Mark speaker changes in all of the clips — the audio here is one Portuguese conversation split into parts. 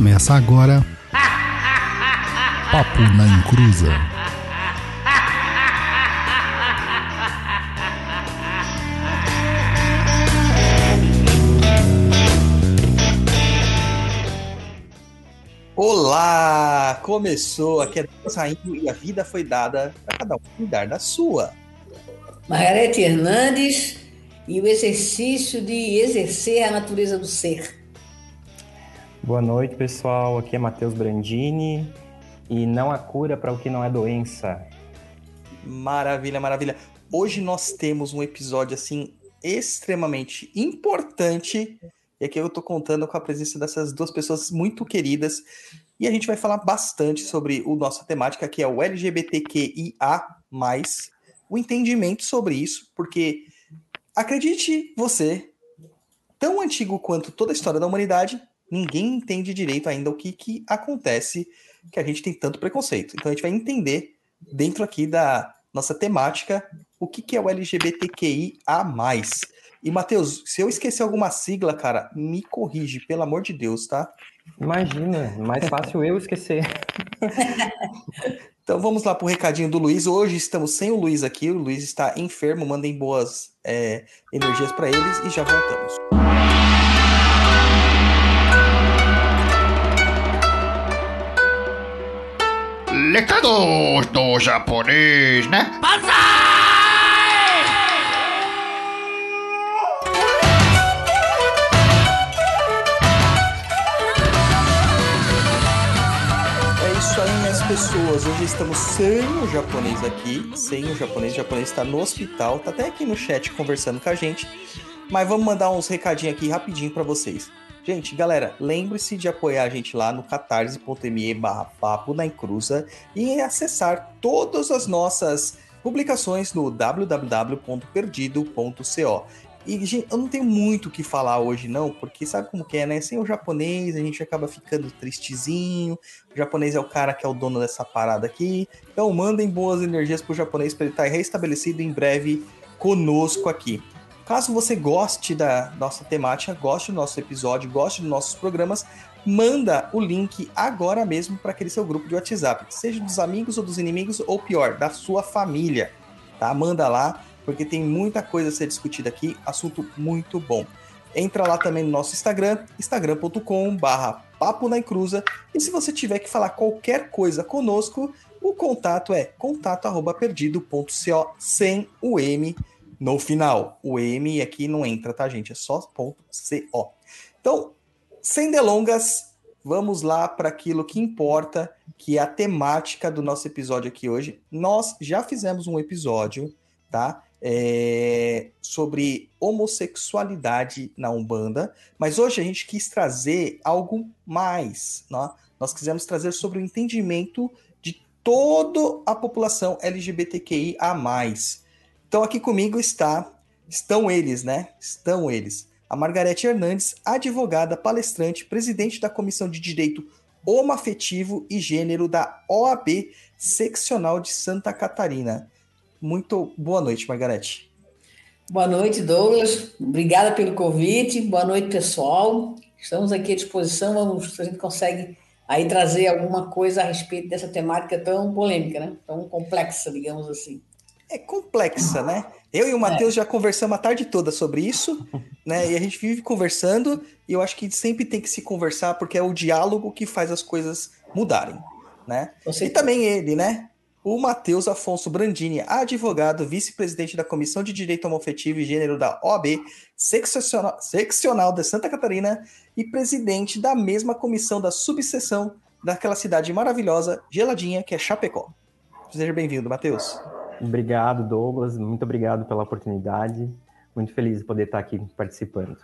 Speaker 1: Começa agora. Papo na Encruza.
Speaker 2: Olá! Começou, aqui é saindo e a vida foi dada para cada um cuidar da sua.
Speaker 3: Margarete Hernandes e o exercício de exercer a natureza do ser.
Speaker 4: Boa noite, pessoal. Aqui é Matheus Brandini e não há cura para o que não é doença.
Speaker 2: Maravilha, maravilha. Hoje nós temos um episódio assim extremamente importante e aqui eu estou contando com a presença dessas duas pessoas muito queridas e a gente vai falar bastante sobre o nossa temática que é o LGBTQIA+, o entendimento sobre isso, porque acredite você, tão antigo quanto toda a história da humanidade, ninguém entende direito ainda o que, que acontece que a gente tem tanto preconceito. Então a gente vai entender dentro aqui da nossa temática o que, que é o LGBTQIA+. E, Matheus, se eu esquecer alguma sigla, cara, me corrige, pelo amor de Deus, tá?
Speaker 4: Imagina, mais fácil eu esquecer.
Speaker 2: então vamos lá pro recadinho do Luiz. Hoje estamos sem o Luiz aqui, o Luiz está enfermo, mandem boas é, energias para eles e já voltamos.
Speaker 1: Recados do japonês, né?
Speaker 2: É aí, minhas pessoas. Hoje estamos sem o japonês aqui, sem o japonês. O japonês está no hospital, tá até aqui no chat conversando com a gente. Mas vamos mandar uns recadinhos aqui rapidinho para vocês. Gente, galera, lembre-se de apoiar a gente lá no catarse.me barra papo na encruza e acessar todas as nossas publicações no www.perdido.co. E, gente, eu não tenho muito o que falar hoje, não, porque sabe como que é, né? Sem o japonês, a gente acaba ficando tristezinho. O japonês é o cara que é o dono dessa parada aqui. Então, mandem boas energias pro japonês para ele estar restabelecido em breve conosco aqui. Caso você goste da nossa temática, goste do nosso episódio, goste dos nossos programas, manda o link agora mesmo para aquele seu grupo de WhatsApp, seja dos amigos ou dos inimigos, ou pior, da sua família, tá? Manda lá, porque tem muita coisa a ser discutida aqui, assunto muito bom. Entra lá também no nosso Instagram, instagram.com barra papo na encruza, e se você tiver que falar qualquer coisa conosco, o contato é contato@perdido.co sem o M no final. O M aqui não entra, tá, gente? É só ponto .co. Então, sem delongas, vamos lá para aquilo que importa, que é a temática do nosso episódio aqui hoje. Nós já fizemos um episódio, tá? É, sobre homossexualidade na Umbanda, mas hoje a gente quis trazer algo mais. Né? Nós quisemos trazer sobre o entendimento de toda a população LGBTQIA. Então aqui comigo está, estão eles, né? Estão eles. A Margarete Hernandes, advogada, palestrante, presidente da Comissão de Direito Homoafetivo e Gênero da OAB Seccional de Santa Catarina. Muito boa noite, Margarete.
Speaker 3: Boa noite, Douglas. Obrigada pelo convite. Boa noite, pessoal. Estamos aqui à disposição. Vamos, se a gente consegue aí trazer alguma coisa a respeito dessa temática tão polêmica, né? Tão complexa, digamos assim
Speaker 2: é complexa, né? Eu e o Matheus é. já conversamos a tarde toda sobre isso, né? E a gente vive conversando, e eu acho que sempre tem que se conversar, porque é o diálogo que faz as coisas mudarem, né? E também ele, né? O Matheus Afonso Brandini, advogado, vice-presidente da Comissão de Direito Homofetivo e Gênero da OAB, seccional, seccional de Santa Catarina, e presidente da mesma comissão da subseção daquela cidade maravilhosa, geladinha, que é Chapecó. Seja bem-vindo, Matheus.
Speaker 4: Obrigado, Douglas. Muito obrigado pela oportunidade. Muito feliz de poder estar aqui participando.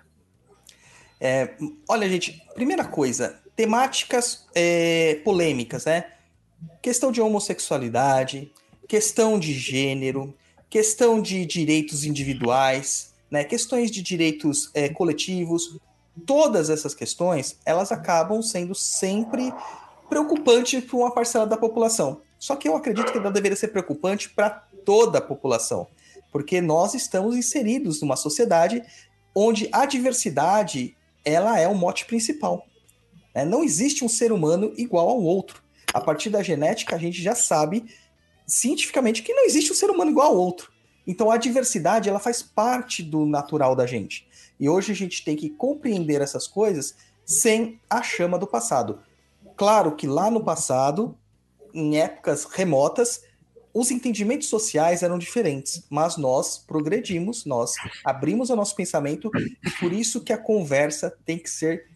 Speaker 2: É, olha, gente, primeira coisa, temáticas é, polêmicas, né? Questão de homossexualidade, questão de gênero, questão de direitos individuais, né? Questões de direitos é, coletivos. Todas essas questões, elas acabam sendo sempre preocupantes para uma parcela da população. Só que eu acredito que ela deveria ser preocupante para toda a população, porque nós estamos inseridos numa sociedade onde a diversidade ela é o mote principal. Né? Não existe um ser humano igual ao outro. A partir da genética, a gente já sabe cientificamente que não existe um ser humano igual ao outro. Então a diversidade ela faz parte do natural da gente. E hoje a gente tem que compreender essas coisas sem a chama do passado. Claro que lá no passado, em épocas remotas, os entendimentos sociais eram diferentes, mas nós progredimos, nós abrimos o nosso pensamento e por isso que a conversa tem que ser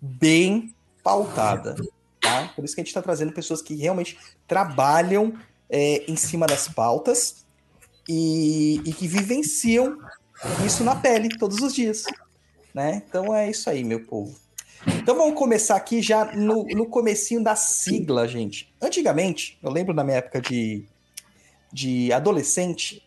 Speaker 2: bem pautada, tá? Por isso que a gente está trazendo pessoas que realmente trabalham é, em cima das pautas e, e que vivenciam isso na pele todos os dias, né? Então é isso aí, meu povo. Então vamos começar aqui já no, no comecinho da sigla, gente. Antigamente, eu lembro na minha época de, de adolescente,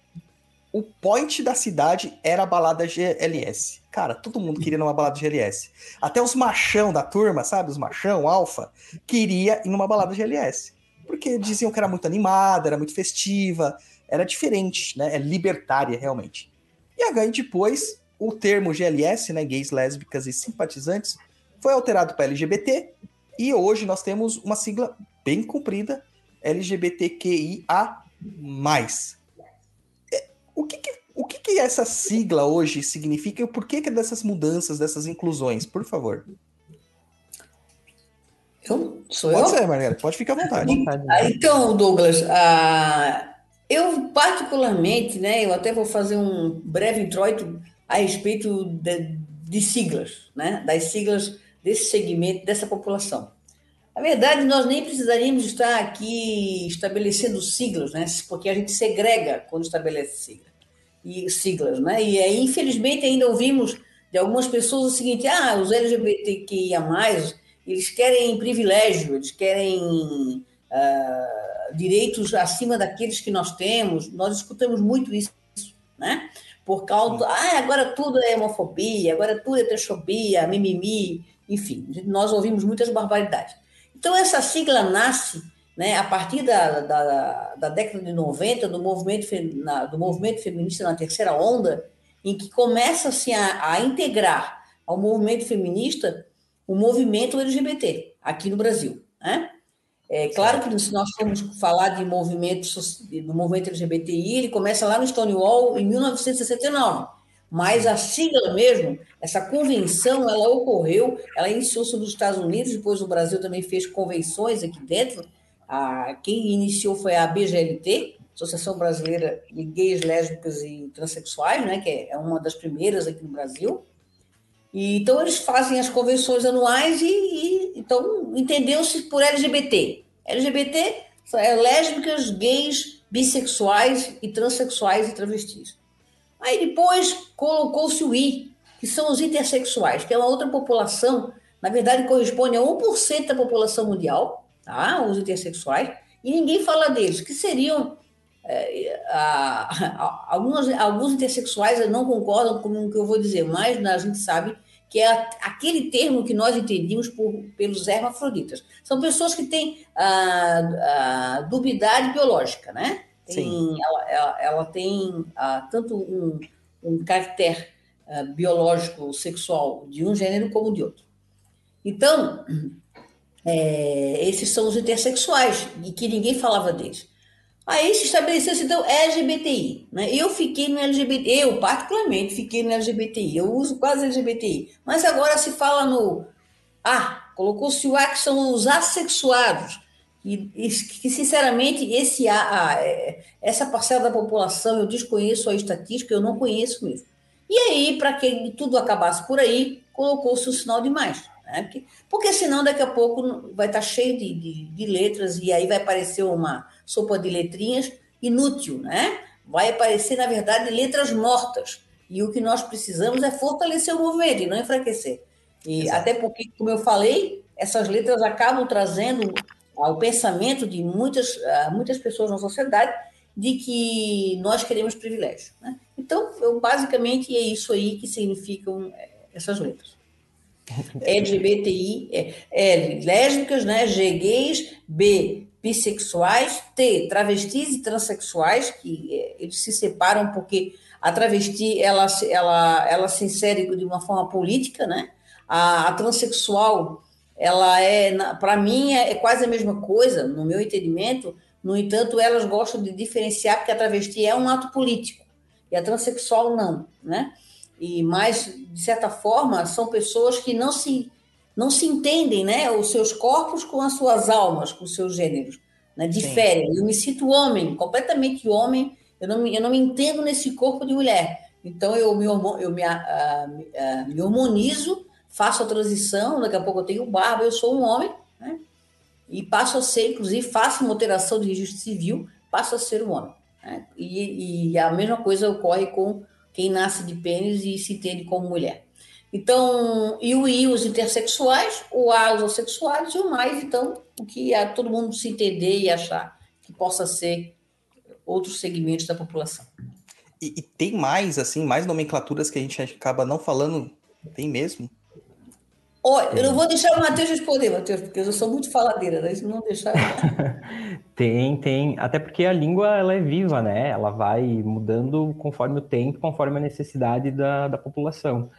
Speaker 2: o point da cidade era a balada GLS. Cara, todo mundo queria numa balada GLS. Até os machão da turma, sabe? Os machão, alfa, queria ir numa balada GLS. Porque diziam que era muito animada, era muito festiva, era diferente, né? É libertária, realmente. E aí depois, o termo GLS, né? Gays, lésbicas e simpatizantes, foi alterado para LGBT. E hoje nós temos uma sigla bem comprida, LGBTQIA+. É, o que, que o que, que, essa sigla hoje significa e por que, que é dessas mudanças, dessas inclusões? Por favor.
Speaker 3: Eu? Sou
Speaker 2: pode
Speaker 3: eu?
Speaker 2: ser, Margarida. Pode ficar à vontade.
Speaker 3: Então, Douglas, ah, eu particularmente, né, eu até vou fazer um breve introito a respeito de, de siglas, né, das siglas desse segmento, dessa população. Na verdade, nós nem precisaríamos estar aqui estabelecendo siglas, né, porque a gente segrega quando estabelece siglas e siglas, né? E aí, infelizmente, ainda ouvimos de algumas pessoas o seguinte: ah, os LGBTQIA, eles querem privilégio, eles querem uh, direitos acima daqueles que nós temos. Nós escutamos muito isso, né? Por causa, ah, agora tudo é homofobia, agora tudo é transfobia, mimimi, enfim, nós ouvimos muitas barbaridades. Então, essa sigla nasce né, a partir da, da, da, década de 90, do movimento, na, do movimento feminista na terceira onda, em que começa-se a, a, integrar ao movimento feminista o movimento LGBT aqui no Brasil. Né? É claro que se nós formos falar de movimento, do movimento LGBTI, ele começa lá no Stonewall em 1969, mas a sigla mesmo, essa convenção, ela ocorreu, ela iniciou-se nos Estados Unidos, depois o Brasil também fez convenções aqui dentro, a, quem iniciou foi a BGLT, Associação Brasileira de Gays, Lésbicas e Transsexuais, né, que é uma das primeiras aqui no Brasil. E, então, eles fazem as convenções anuais e, e então entendeu-se por LGBT. LGBT é lésbicas, gays, bissexuais e transexuais e travestis. Aí depois colocou-se o I, que são os intersexuais, que é uma outra população, na verdade corresponde a 1% da população mundial, tá? os intersexuais, e ninguém fala deles, que seriam. É, a, a, alguns, alguns intersexuais não concordam com o que eu vou dizer, mas a gente sabe que é aquele termo que nós entendíamos por, pelos hermafroditas. São pessoas que têm a, a dubidade biológica, né? Tem, ela, ela, ela, tem tanto um, um caractere biológico sexual de um gênero como de outro. Então, é, esses são os intersexuais, e que ninguém falava deles. Aí se estabeleceu-se, então, LGBTI. Né? Eu fiquei no LGBT, eu particularmente fiquei no LGBTI, eu uso quase LGBTI. Mas agora se fala no A, colocou-se o A, que são os assexuados. E, e que, sinceramente, esse A, a, é, essa parcela da população, eu desconheço a estatística, eu não conheço mesmo. E aí, para que tudo acabasse por aí, colocou-se o sinal de mais. Né? Porque, porque senão daqui a pouco vai estar cheio de, de, de, letras e aí vai aparecer uma sopa de letrinhas inútil, né? Vai aparecer, na verdade, letras mortas. E o que nós precisamos é fortalecer o movimento e não enfraquecer. E Exato. até porque, como eu falei, essas letras acabam trazendo ao pensamento de muitas, muitas pessoas na sociedade de que nós queremos privilégio. Né? Então, eu, basicamente, é isso aí que significam é, essas letras. LGBTI, é, L, lésbicas, né? G, gays, B, bissexuais, T, travestis e transexuais, que é, eles se separam porque a travesti ela, ela, ela se insere de uma forma política, né? A, a transexual ela é, para mim, é, é quase a mesma coisa, no meu entendimento. No entanto, elas gostam de diferenciar porque a travesti é um ato político e a transexual não, né? E mais de certa forma são pessoas que não se não se entendem, né? Os seus corpos com as suas almas, com os seus gêneros, né? Diferem. Eu me sinto homem, completamente homem. Eu não, eu não me entendo nesse corpo de mulher. Então eu me, eu me, uh, uh, me hormonizo, faço a transição. Daqui a pouco eu tenho barba, eu sou um homem, né? E passo a ser, inclusive, faço uma alteração de registro civil, passo a ser um homem. Né? E, e a mesma coisa ocorre com quem nasce de pênis e se entende como mulher. Então, e o I, os intersexuais, o A, os homossexuais, e o mais, então, o que é todo mundo se entender e achar que possa ser outros segmentos da população.
Speaker 2: E, e tem mais, assim, mais nomenclaturas que a gente acaba não falando, tem mesmo?
Speaker 3: Olha, eu não vou deixar o Matheus responder, Matheus, porque eu sou muito faladeira, né? Se não deixar.
Speaker 4: tem, tem. Até porque a língua ela é viva, né? Ela vai mudando conforme o tempo, conforme a necessidade da, da população.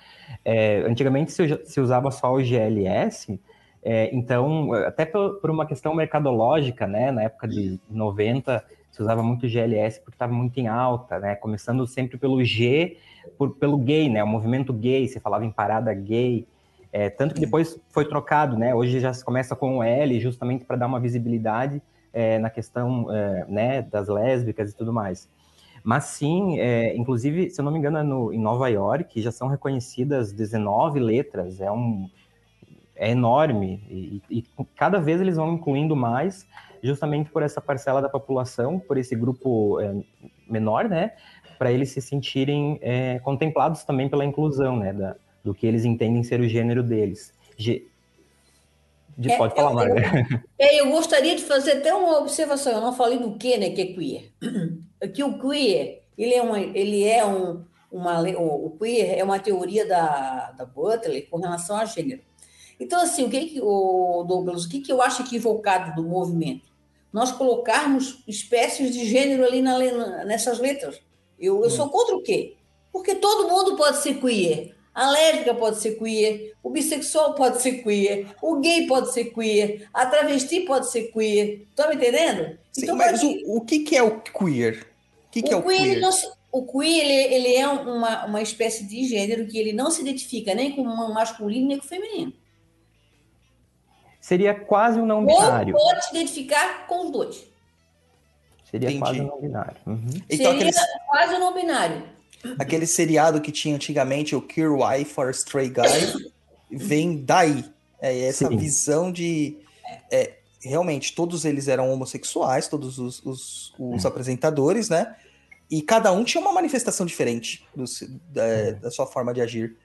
Speaker 4: É, antigamente se, se, usava só o GLS, é, então, até por, por, uma questão mercadológica, né? Na época de 90, se usava muito GLS porque estava muito em alta, né? Começando sempre pelo G, por, pelo gay, né? O movimento gay, se falava em parada gay. É, tanto que depois foi trocado, né? Hoje já se começa com o L, justamente para dar uma visibilidade é, na questão é, né, das lésbicas e tudo mais. Mas sim, é, inclusive, se eu não me engano, é no, em Nova York já são reconhecidas 19 letras, é um é enorme e, e, cada vez eles vão incluindo mais, justamente por essa parcela da população, por esse grupo é, menor, né? Para eles se sentirem contemplados também pela inclusão, né? Da, do que eles entendem ser o gênero deles. Ge... De, é, pode falar,
Speaker 3: eu, é, eu gostaria de fazer até uma observação. Eu não falei do que, né, que é queer. Que o queer, ele é, uma, ele é um, uma, o queer é uma teoria da, da Butler com relação a gênero. Então, assim, o que, que o Douglas, o que, que eu acho equivocado do movimento? Nós colocarmos espécies de gênero ali na, nessas letras. Eu, eu sou contra o quê? Porque todo mundo pode ser queer. A lésbica pode ser queer, o bissexual pode ser queer, o gay pode ser queer, a travesti pode ser queer. Estão me entendendo?
Speaker 2: Sim, então, mas o, o que, que é o queer?
Speaker 3: O que, que o é o queer? queer? Se, o queer ele, ele é uma, uma espécie de gênero que ele não se identifica nem com o masculino nem com o feminino.
Speaker 4: Seria quase um não binário.
Speaker 3: Ou pode se identificar com os dois.
Speaker 4: Seria Entendi. quase um não binário. Uhum.
Speaker 3: Então, Seria aqueles... quase um não binário.
Speaker 2: Aquele seriado que tinha antigamente, o Cure Wife for Stray Guy, vem daí. É essa Sim. visão de. É, realmente, todos eles eram homossexuais, todos os, os, os é. apresentadores, né? E cada um tinha uma manifestação diferente do, da, é. da, sua forma de agir.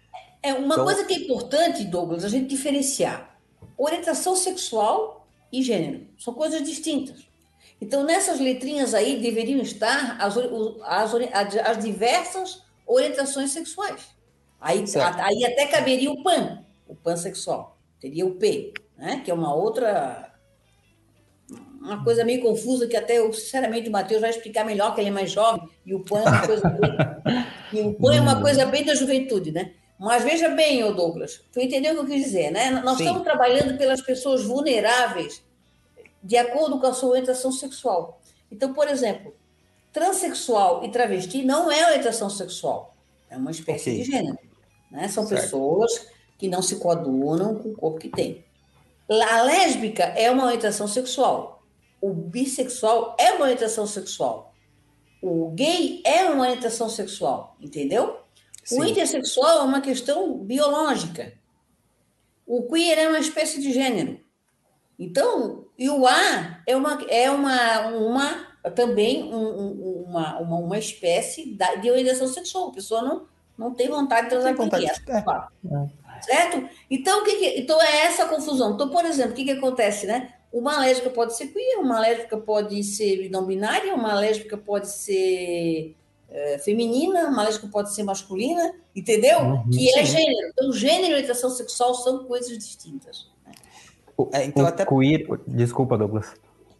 Speaker 3: É uma então, coisa que é importante, Douglas, a gente diferenciar orientação sexual e gênero. São coisas distintas. Então, nessas letrinhas aí deveriam estar as, as, as diversas orientações sexuais. Aí, a, aí até caberia o PAN, o pansexual. Teria o P, né? que é uma outra. Uma coisa meio confusa que até eu, sinceramente, o Matheus vai explicar melhor, que ele é mais jovem, e o PAN é uma coisa bem, e o PAN é uma coisa bem da juventude, né? Mas veja bem, Douglas, tu entendeu o que eu quis dizer, né? Nós Sim. estamos trabalhando pelas pessoas vulneráveis de acordo com a sua orientação sexual. Então, por exemplo, transexual e travesti não é orientação sexual, é uma espécie okay. de gênero. Né? São certo. pessoas que não se coadunam com o corpo que tem. A lésbica é uma orientação sexual. O bissexual é uma orientação sexual. O gay é uma orientação sexual, entendeu? Sim. O intersexual é uma questão biológica. O queer é uma espécie de gênero. Então, e o A é uma, é uma, uma também um, uma, uma, uma espécie de orientação sexual. A pessoa não, não tem vontade de transar com ninguém. É. Certo? Então, que, que, então, é essa confusão. Então, por exemplo, o que, que acontece, né? Uma lésbica pode ser queer, uma lésbica pode ser não binária, uma lésbica pode ser é, feminina, uma lésbica pode ser masculina, entendeu? Uhum, que é gênero. Então, gênero e orientação sexual são coisas distintas.
Speaker 4: É, então o até... queer... Desculpa, Douglas.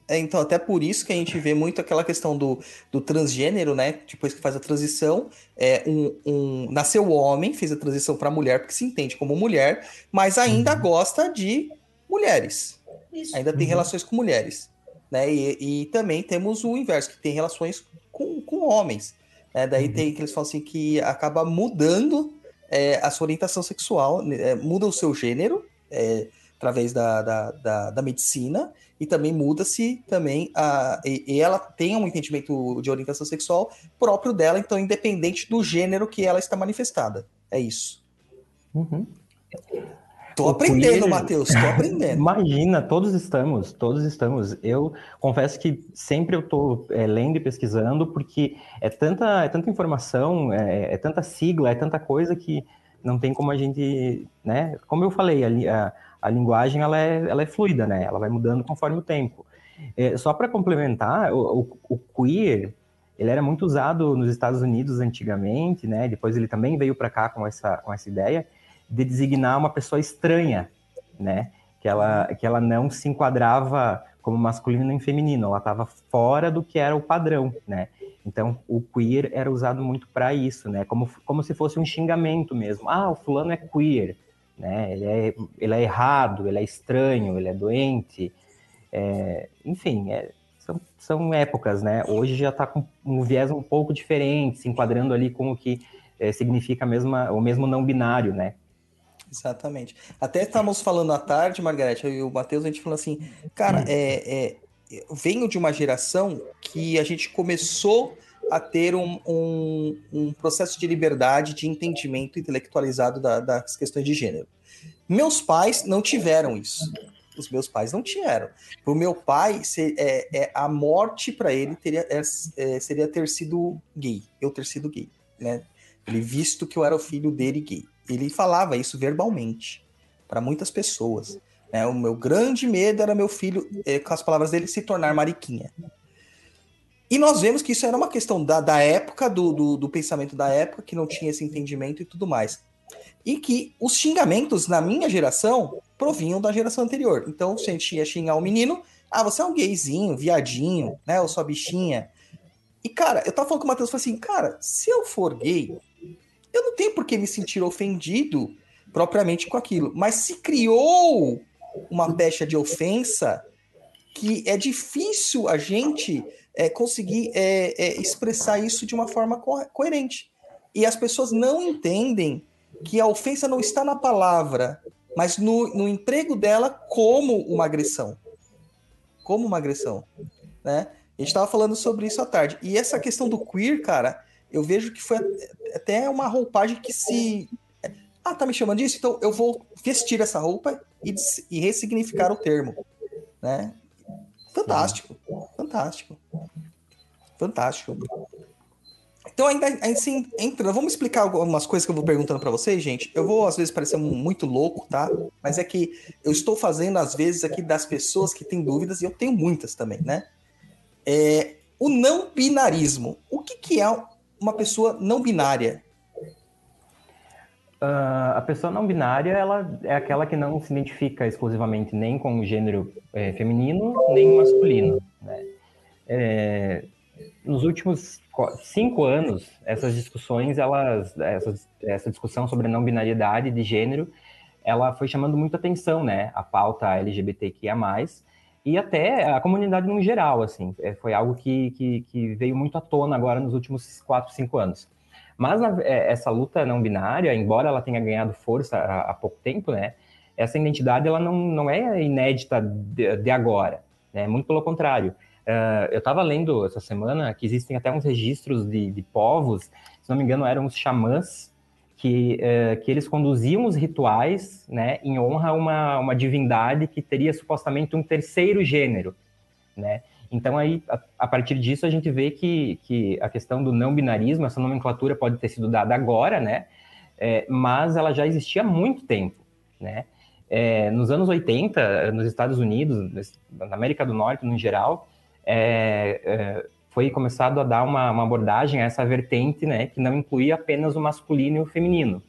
Speaker 2: É, então, até por isso que a gente vê muito aquela questão do, do transgênero, né? Depois que faz a transição, é, um, um nasceu homem, fez a transição para mulher, porque se entende como mulher, mas ainda uhum. gosta de mulheres.
Speaker 3: Isso.
Speaker 2: Ainda tem
Speaker 4: Uhum.
Speaker 2: relações com mulheres. Né? E, e também temos o inverso, que tem relações com, com homens. né? Daí
Speaker 4: Uhum.
Speaker 2: tem que eles falam assim que acaba mudando é, a sua orientação sexual, né? É, muda o seu gênero é, através da, da, da, da medicina e também muda-se também a, e, e ela tem um entendimento de orientação sexual próprio dela, então independente do gênero que ela está manifestada. É isso.
Speaker 4: Uhum.
Speaker 2: Tô aprendendo,
Speaker 4: queer-
Speaker 2: Matheus, tô aprendendo.
Speaker 4: Imagina, todos estamos, todos estamos. Eu confesso que sempre eu estou lendo e pesquisando, porque é tanta, é tanta informação, é, é tanta sigla, é tanta coisa que não tem como a gente, né? Como eu falei, a, a, a linguagem ela é, ela é fluida, né? Ela vai mudando conforme o tempo. É, só para complementar, o, o, o queer ele era muito usado nos Estados Unidos antigamente, né? Depois ele também veio para cá com essa, com essa ideia de designar uma pessoa estranha, né? Que ela, que ela não se enquadrava como masculino nem feminino, ela estava fora do que era o padrão, né? Então, o queer era usado muito para isso, né? Como, como se fosse um xingamento mesmo. Ah, o fulano é queer, né? Ele é, ele é errado, ele é estranho, ele é doente. É, enfim, é, são, são épocas, né? Hoje já está com um viés um pouco diferente, se enquadrando ali com o que é, significa a mesma, o mesmo não binário, né?
Speaker 2: Exatamente. Até estávamos falando à tarde, Margarete, e o Matheus, a gente falou assim, cara, é, é, eu venho de uma geração que a gente começou a ter um, um, um processo de liberdade, de entendimento intelectualizado da- das questões de gênero. Meus pais não tiveram isso. Os meus pais não tiveram. Para o meu pai, se- é, é, a morte para ele teria, é, é, seria ter sido gay, eu ter sido gay, né? Ele visto que eu era o filho dele gay. Ele falava isso verbalmente para muitas pessoas. né? O meu grande medo era meu filho, eh, com as palavras dele, se tornar mariquinha. E nós vemos que isso era uma questão da, da época, do, do, do pensamento da época, que não tinha esse entendimento e tudo mais. E que os xingamentos na minha geração provinham da geração anterior. Então, se a gente ia xingar o menino, ah, você é um gayzinho, viadinho, né? Ou sua bichinha. E, cara, eu tava falando com o Matheus, falei assim, cara, se eu for gay, eu não tenho por que me sentir ofendido propriamente com aquilo. Mas se criou uma pecha de ofensa que é difícil a gente é, conseguir é, é, expressar isso de uma forma co coerente. E as pessoas não entendem que a ofensa não está na palavra, mas no, no emprego dela como uma agressão. Como uma agressão. Né? A gente estava falando sobre isso à tarde. E essa questão do queer, cara, eu vejo que foi até uma roupagem que se. Ah, tá me chamando disso? Então eu vou vestir essa roupa e, e ressignificar o termo. Né? Fantástico. Fantástico. Fantástico. Então, ainda assim, entra, vamos explicar algumas coisas que eu vou perguntando para vocês, gente. Eu vou, às vezes, parecer muito louco, tá? Mas é que eu estou fazendo, às vezes, aqui das pessoas que têm dúvidas, e eu tenho muitas também, né? É, o não binarismo. O que, que é uma pessoa não binária?
Speaker 4: Uh, a pessoa não binária ela é aquela que não se identifica exclusivamente nem com o gênero é, feminino nem masculino. Né? É, nos últimos cinco anos, essas discussões, elas, essas, essa discussão sobre a não binariedade de gênero, ela foi chamando muita atenção, né? A pauta LGBTQIA+, e até a comunidade no geral, assim, foi algo que, que, que veio muito à tona agora nos últimos quatro, cinco anos. Mas na, essa luta não binária, embora ela tenha ganhado força há, há pouco tempo, né? Essa identidade ela não, não é inédita de, de agora, né? Muito pelo contrário. Uh, eu estava lendo essa semana que existem até uns registros de, de povos, se não me engano, eram os xamãs, que, uh, que eles conduziam os rituais né, em honra a uma, uma divindade que teria supostamente um terceiro gênero. Né? Então, aí, a, a, partir disso, a gente vê que, que a questão do não binarismo, essa nomenclatura pode ter sido dada agora, né? É, mas ela já existia há muito tempo, né? É, nos anos 80, nos Estados Unidos, na América do Norte, no geral, é, é, foi começado a dar uma, uma, abordagem a essa vertente, né, que não incluía apenas o masculino e o feminino.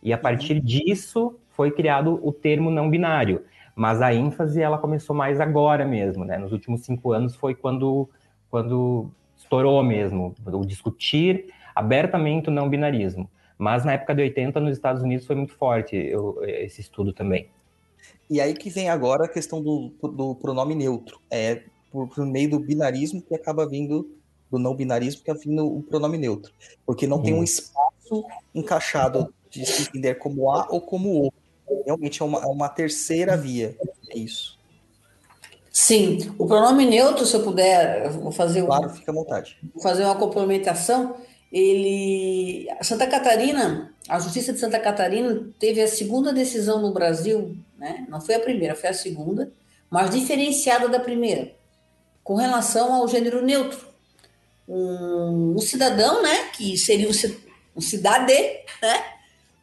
Speaker 4: E a partir uhum. disso foi criado o termo não binário, mas a ênfase ela começou mais agora mesmo, né? Nos últimos cinco anos foi quando, quando estourou mesmo o discutir abertamente o não binarismo. Mas na época de 80 nos Estados Unidos foi muito forte eu, esse estudo também.
Speaker 2: E aí que vem agora a questão do, do pronome neutro. É por, por meio do binarismo que acaba vindo, do não binarismo que acaba vindo o pronome neutro. Porque não tem um espaço encaixado de se entender como A ou como O. Realmente é uma, é uma terceira via. É isso.
Speaker 3: Sim, o pronome neutro, se eu puder, eu vou fazer,
Speaker 2: claro, um, fica à vontade.
Speaker 3: Vou fazer uma complementação. Ele, Santa Catarina, a Justiça de Santa Catarina teve a segunda decisão no Brasil, né? Não foi a primeira, foi a segunda, mas diferenciada da primeira, com relação ao gênero neutro. Um, um cidadão, né, que seria um, um cidadã, né?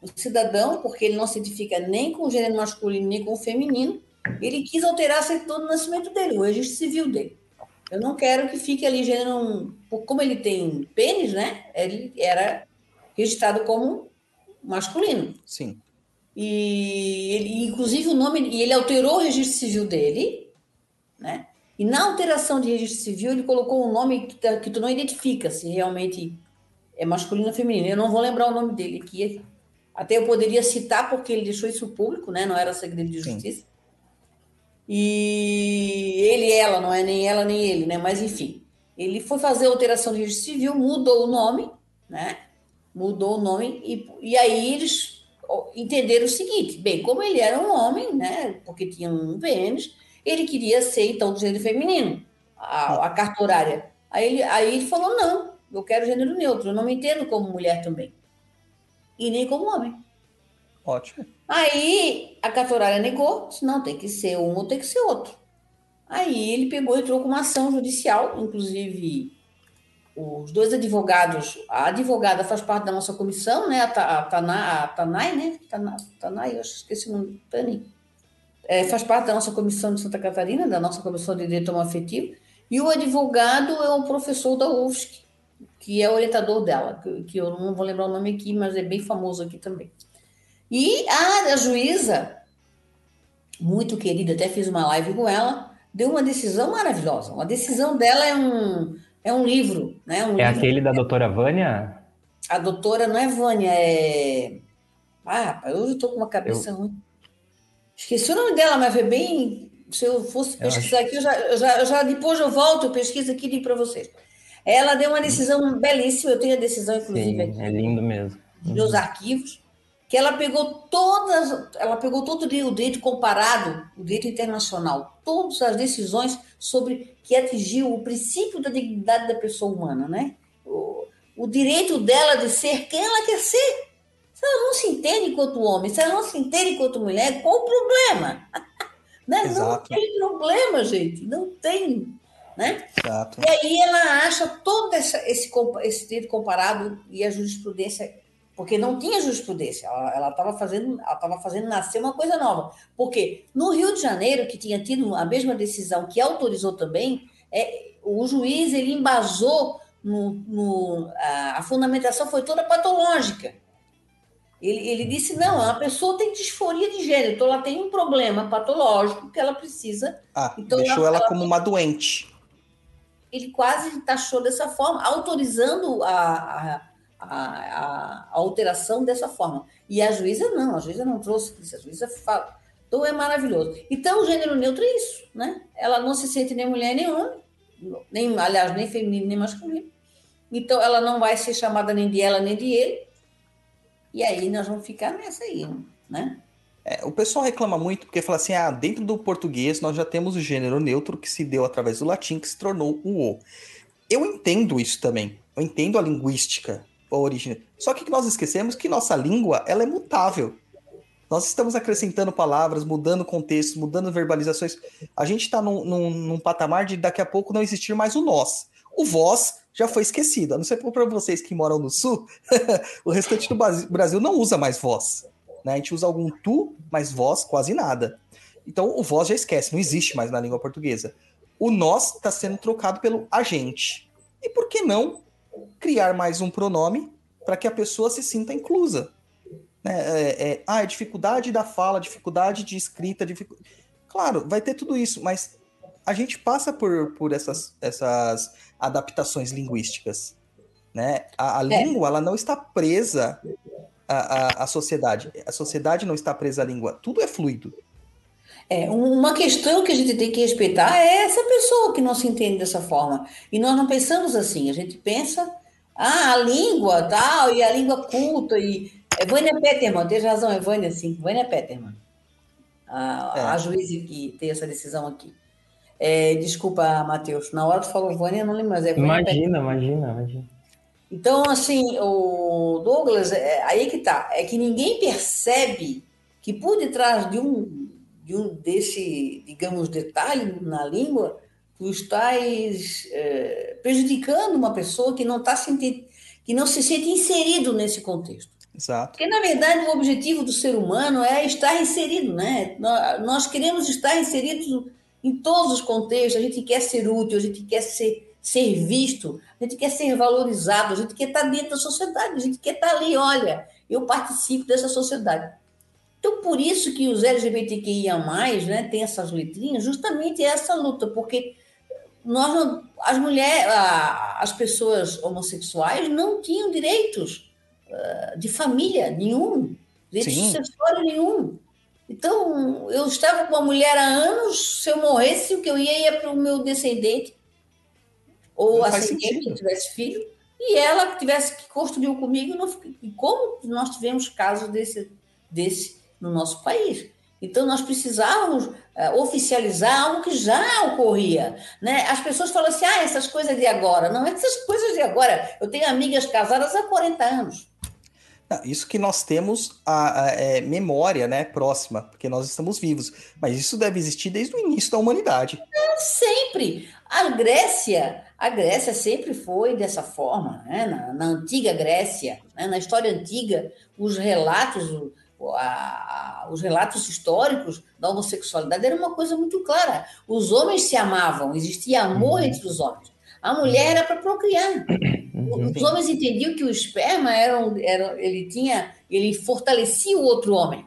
Speaker 3: Um cidadão, porque ele não se identifica nem com o gênero masculino nem com o feminino, ele quis alterar a certidão do nascimento dele, o registro civil dele. Eu não quero que fique ali gênero. Como ele tem pênis, né? Ele era registrado como masculino.
Speaker 2: Sim.
Speaker 3: E ele, inclusive, o nome. E ele alterou o registro civil dele, né? E na alteração de registro civil, ele colocou um nome que, tá, que tu não identifica se realmente é masculino ou feminino. Eu não vou lembrar o nome dele aqui. Até eu poderia citar, porque ele deixou isso público, né? Não era segredo de justiça. Sim. E ele ela, não é nem ela nem ele, né? Mas enfim, ele foi fazer a alteração de registro civil, mudou o nome, né? Mudou o nome e, e aí eles entenderam o seguinte: bem, como ele era um homem, né? Porque tinha um pênis, ele queria ser então do gênero feminino, a, a carta horária. Aí ele, aí ele falou: não, eu quero gênero neutro, eu não me entendo como mulher também. E nem como homem.
Speaker 2: Ótimo.
Speaker 3: Aí a cartorária negou, disse, não, tem que ser um ou tem que ser outro. Aí ele pegou e entrou com uma ação judicial, inclusive os dois advogados, a advogada faz parte da nossa comissão, né? A, Tanai, a Tanai, né? Tanai, eu esqueci o nome, Tani. É, faz parte da nossa comissão de Santa Catarina, da nossa comissão de direito afetivo, e o advogado é um professor da UFSC, que é orientador dela, que, que eu não vou lembrar o nome aqui, mas é bem famoso aqui também. E a, a juíza, muito querida, até fiz uma live com ela, deu uma decisão maravilhosa. Uma decisão dela é um, é um livro. Né? Um
Speaker 4: é
Speaker 3: livro.
Speaker 4: aquele da doutora Vânia?
Speaker 3: A doutora não é Vânia, é. Ah, rapaz, hoje eu estou com uma cabeça eu... ruim. Esqueci o nome dela, mas foi bem. Se eu fosse pesquisar aqui, eu já, eu já, eu já, depois eu volto, eu pesquiso aqui e digo para vocês. Ela deu uma decisão belíssima, eu tenho a decisão, inclusive,
Speaker 4: Sim, aqui. É lindo mesmo.
Speaker 3: Meus uhum. arquivos que ela pegou todas, ela pegou todo o direito comparado, o direito internacional, todas as decisões sobre que atingiu o princípio da dignidade da pessoa humana, né? O, o direito dela de ser quem ela quer ser. Se ela não se entende enquanto homem, se ela não se entende enquanto mulher, qual o problema? né? Não tem problema, gente, não tem. Né?
Speaker 2: Exato.
Speaker 3: E aí ela acha todo essa, esse, esse direito comparado e a jurisprudência porque não tinha jurisprudência. Ela estava fazendo, ela fazendo nascer uma coisa nova. Porque no Rio de Janeiro, que tinha tido a mesma decisão que autorizou também, é, o juiz ele embasou no, no a, a, fundamentação foi toda patológica. Ele, ele disse não, a pessoa tem disforia de gênero, então ela tem um problema patológico que ela precisa.
Speaker 2: Ah,
Speaker 3: então
Speaker 2: deixou ela, ela como uma doente.
Speaker 3: Ele quase taxou dessa forma, autorizando a, a a, a, alteração dessa forma. E a juíza não, a juíza não trouxe isso, a juíza fala. Então é maravilhoso. Então o gênero neutro é isso, né? Ela não se sente nem mulher nem homem, nem, aliás, nem feminino nem masculino. Então ela não vai ser chamada nem de ela nem de ele. E aí nós vamos ficar nessa aí, né?
Speaker 2: É, o pessoal reclama muito porque fala assim: ah, dentro do português nós já temos o gênero neutro que se deu através do latim, que se tornou o O. Eu entendo isso também. Eu entendo a linguística a origem. Só que nós esquecemos que nossa língua ela é mutável. Nós estamos acrescentando palavras, mudando contextos, mudando verbalizações. A gente está num, num, num, patamar de daqui a pouco não existir mais o nós. O vós já foi esquecido. A não ser para vocês que moram no sul, o restante do Brasil não usa mais voz. Né? A gente usa algum tu, mas voz quase nada. Então o vós já esquece, não existe mais na língua portuguesa. O nós está sendo trocado pelo agente. E por que não criar mais um pronome para que a pessoa se sinta inclusa. Né? É, é, ah, é dificuldade da fala, dificuldade de escrita, dific... claro, vai ter tudo isso, mas a gente passa por, por essas, essas adaptações linguísticas. Né? A, a é. língua ela não está presa à, à, à, sociedade. A sociedade não está presa à língua. Tudo é fluido.
Speaker 3: É, uma questão que a gente tem que respeitar é essa pessoa que não se entende dessa forma. E nós não pensamos assim, a gente pensa, ah, a língua, tal, e a língua culta, e... É Vânia Peterman, tem razão, é Vânia, sim, Vânia Peterman, a, é. a juiz que tem essa decisão aqui. É, desculpa, Matheus, na hora tu falou Vânia, não lembro, mas é
Speaker 4: Imagina, imagina, imagina.
Speaker 3: Então, assim, o Douglas, é, aí que tá, é que ninguém percebe que por detrás de um de um desse, digamos, detalhe na língua, tu estás é, prejudicando uma pessoa que não está que não se sente inserido nesse contexto.
Speaker 2: Exato.
Speaker 3: Porque, na verdade, o objetivo do ser humano é estar inserido, né? Nós queremos estar inseridos em todos os contextos, a gente quer ser útil, a gente quer ser, ser visto, a gente quer ser valorizado, a gente quer estar dentro da sociedade, a gente quer estar ali, olha, eu participo dessa sociedade. Então, por isso que os LGBTQIA+, né, tem essas letrinhas, justamente essa luta, porque nós não, as mulheres, as pessoas homossexuais não tinham direitos uh, de família nenhum, direitos sucessórios nenhum. Então, eu estava com uma mulher há anos, se eu morresse, o que eu ia ia para o meu descendente, ou ascendente, que tivesse filho, e ela que tivesse que construir comigo, não, e como nós tivemos casos desse, desse no nosso país. Então, nós precisávamos é, oficializar algo que já ocorria. Né? As pessoas falam assim, ah, essas coisas de agora. Não, essas coisas de agora. Eu tenho amigas casadas há 40 anos.
Speaker 2: Isso que nós temos a, a é, memória né, próxima, porque nós estamos vivos. Mas isso deve existir desde o início da humanidade.
Speaker 3: É, sempre. A Grécia, a Grécia sempre foi dessa forma. Né? Na, na antiga Grécia, né? na história antiga, os relatos a, os relatos históricos da homossexualidade era uma coisa muito clara. Os homens se amavam, existia amor uhum. entre os homens. A mulher era para procriar. Uhum. Os homens entendiam que o esperma era, um, era ele tinha, ele fortalecia o outro homem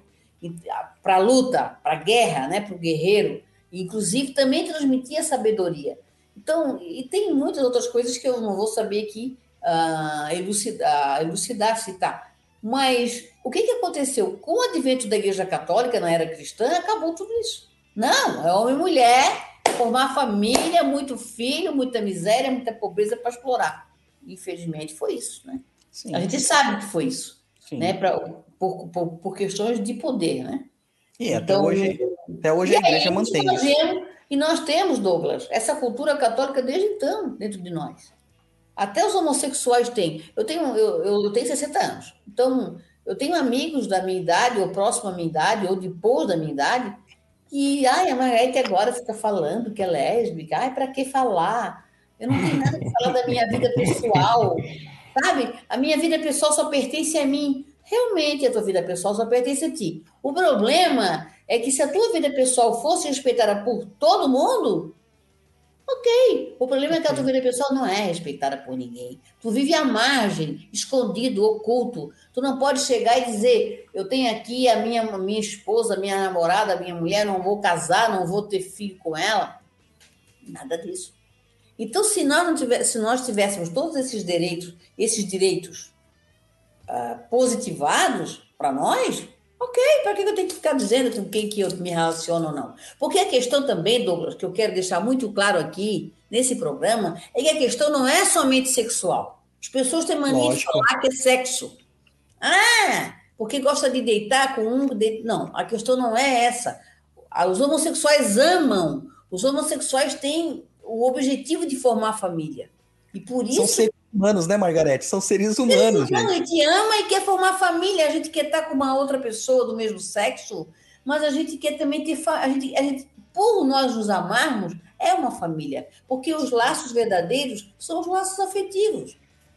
Speaker 3: para a luta, para a guerra, né, para o guerreiro. Inclusive também transmitia sabedoria. Então, e tem muitas outras coisas que eu não vou saber aqui uh, elucidar, elucidar, citar. Mas o que, que aconteceu? Com o advento da Igreja Católica na era cristã, acabou tudo isso. Não, é homem e mulher, formar família, muito filho, muita miséria, muita pobreza para explorar. Infelizmente foi isso, né? Sim. A gente sabe que foi isso, Sim. né? Pra, por, por, por, questões de poder, né?
Speaker 2: E até então, hoje, até hoje a igreja
Speaker 3: aí,
Speaker 2: mantém
Speaker 3: isso. e nós temos, Douglas, essa cultura católica desde então dentro de nós. Até os homossexuais têm. Eu tenho, eu, eu tenho 60 anos. Então, eu tenho amigos da minha idade, ou próximo à minha idade, ou depois da minha idade, que, ai, a Margarete agora fica falando que é lésbica. Ai, para que falar? Eu não tenho nada que falar da minha vida pessoal. Sabe? A minha vida pessoal só pertence a mim. Realmente, a tua vida pessoal só pertence a ti. O problema é que se a tua vida pessoal fosse respeitada por todo mundo, Ok. O problema é que a tua vida pessoal não é respeitada por ninguém. Tu vive à margem, escondido, oculto. Tu não pode chegar e dizer: eu tenho aqui a minha, minha esposa, minha namorada, minha mulher, não vou casar, não vou ter filho com ela. Nada disso. Então, se nós, não tiver, se nós tivéssemos todos esses direitos, esses direitos uh, positivados para nós, Ok, para que eu tenho que ficar dizendo com quem que eu me relaciono ou não? Porque a questão também, Douglas, que eu quero deixar muito claro aqui nesse programa, é que a questão não é somente sexual. As pessoas têm mania Lógico. de falar que é sexo. Ah, porque gosta de deitar com um. De... Não, a questão não é essa. Os homossexuais amam. Os homossexuais têm o objetivo de formar família. E por isso.
Speaker 2: São humanos, né, Margarete? São seres humanos. Seres humanos,
Speaker 3: a gente ama e quer formar família, a gente quer estar com uma outra pessoa do mesmo sexo, mas a gente quer também ter. A gente, a gente, por nós nos amarmos, é uma família. Porque os laços verdadeiros são os laços afetivos.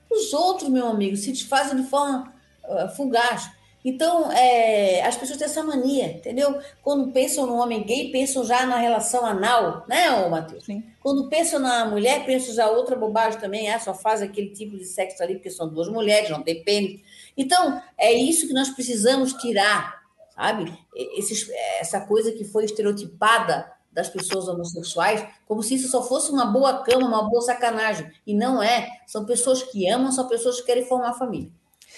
Speaker 3: Os outros, meu amigo, se desfazem de forma uh, fugaz. Então, é, as pessoas têm essa mania, entendeu? Quando pensam no homem gay, pensam já na relação anal, né, Matheus? Sim. Quando pensam na mulher, pensam já outra bobagem também, é, só faz aquele tipo de sexo ali, porque são duas mulheres, não tem pênis. Então, é isso que nós precisamos tirar, sabe? Esses, essa coisa que foi estereotipada das pessoas homossexuais, como se isso só fosse uma boa cama, uma boa sacanagem. E não é. São pessoas que amam, são pessoas que querem formar família.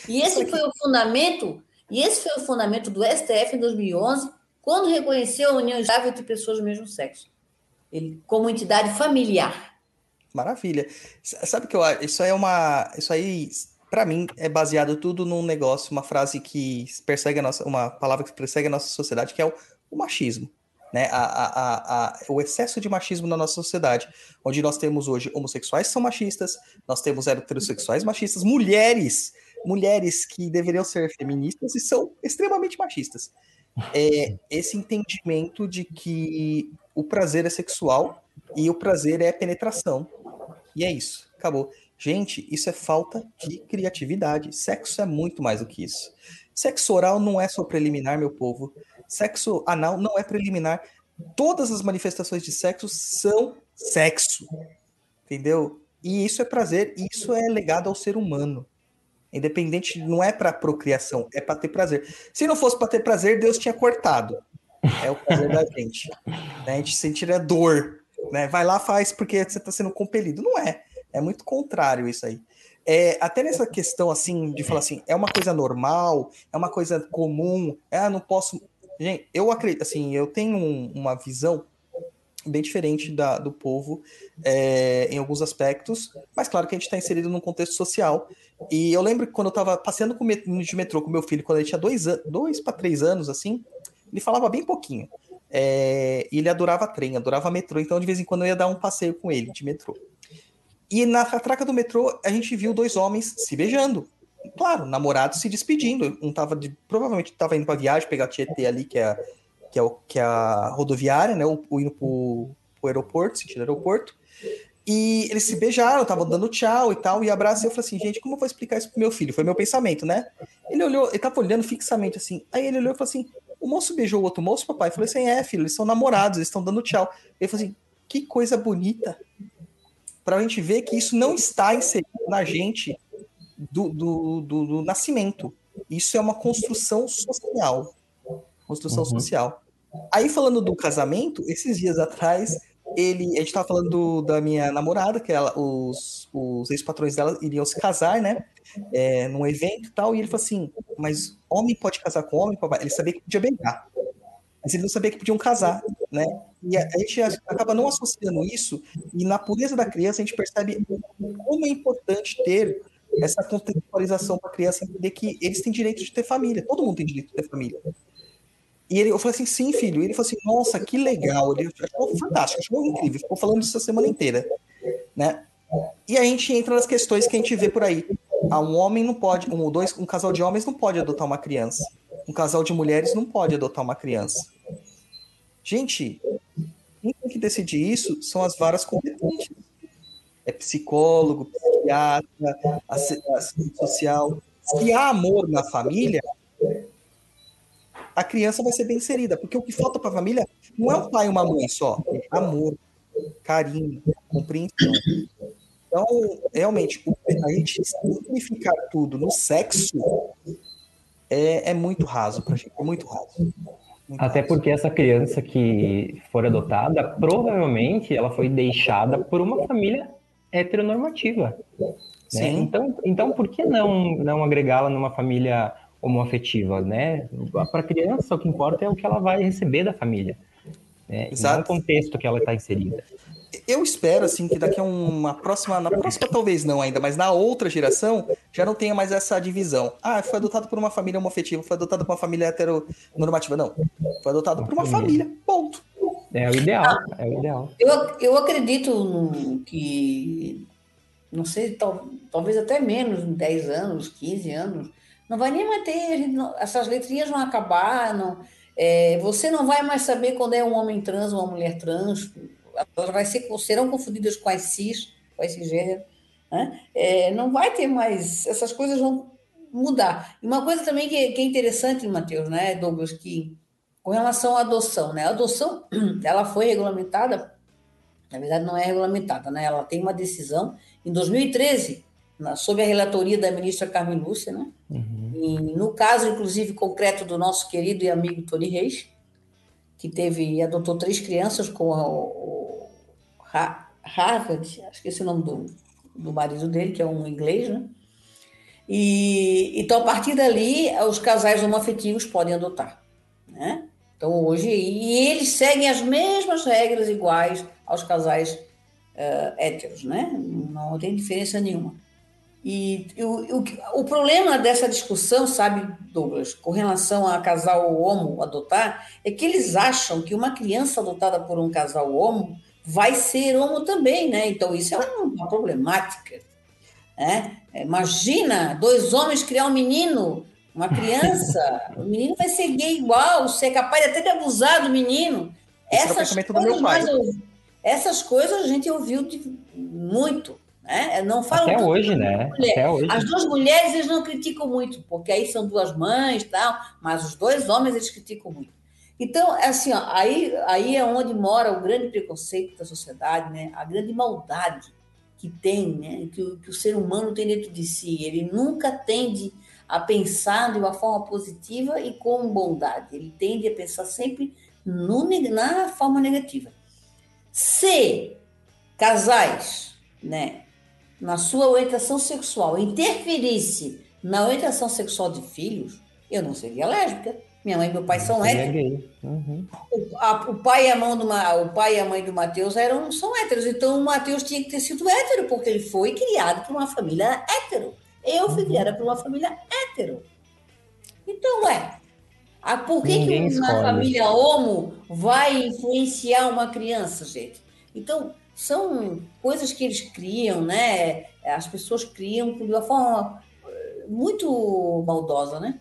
Speaker 3: E esse foi o fundamento e esse foi o fundamento do STF em 2011, quando reconheceu a união estável entre pessoas do mesmo sexo, ele como entidade familiar.
Speaker 2: Maravilha. Sabe que eu isso é uma, isso aí para mim é baseado tudo num negócio, uma frase que persegue a nossa, uma palavra que persegue a nossa sociedade, que é o, o machismo. Né, a, a, a, o excesso de machismo na nossa sociedade, onde nós temos hoje homossexuais que são machistas, nós temos heterossexuais machistas, mulheres, mulheres que deveriam ser feministas e são extremamente machistas. É esse entendimento de que o prazer é sexual e o prazer é penetração. E é isso, acabou. Gente, isso é falta de criatividade. Sexo é muito mais do que isso. Sexo oral não é só preliminar, meu povo. Sexo anal não é preliminar. Todas as manifestações de sexo são sexo. Entendeu? E isso é prazer, isso é legado ao ser humano. Independente, não é para procriação, é para ter prazer. Se não fosse para ter prazer, Deus tinha cortado. É o prazer da gente. Né? A gente sentiria dor. Né? Vai lá, faz porque você está sendo compelido. Não é. É muito contrário isso aí. É, até nessa questão assim de falar assim, é uma coisa normal, é uma coisa comum, é, não posso. Gente, eu acredito, assim, eu tenho um, uma visão bem diferente da, do povo é, em alguns aspectos, mas claro que a gente está inserido num contexto social. E eu lembro que quando eu estava passeando com, de metrô com meu filho, quando ele tinha dois, dois para três anos, assim, ele falava bem pouquinho. É, ele adorava trem, adorava metrô, então de vez em quando eu ia dar um passeio com ele de metrô. E na catraca do metrô, a gente viu dois homens se beijando. Claro, namorados se despedindo. Um tava de, provavelmente estava indo para viagem, pegar a Tietê ali, que é, que é, o, que é a rodoviária, né? Ou, indo pro, pro aeroporto, sentido aeroporto. E eles se beijaram, estavam dando tchau e tal, e abracei. Eu falei assim, gente, como eu vou explicar isso pro meu filho? Foi meu pensamento, né? Ele olhou, ele tava olhando fixamente assim. Aí ele olhou e falou assim: o moço beijou o outro moço, papai? Eu falei assim: é, filho, eles são namorados, eles estão dando tchau. Ele falou assim: que coisa bonita. Pra gente ver que isso não está inserido na gente do, do, do, do nascimento. Isso é uma construção social. Construção uhum. social. Aí, falando do casamento, esses dias atrás, ele, a gente estava falando do, da minha namorada, que ela, os, os ex-patrões dela iriam se casar, né? É, num evento e tal, e ele falou assim: Mas homem pode casar com homem? Ele sabia que podia beijar, mas ele não sabia que podiam casar, né? E a, a gente acaba não associando isso, e na pureza da criança a gente percebe como é importante ter essa contextualização para a criança entender que eles têm direito de ter família, todo mundo tem direito de ter família. E ele, eu falei assim, sim, filho. E ele falou assim, nossa, que legal. Ele achou fantástico, achou incrível. Ficou falando isso a semana inteira, né? E a gente entra nas questões que a gente vê por aí. Ah, um homem não pode, um, dois, um casal de homens não pode adotar uma criança. Um casal de mulheres não pode adotar uma criança. Gente, quem tem que decidir isso são as varas competentes. É psicólogo, psiquiatra, assistente social. Se há amor na família, a criança vai ser bem inserida, porque o que falta para a família não é um pai e uma mãe só, é amor, carinho, compreensão. Então, realmente, a gente simplificar tudo no sexo é, é muito raso para a gente, é muito raso. Muito
Speaker 4: Até raso. porque essa criança que for adotada, provavelmente ela foi deixada por uma família heteronormativa. Né? Então, então, por que não, não agregá-la numa família homoafetiva, né? Para a criança, o que importa é o que ela vai receber da família, né? Exato. Não o contexto que ela está inserida.
Speaker 2: Eu espero, assim, que daqui a uma próxima, na próxima talvez não ainda, mas na outra geração, já não tenha mais essa divisão. Ah, foi adotado por uma família homoafetiva, foi adotado por uma família heteronormativa. Não, foi adotado uma por uma família. família, ponto.
Speaker 4: É o ideal, é o ideal.
Speaker 3: Eu, eu acredito que, não sei, tal, talvez até menos, 10 anos, 15 anos, não vai nem manter, não, essas letrinhas vão acabar, não, é, você não vai mais saber quando é um homem trans ou uma mulher trans, elas vai ser, serão confundidas com as cis, com esse gênero, né? É, não vai ter mais, essas coisas vão mudar. E uma coisa também que, que é interessante, Matheus, né, Douglas, que com relação à adoção, né, a adoção, ela foi regulamentada, na verdade não é regulamentada, né, ela tem uma decisão, em 2013, na, sob a relatoria da ministra Carmen Lúcia, né? Uhum. E, no caso, inclusive, concreto do nosso querido e amigo Tony Reis, que teve adotou três crianças com a, o, Harvard, acho que esse é o nome do, do marido dele, que é um inglês, né? E, então, a partir dali, os casais homoafetivos podem adotar, né? Então, hoje, e eles seguem as mesmas regras iguais aos casais uh, héteros, né? Não tem diferença nenhuma. E o, o, o problema dessa discussão, sabe, Douglas, com relação a casal homo adotar, é que eles acham que uma criança adotada por um casal homo vai ser homo também, né? Então, isso é uma problemática. Né? Imagina dois homens criar um menino uma criança, o menino vai ser gay igual, ser capaz até de abusar do menino.
Speaker 2: Essas coisas, mais,
Speaker 3: essas coisas a gente ouviu de, muito. Né? Não falam
Speaker 4: Até hoje, né? Até hoje.
Speaker 3: As duas mulheres eles não criticam muito, porque aí são duas mães tal, mas os dois homens eles criticam muito. Então, é assim, ó, aí, aí é onde mora o grande preconceito da sociedade, né? a grande maldade que tem, né? que, que o ser humano tem dentro de si. Ele nunca tende a pensar de uma forma positiva e com bondade. Ele tende a pensar sempre no, na forma negativa. Se casais, né, na sua orientação sexual, interferisse na orientação sexual de filhos, eu não seria lésbica. Minha mãe e meu pai são héteros. Uhum. O, a, o, pai e a mãe do, o pai e a mãe do Mateus eram, são héteros. Então o Mateus tinha que ter sido hétero, porque ele foi criado por uma família hétero. Eu fui criada por uma família hétero. Então, é. Ah, por que, que uma escolhe. família homo vai influenciar uma criança, gente? Então, são coisas que eles criam, né? As pessoas criam de uma forma eh, muito maldosa, né?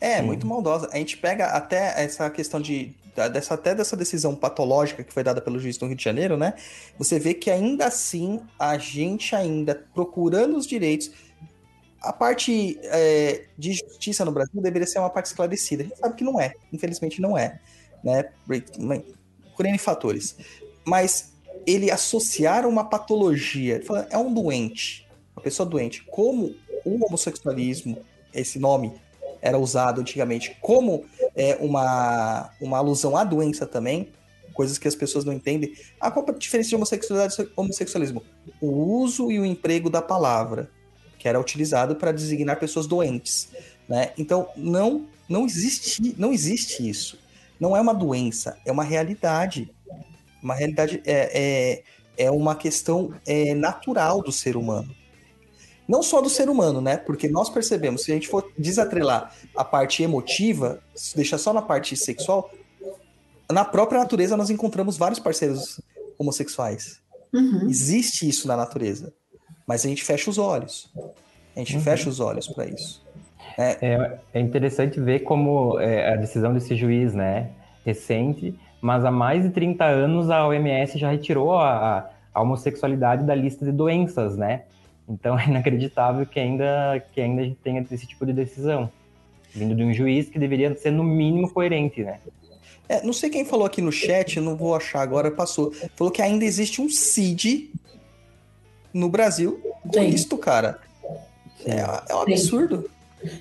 Speaker 2: É, muito maldosa. A gente pega até essa questão de dessa, até dessa decisão patológica que foi dada pelo juiz do Rio de Janeiro, né? Você vê que ainda assim a gente ainda procurando os direitos a parte é, de justiça no Brasil deveria ser uma parte esclarecida. A gente sabe que não é, infelizmente não é, né? Por N fatores. Mas ele associar uma patologia, é um doente, uma pessoa doente, como o homossexualismo, esse nome era usado antigamente como é, uma, uma alusão à doença também, coisas que as pessoas não entendem. Ah, qual a diferença de homossexualidade e homossexualismo? O uso e o emprego da palavra que era utilizado para designar pessoas doentes, né? Então não não existe não existe isso. Não é uma doença, é uma realidade. Uma realidade é, é, é uma questão é, natural do ser humano. Não só do ser humano, né? Porque nós percebemos, se a gente for desatrelar a parte emotiva, se deixar só na parte sexual, na própria natureza nós encontramos vários parceiros homossexuais. Uhum. Existe isso na natureza. Mas a gente fecha os olhos. A gente uhum. fecha os olhos para isso.
Speaker 4: É... é... É, interessante ver como é, a decisão desse juiz, né, recente, mas há mais de 30 anos a OMS já retirou a, a homossexualidade da lista de doenças, né? Então é inacreditável que ainda, que ainda a gente tenha esse tipo de decisão, vindo de um juiz que deveria ser no mínimo coerente, né?
Speaker 2: É, não sei quem falou aqui no chat, não vou achar agora, passou. Falou que ainda existe um CID no Brasil com isto, cara. É, é um absurdo.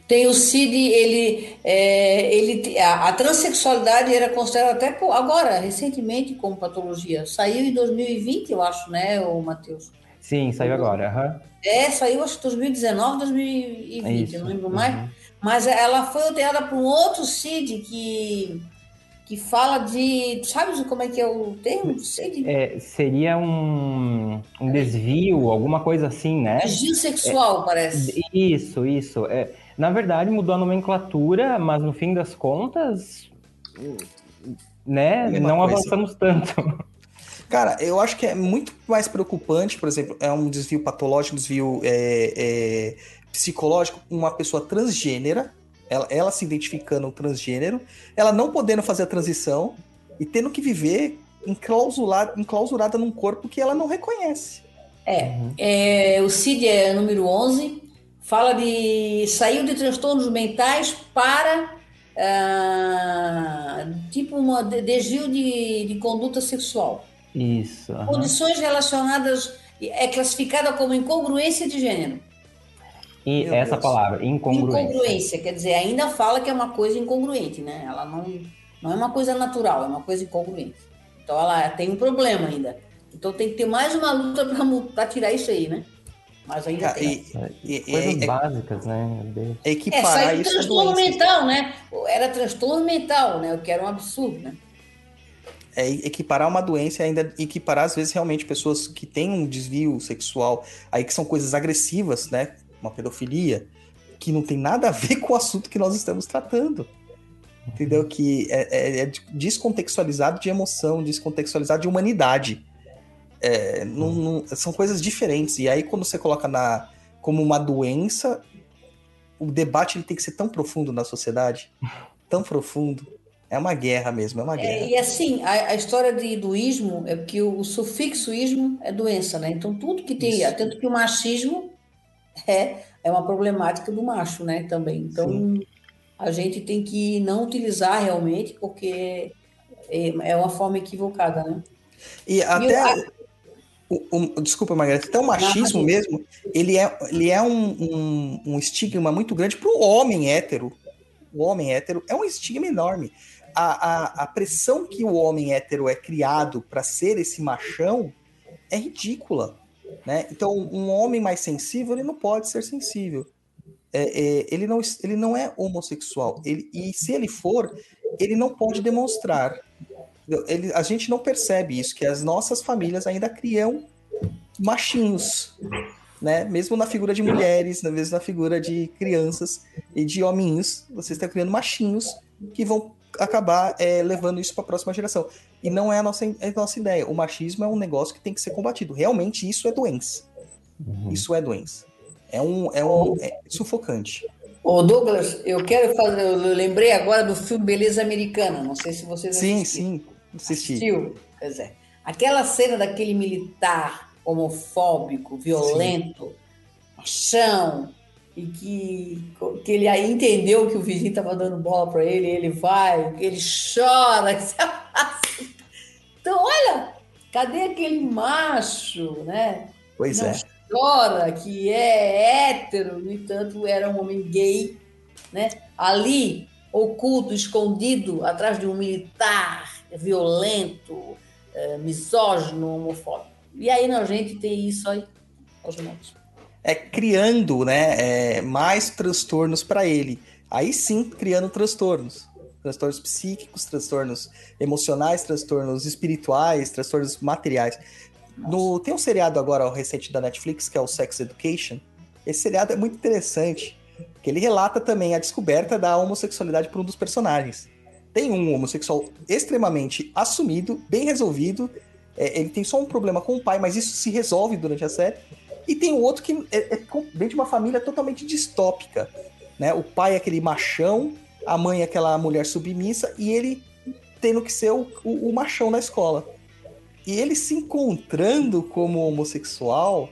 Speaker 3: Tem o CID, ele, é, ele a, a, transexualidade era considerada até agora, recentemente, como patologia. Saiu em 2020, eu acho, né, o Matheus?
Speaker 4: Sim, saiu agora. Uhum.
Speaker 3: É, saiu acho que 2019, 2020, é não lembro mais. Uhum. Mas ela foi alterada por um outro CID que que fala de. Sabe como é que é o termo? De...
Speaker 4: é, seria um, um desvio, alguma coisa assim, né?
Speaker 3: Desvio sexual, é, parece.
Speaker 4: Isso, isso. É, na verdade, mudou a nomenclatura, mas no fim das contas, né, não coisa. avançamos tanto.
Speaker 2: Cara, eu acho que é muito mais preocupante, por exemplo, é um desvio patológico, um desvio é, é, psicológico, uma pessoa transgênera ela, ela se identificando transgênero, ela não podendo fazer a transição e tendo que viver enclausurada, enclausurada num corpo que ela não reconhece.
Speaker 3: É, é o CID é número 11, fala de saiu de transtornos mentais para uh, tipo uma desvio de, de conduta sexual.
Speaker 4: Isso.
Speaker 3: Condições relacionadas é classificada como incongruência de gênero.
Speaker 4: E Meu essa Deus. palavra, incongruência.
Speaker 3: Incongruência, quer dizer, ainda fala que é uma coisa incongruente, né? Ela não, não é uma coisa natural, é uma coisa incongruente. Então ela tem um problema ainda. Então tem que ter mais uma luta para tirar isso aí, né? Mas ainda
Speaker 2: Ah,
Speaker 3: tem.
Speaker 2: e- e-
Speaker 4: Coisas
Speaker 2: é-
Speaker 4: básicas, né? De-
Speaker 3: É,
Speaker 2: equiparar
Speaker 3: saiu
Speaker 2: isso
Speaker 3: transtorno mental, né? Era transtorno mental, né? O que era um absurdo, né?
Speaker 2: é equiparar uma doença e ainda equiparar, às vezes, realmente pessoas que têm um desvio sexual, aí que são coisas agressivas, né? Uma pedofilia, que não tem nada a ver com o assunto que nós estamos tratando. Entendeu? Que é, é- é descontextualizado de emoção, descontextualizado de humanidade. É, não- não- são coisas diferentes. E aí, quando você coloca na, como uma doença, o debate ele tem que ser tão profundo na sociedade, tão profundo. É uma guerra mesmo, é uma guerra.
Speaker 3: É, e assim, a, a história de, do ismo é que o, o sufixo ismo é doença, né? Então, tudo que tem,
Speaker 2: Isso.
Speaker 3: tanto que o machismo é, é uma problemática do macho, né? Também. Então, a gente tem que não utilizar realmente, porque é, é uma forma equivocada, né?
Speaker 2: E até.
Speaker 3: eu-
Speaker 2: o- o- desculpa, Margareth, até o machismo mesmo, ele é, ele é um, um, um estigma muito grande para o homem hétero. O homem hétero é um estigma enorme. A, a, a pressão que o homem hétero é criado para ser esse machão é ridícula. Né? Então, um homem mais sensível, ele não pode ser sensível. É, é, ele, não, ele não é homossexual. Ele, e se ele for, ele não pode demonstrar. Ele, a gente não percebe isso, que as nossas famílias ainda criam machinhos, né? Mesmo na figura de mulheres, né? mesmo na figura de crianças e de hominhos, vocês estão criando machinhos que vão acabar é, levando isso para a próxima geração. E não é a nossa, é a nossa ideia. O machismo é um negócio que tem que ser combatido. Realmente, isso é doença.
Speaker 4: Uhum.
Speaker 2: Isso é doença. É um, é um é sufocante.
Speaker 3: Ô, Douglas, eu quero fazer. Eu lembrei agora do filme Beleza Americana. Não sei se vocês
Speaker 2: Sim,
Speaker 3: assistiram.
Speaker 2: sim. Assisti.
Speaker 3: Assistiu? Pois é. Aquela cena daquele militar homofóbico, violento, machão, e que, que ele aí entendeu que o vizinho estava dando bola para ele, ele vai, ele chora, se. Então, olha, cadê aquele macho, né?
Speaker 2: Pois
Speaker 3: não
Speaker 2: é.
Speaker 3: chora, que é hétero, no entanto, era um homem gay, né? Ali, oculto, escondido, atrás de um militar violento, eh, misógino, homofóbico. E aí a gente tem isso aí aos montes.
Speaker 2: é criando né, é, mais transtornos para ele. Aí sim, criando transtornos. Transtornos psíquicos, transtornos emocionais, transtornos espirituais, transtornos materiais. No, tem um seriado agora ó, recente da Netflix, que é o Sex Education. Esse seriado é muito interessante, porque ele relata também a descoberta da homossexualidade por um dos personagens. Tem um homossexual extremamente assumido, bem resolvido. é, ele tem só um problema com o pai, mas isso se resolve durante a série. E tem o outro que é, é vem de uma família totalmente distópica. Né? O pai é aquele machão, a mãe é aquela mulher submissa, e ele tendo que ser o, o- o machão na escola. E ele se encontrando como homossexual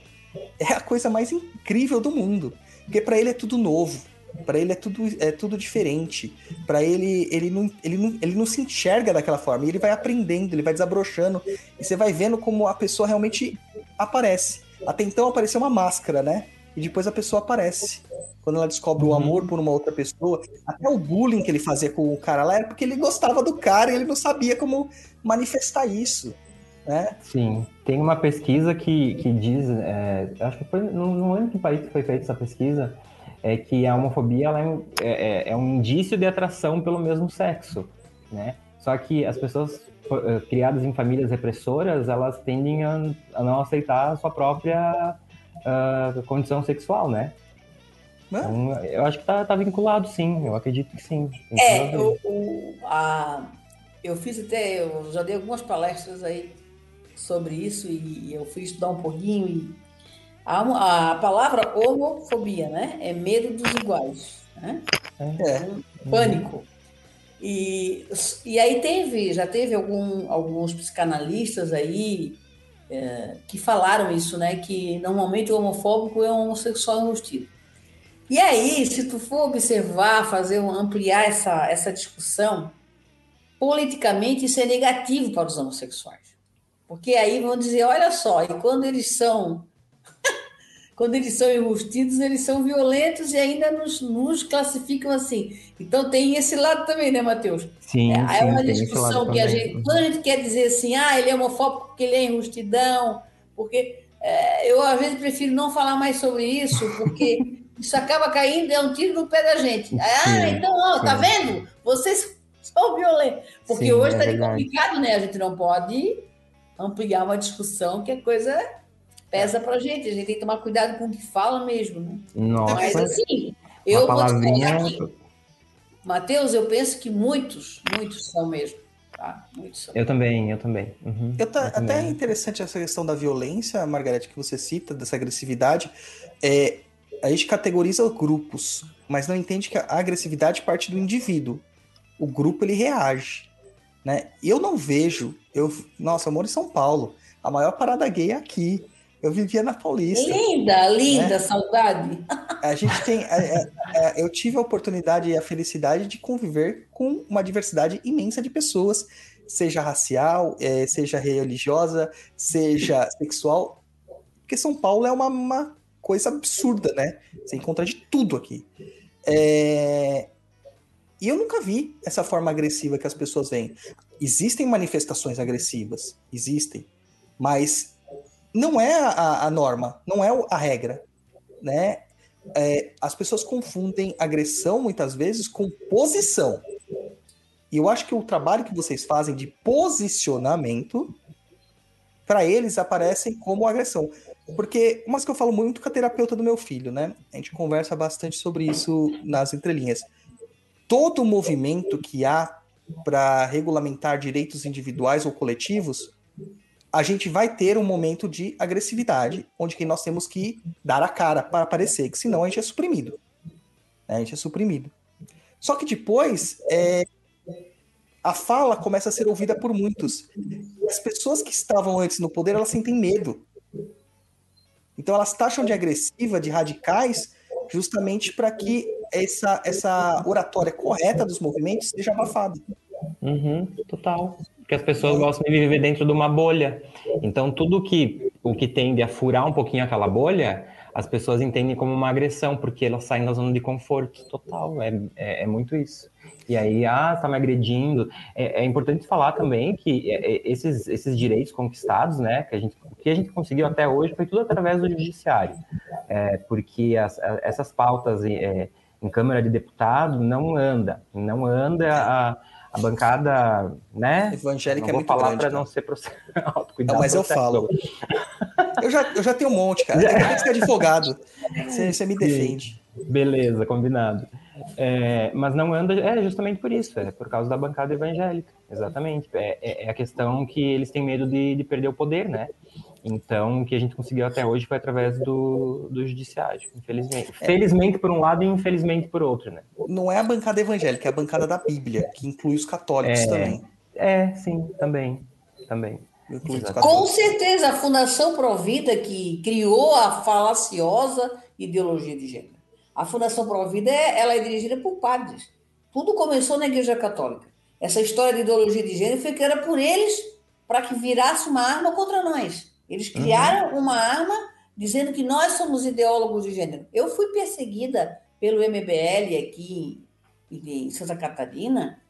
Speaker 2: é a coisa mais incrível do mundo. Porque pra ele é tudo novo. Pra ele é tudo, é tudo diferente. Pra ele, ele não, ele, não, ele não se enxerga daquela forma. E ele vai aprendendo, ele vai desabrochando. E você vai vendo como a pessoa realmente aparece. Até então apareceu uma máscara, né? E depois a pessoa aparece. Quando ela descobre o
Speaker 4: Uhum.
Speaker 2: amor por uma outra pessoa. Até o bullying que ele fazia com o cara lá era porque ele gostava do cara e ele não sabia como manifestar isso. Né?
Speaker 4: Sim, tem uma pesquisa que, que diz, é, acho que foi, não, não lembro que país que foi feita essa pesquisa, é que a homofobia ela é, um, é, é- é um indício de atração pelo mesmo sexo, né? Só que as pessoas eh, criadas em famílias repressoras, elas tendem a, a não aceitar a sua própria ah, condição sexual, né? Então, eu acho que tá, tá vinculado, sim. Eu acredito que sim.
Speaker 3: É, o, o- a, eu fiz até, eu já dei algumas palestras aí sobre isso e eu fui estudar um pouquinho e a, a palavra homofobia, né? É medo dos iguais, né?
Speaker 2: É.
Speaker 3: Pânico. E, e aí teve, já teve algum, alguns psicanalistas aí é, que falaram isso, né? Que normalmente o homofóbico é um homossexual enrustido. E aí, se tu for observar, fazer ampliar essa, essa discussão, politicamente isso é negativo para os homossexuais. Porque aí vão dizer, olha só, e quando eles são quando eles são enrustidos, eles são violentos e ainda nos, nos classificam assim. Então tem esse lado também, né, Matheus?
Speaker 4: Sim,
Speaker 3: É,
Speaker 4: sim,
Speaker 3: é uma discussão que a gente, quando a gente quer dizer assim, ah, ele é homofóbico porque ele é enrustidão, porque é, eu às vezes prefiro não falar mais sobre isso, porque isso acaba caindo, é um tiro no pé da gente. Ah,
Speaker 4: Sim,
Speaker 3: então, ó, tá vendo? Vocês são violentos. Porque
Speaker 4: Sim,
Speaker 3: hoje
Speaker 4: é
Speaker 3: está
Speaker 4: verdade.
Speaker 3: complicado, né? A gente não pode ampliar uma discussão que a coisa pesa pra gente. A gente tem que tomar cuidado com o que fala mesmo, né? Mas
Speaker 4: Nossa,
Speaker 3: assim,
Speaker 4: uma
Speaker 3: eu vou
Speaker 4: palavrinha.
Speaker 3: discordar aqui. Matheus, eu penso que muitos, muitos são mesmo. Tá? Muitos são.
Speaker 4: Eu também, eu também. Uhum,
Speaker 2: Eu tá-
Speaker 4: eu
Speaker 2: até é
Speaker 4: também.
Speaker 2: interessante essa questão da violência, Margarete, que você cita, dessa agressividade. É, a gente categoriza grupos, mas não entende que a agressividade parte do indivíduo. O grupo ele reage, né? Eu não vejo, eu, nossa, eu moro em São Paulo. A maior parada gay é aqui. Eu vivia na Paulista.
Speaker 3: Linda, linda,
Speaker 2: Né?
Speaker 3: saudade.
Speaker 2: A gente tem. é, é, é, eu tive a oportunidade e a felicidade de conviver com uma diversidade imensa de pessoas, seja racial, é, seja religiosa, seja sexual. Porque São Paulo é uma, uma coisa absurda, né? Você encontra de tudo aqui. É, E eu nunca vi essa forma agressiva que as pessoas veem. Existem manifestações agressivas, existem, mas não é a, a norma, não é a regra, né? É, as pessoas confundem agressão muitas vezes com posição. E eu acho que o trabalho que vocês fazem de posicionamento, para eles aparecem como agressão. Porque, umas que eu falo muito com a terapeuta do meu filho, né? A gente conversa bastante sobre isso nas entrelinhas. Todo movimento que há para regulamentar direitos individuais ou coletivos, a gente vai ter um momento de agressividade, onde que nós temos que dar a cara para aparecer, que senão a gente é suprimido. né? A gente é suprimido. Só que depois, é, a fala começa a ser ouvida por muitos. As pessoas que estavam antes no poder, elas sentem medo. Então elas taxam de agressiva, de radicais, justamente para que essa, essa oratória correta dos movimentos seja abafada.
Speaker 4: Uhum, total. Porque as pessoas gostam de viver dentro de uma bolha. Então, tudo que o que tende a furar um pouquinho aquela bolha, as pessoas entendem como uma agressão, porque elas saem da zona de conforto. Total, é, é, é muito isso. E aí, ah, tá me agredindo. É, é importante falar também que é, é, esses, esses direitos conquistados, né, que a gente, o que a gente conseguiu até hoje foi tudo através do judiciário. É, porque as, a- essas pautas em Câmara de Deputado não anda. Não anda a, a bancada, né?
Speaker 2: Evangélica
Speaker 4: não
Speaker 2: é muito
Speaker 4: falar
Speaker 2: grande.
Speaker 4: para não ser processado. Cuidado,
Speaker 2: mas eu
Speaker 4: processo.
Speaker 2: falo. Eu já, eu já tenho um monte, cara. Tem que ser advogado. Você, você me defende.
Speaker 4: Beleza, combinado. É, mas não anda, é justamente por isso, é por causa da bancada evangélica, exatamente. É, é- é a questão que eles têm medo de, de perder o poder, né? Então, o que a gente conseguiu até hoje foi através do, do judiciário, infelizmente. Felizmente por um lado e infelizmente por outro, né?
Speaker 2: Não é a bancada evangélica, é a bancada da Bíblia, que inclui os católicos
Speaker 4: É.
Speaker 2: também.
Speaker 4: É, sim, também, também.
Speaker 3: Com certeza, a Fundação Provida, que criou a falaciosa ideologia de gênero. A Fundação Provida é, ela é dirigida por padres. Tudo começou na Igreja Católica. Essa história de ideologia de gênero foi criada por eles para que virasse uma arma contra nós. Eles criaram uma arma dizendo que nós somos ideólogos de gênero. Eu fui perseguida pelo MBL aqui em Santa Catarina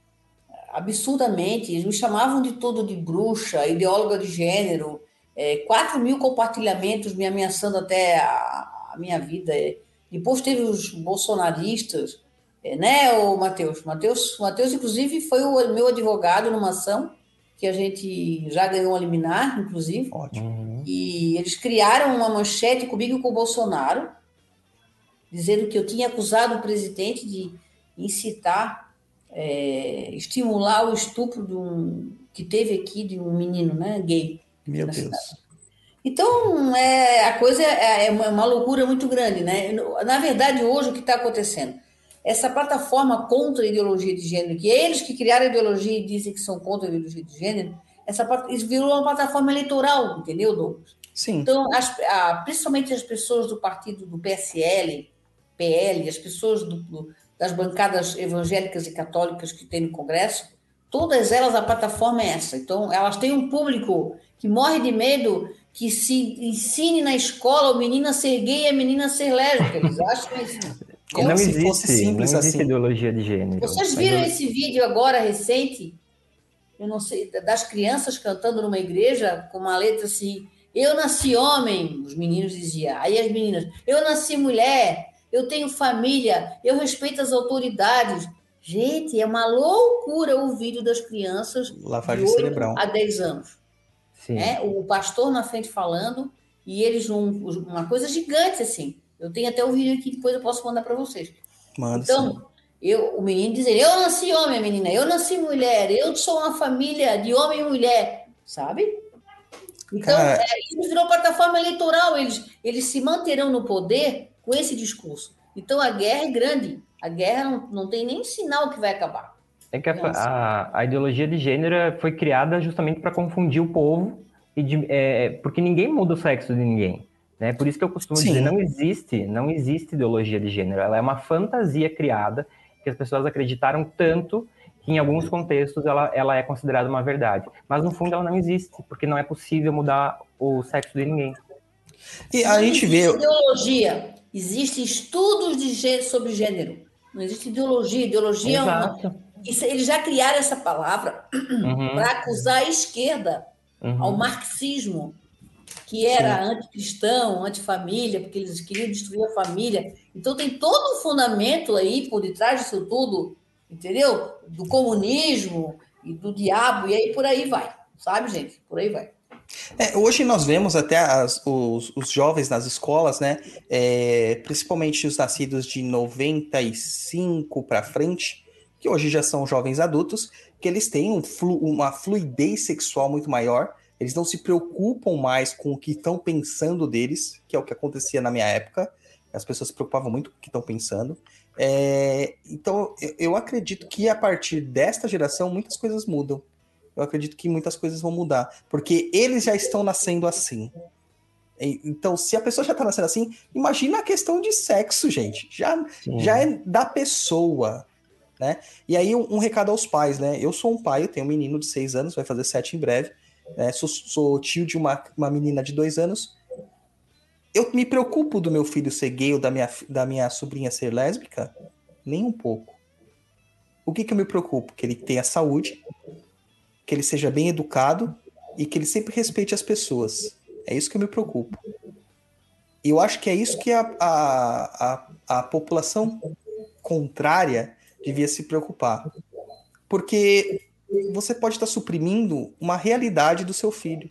Speaker 3: absurdamente. Eles me chamavam de tudo de bruxa, ideóloga de gênero, é, 4 mil compartilhamentos me ameaçando até a, a minha vida. É. Depois teve os bolsonaristas, é, né, o Matheus? Matheus, Matheus, inclusive, foi o meu advogado numa ação que a gente já ganhou a liminar, inclusive.
Speaker 2: Ótimo.
Speaker 4: Uhum.
Speaker 3: E eles criaram uma manchete comigo e com o Bolsonaro, dizendo que eu tinha acusado o presidente de incitar, é, estimular o estupro de um, que teve aqui de um menino né, gay.
Speaker 2: Meu Deus.
Speaker 3: cidade. Então, é, a coisa é, é uma uma loucura muito grande. Né? Na verdade, hoje, o que está acontecendo? Essa plataforma contra a ideologia de gênero, que é eles que criaram a ideologia e dizem que são contra a ideologia de gênero, essa, isso virou uma plataforma eleitoral, entendeu, Douglas?
Speaker 2: Sim.
Speaker 3: Então, as- a- principalmente as pessoas do partido do PSL, PL, as pessoas do- do- das bancadas evangélicas e católicas que tem no Congresso, todas elas, a plataforma é essa. Então, elas têm um público que morre de medo que se ensine na escola o menino a ser gay e a menina a ser lésbica. Eles acham isso.
Speaker 2: Como
Speaker 4: não
Speaker 2: se
Speaker 4: existe,
Speaker 2: fosse simples
Speaker 4: não existe
Speaker 2: assim.
Speaker 4: ideologia de gênero.
Speaker 3: Vocês viram esse vídeo agora recente? Eu não sei, das crianças cantando numa igreja com uma letra assim: Eu nasci homem, os meninos diziam. Aí as meninas, eu nasci mulher, eu tenho família, eu respeito as autoridades. Gente, é uma loucura o vídeo das crianças
Speaker 2: Lavagem
Speaker 3: de 8
Speaker 2: cerebral.
Speaker 3: a 10 anos.
Speaker 4: Sim.
Speaker 3: né? O pastor na frente falando e eles um, uma coisa gigante assim. Eu tenho até o vídeo aqui, depois eu posso mandar para vocês.
Speaker 2: Sim.
Speaker 3: Então, eu, o menino dizer, eu nasci homem, menina, eu nasci mulher, eu sou uma família de homem e mulher, sabe? Então,
Speaker 2: Cara-
Speaker 3: é, isso virou plataforma eleitoral, eles, eles se manterão no poder com esse discurso. Então, a guerra é grande, a guerra não, não tem nem sinal que vai acabar.
Speaker 4: É que a,
Speaker 3: Nossa.
Speaker 4: a, a ideologia de gênero foi criada justamente para confundir o povo, e de- é, porque ninguém muda o sexo de ninguém. Né? Por isso que eu costumo
Speaker 2: Sim.
Speaker 4: dizer, não existe, não existe ideologia de gênero. Ela é uma fantasia criada que as pessoas acreditaram tanto que em alguns contextos ela, ela é considerada uma verdade. Mas no fundo ela não existe, porque não é possível mudar o sexo de ninguém.
Speaker 2: E a
Speaker 3: Não
Speaker 2: gente
Speaker 3: existe
Speaker 2: vê.
Speaker 3: ideologia, existem estudos de gê- sobre gênero. Não existe ideologia. Ideologia é uma,
Speaker 4: Exato.
Speaker 3: Isso- eles já criaram essa palavra
Speaker 4: Uhum,
Speaker 3: para acusar a esquerda
Speaker 4: uhum.
Speaker 3: ao marxismo, que era anticristão, antifamília, porque eles queriam destruir a família. Então tem todo um fundamento aí por detrás disso tudo, entendeu? Do comunismo e do diabo, e aí por aí vai, sabe, gente? Por aí vai.
Speaker 2: É, hoje nós vemos até as- os, os jovens nas escolas, né? é, principalmente os nascidos de 95 para frente, que hoje já são jovens adultos, que eles têm um flu- uma fluidez sexual muito maior. Eles não se preocupam mais com o que estão pensando deles, que é o que acontecia na minha época. As pessoas se preocupavam muito com o que estão pensando. É, então, eu, eu acredito que a partir desta geração muitas coisas mudam. Eu acredito que muitas coisas vão mudar, porque eles já estão nascendo assim. Então, se a pessoa já está nascendo assim, imagina a questão de sexo, gente. Já,
Speaker 4: Sim.
Speaker 2: já é da pessoa, né? E aí, um, um recado aos pais, né? Eu sou um pai, eu tenho um menino de seis anos, vai fazer sete em breve. Né? Sou, sou tio de uma, uma menina de dois anos. Eu me preocupo do meu filho ser gay ou da minha, da minha sobrinha ser lésbica? Nem um pouco. O que, que eu me preocupo? Que ele tenha saúde, que ele seja bem educado e que ele sempre respeite as pessoas. É isso que eu me preocupo. E eu acho que é isso que a, a, a, a população contrária devia se preocupar. Porque você pode estar suprimindo uma realidade do seu filho.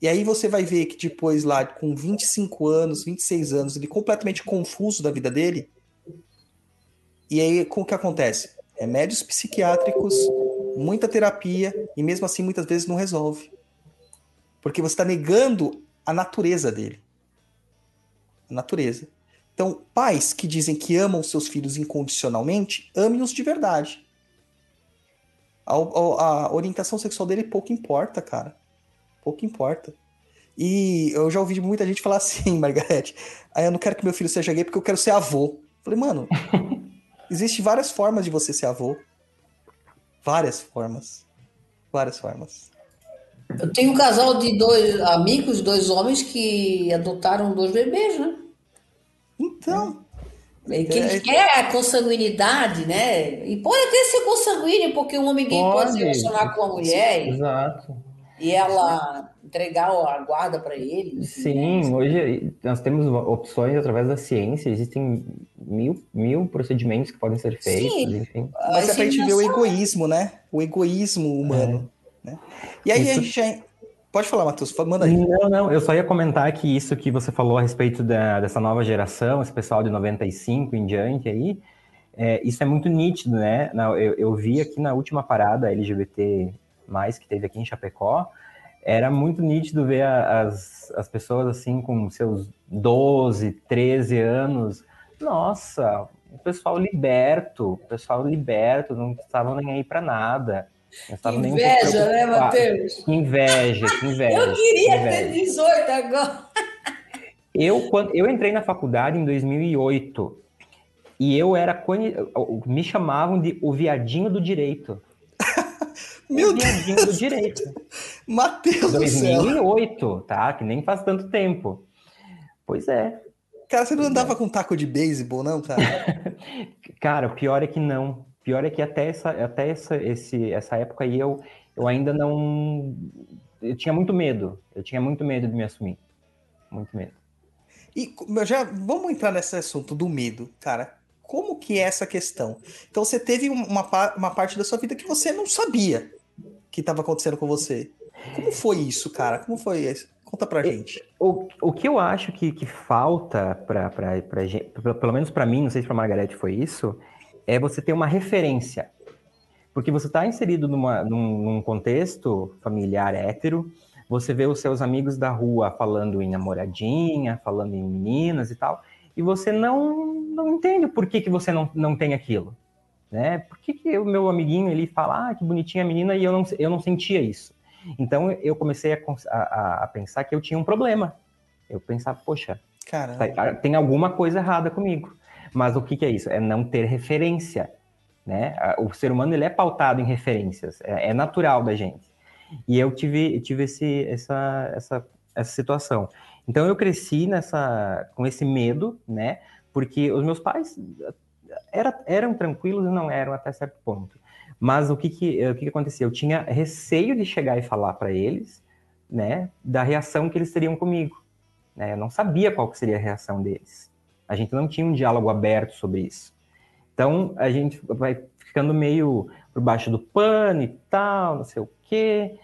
Speaker 2: E aí você vai ver que depois lá, com 25 anos, 26 anos, ele completamente confuso da vida dele. E aí, o que acontece? Remédios psiquiátricos, muita terapia, e mesmo assim muitas vezes não resolve. Porque você está negando a natureza dele. A natureza. Então, pais que dizem que amam seus filhos incondicionalmente, ame-os de verdade. A, a- a orientação sexual dele pouco importa, cara. Pouco importa. E eu já ouvi muita gente falar assim, Margarete, ah, eu não quero que meu filho seja gay porque eu quero ser avô. Falei, mano, existe várias formas de você ser avô. Várias formas. Várias formas.
Speaker 3: Eu tenho um casal de dois amigos, dois homens que adotaram dois bebês, né?
Speaker 2: Então,
Speaker 3: que
Speaker 2: É.
Speaker 3: eles querem a consanguinidade, né? E pode até ser consanguíneo, porque um homem gay pode, se relacionar com uma mulher e,
Speaker 4: Exato.
Speaker 3: e ela entregar a guarda para ele. enfim,
Speaker 4: Sim,
Speaker 3: né?
Speaker 4: hoje nós temos opções através da ciência, existem mil, mil procedimentos que podem ser feitos,
Speaker 3: Sim.
Speaker 4: enfim.
Speaker 2: mas é pra gente ver o egoísmo, né? O egoísmo humano. Né? E aí
Speaker 4: Isso-
Speaker 2: a gente já... Pode falar, Matheus, manda aí.
Speaker 4: Não, não, eu só ia comentar que isso que você falou a respeito da- dessa nova geração, esse pessoal de 95 em diante aí, é, isso é muito nítido, né? Eu, eu vi aqui na última parada LGBT, que teve aqui em Chapecó, era muito nítido ver as, as pessoas assim com seus 12, 13 anos. Nossa, o pessoal liberto, o pessoal liberto, não estavam nem aí para nada.
Speaker 3: Inveja, né. Matheus?
Speaker 4: Que inveja, que inveja.
Speaker 3: Eu queria
Speaker 4: que
Speaker 3: ter
Speaker 4: inveja.
Speaker 3: 18 agora.
Speaker 4: Eu, quando, eu entrei na faculdade em 2008 e eu era. Me chamavam de o viadinho do direito.
Speaker 2: Meu
Speaker 4: o viadinho do direito.
Speaker 2: Matheus do céu.
Speaker 4: 2008, tá? Que nem faz tanto tempo. Pois é.
Speaker 2: Cara, você não andava com taco de beisebol, não, cara?
Speaker 4: Cara, o pior é que não. Pior é que até essa, até essa, esse, essa época aí eu, eu ainda não. eu tinha muito medo. Eu tinha muito medo de me assumir. Muito medo.
Speaker 2: E já vamos entrar nesse assunto do medo, cara. Como que é essa questão? Então você teve uma, uma parte da sua vida que você não sabia que estava acontecendo com você. Como foi isso, cara? Como foi isso? Conta pra gente.
Speaker 4: O, o que eu acho que, que falta para pelo menos para mim, não sei se para Margarete foi isso, é você ter uma referência. Porque você está inserido numa, num, num contexto familiar hétero, você vê os seus amigos da rua falando em namoradinha, falando em meninas e tal, e você não, não entende por que, que você não, não tem aquilo. Né? Por que, que o meu amiguinho ele fala, ah, que bonitinha a menina, e eu não, eu não sentia isso? Então eu comecei a, a, a pensar que eu tinha um problema. Eu pensava, poxa, tá, tem alguma coisa errada comigo. Mas o que, que, é isso? É não ter referência. Né? O ser humano ele é pautado em referências, é, é natural da gente. E eu tive, tive esse, essa, essa, essa situação. Então eu cresci nessa, com esse medo, né? Porque os meus pais era, eram tranquilos e não eram até certo ponto. Mas o que que, o que que acontecia? Eu tinha receio de chegar e falar para eles, né? Da reação que eles teriam comigo. Né? Eu não sabia qual seria a reação deles. A gente não tinha um diálogo aberto sobre isso. Então a gente vai ficando meio por baixo do pano e tal, não sei o quê.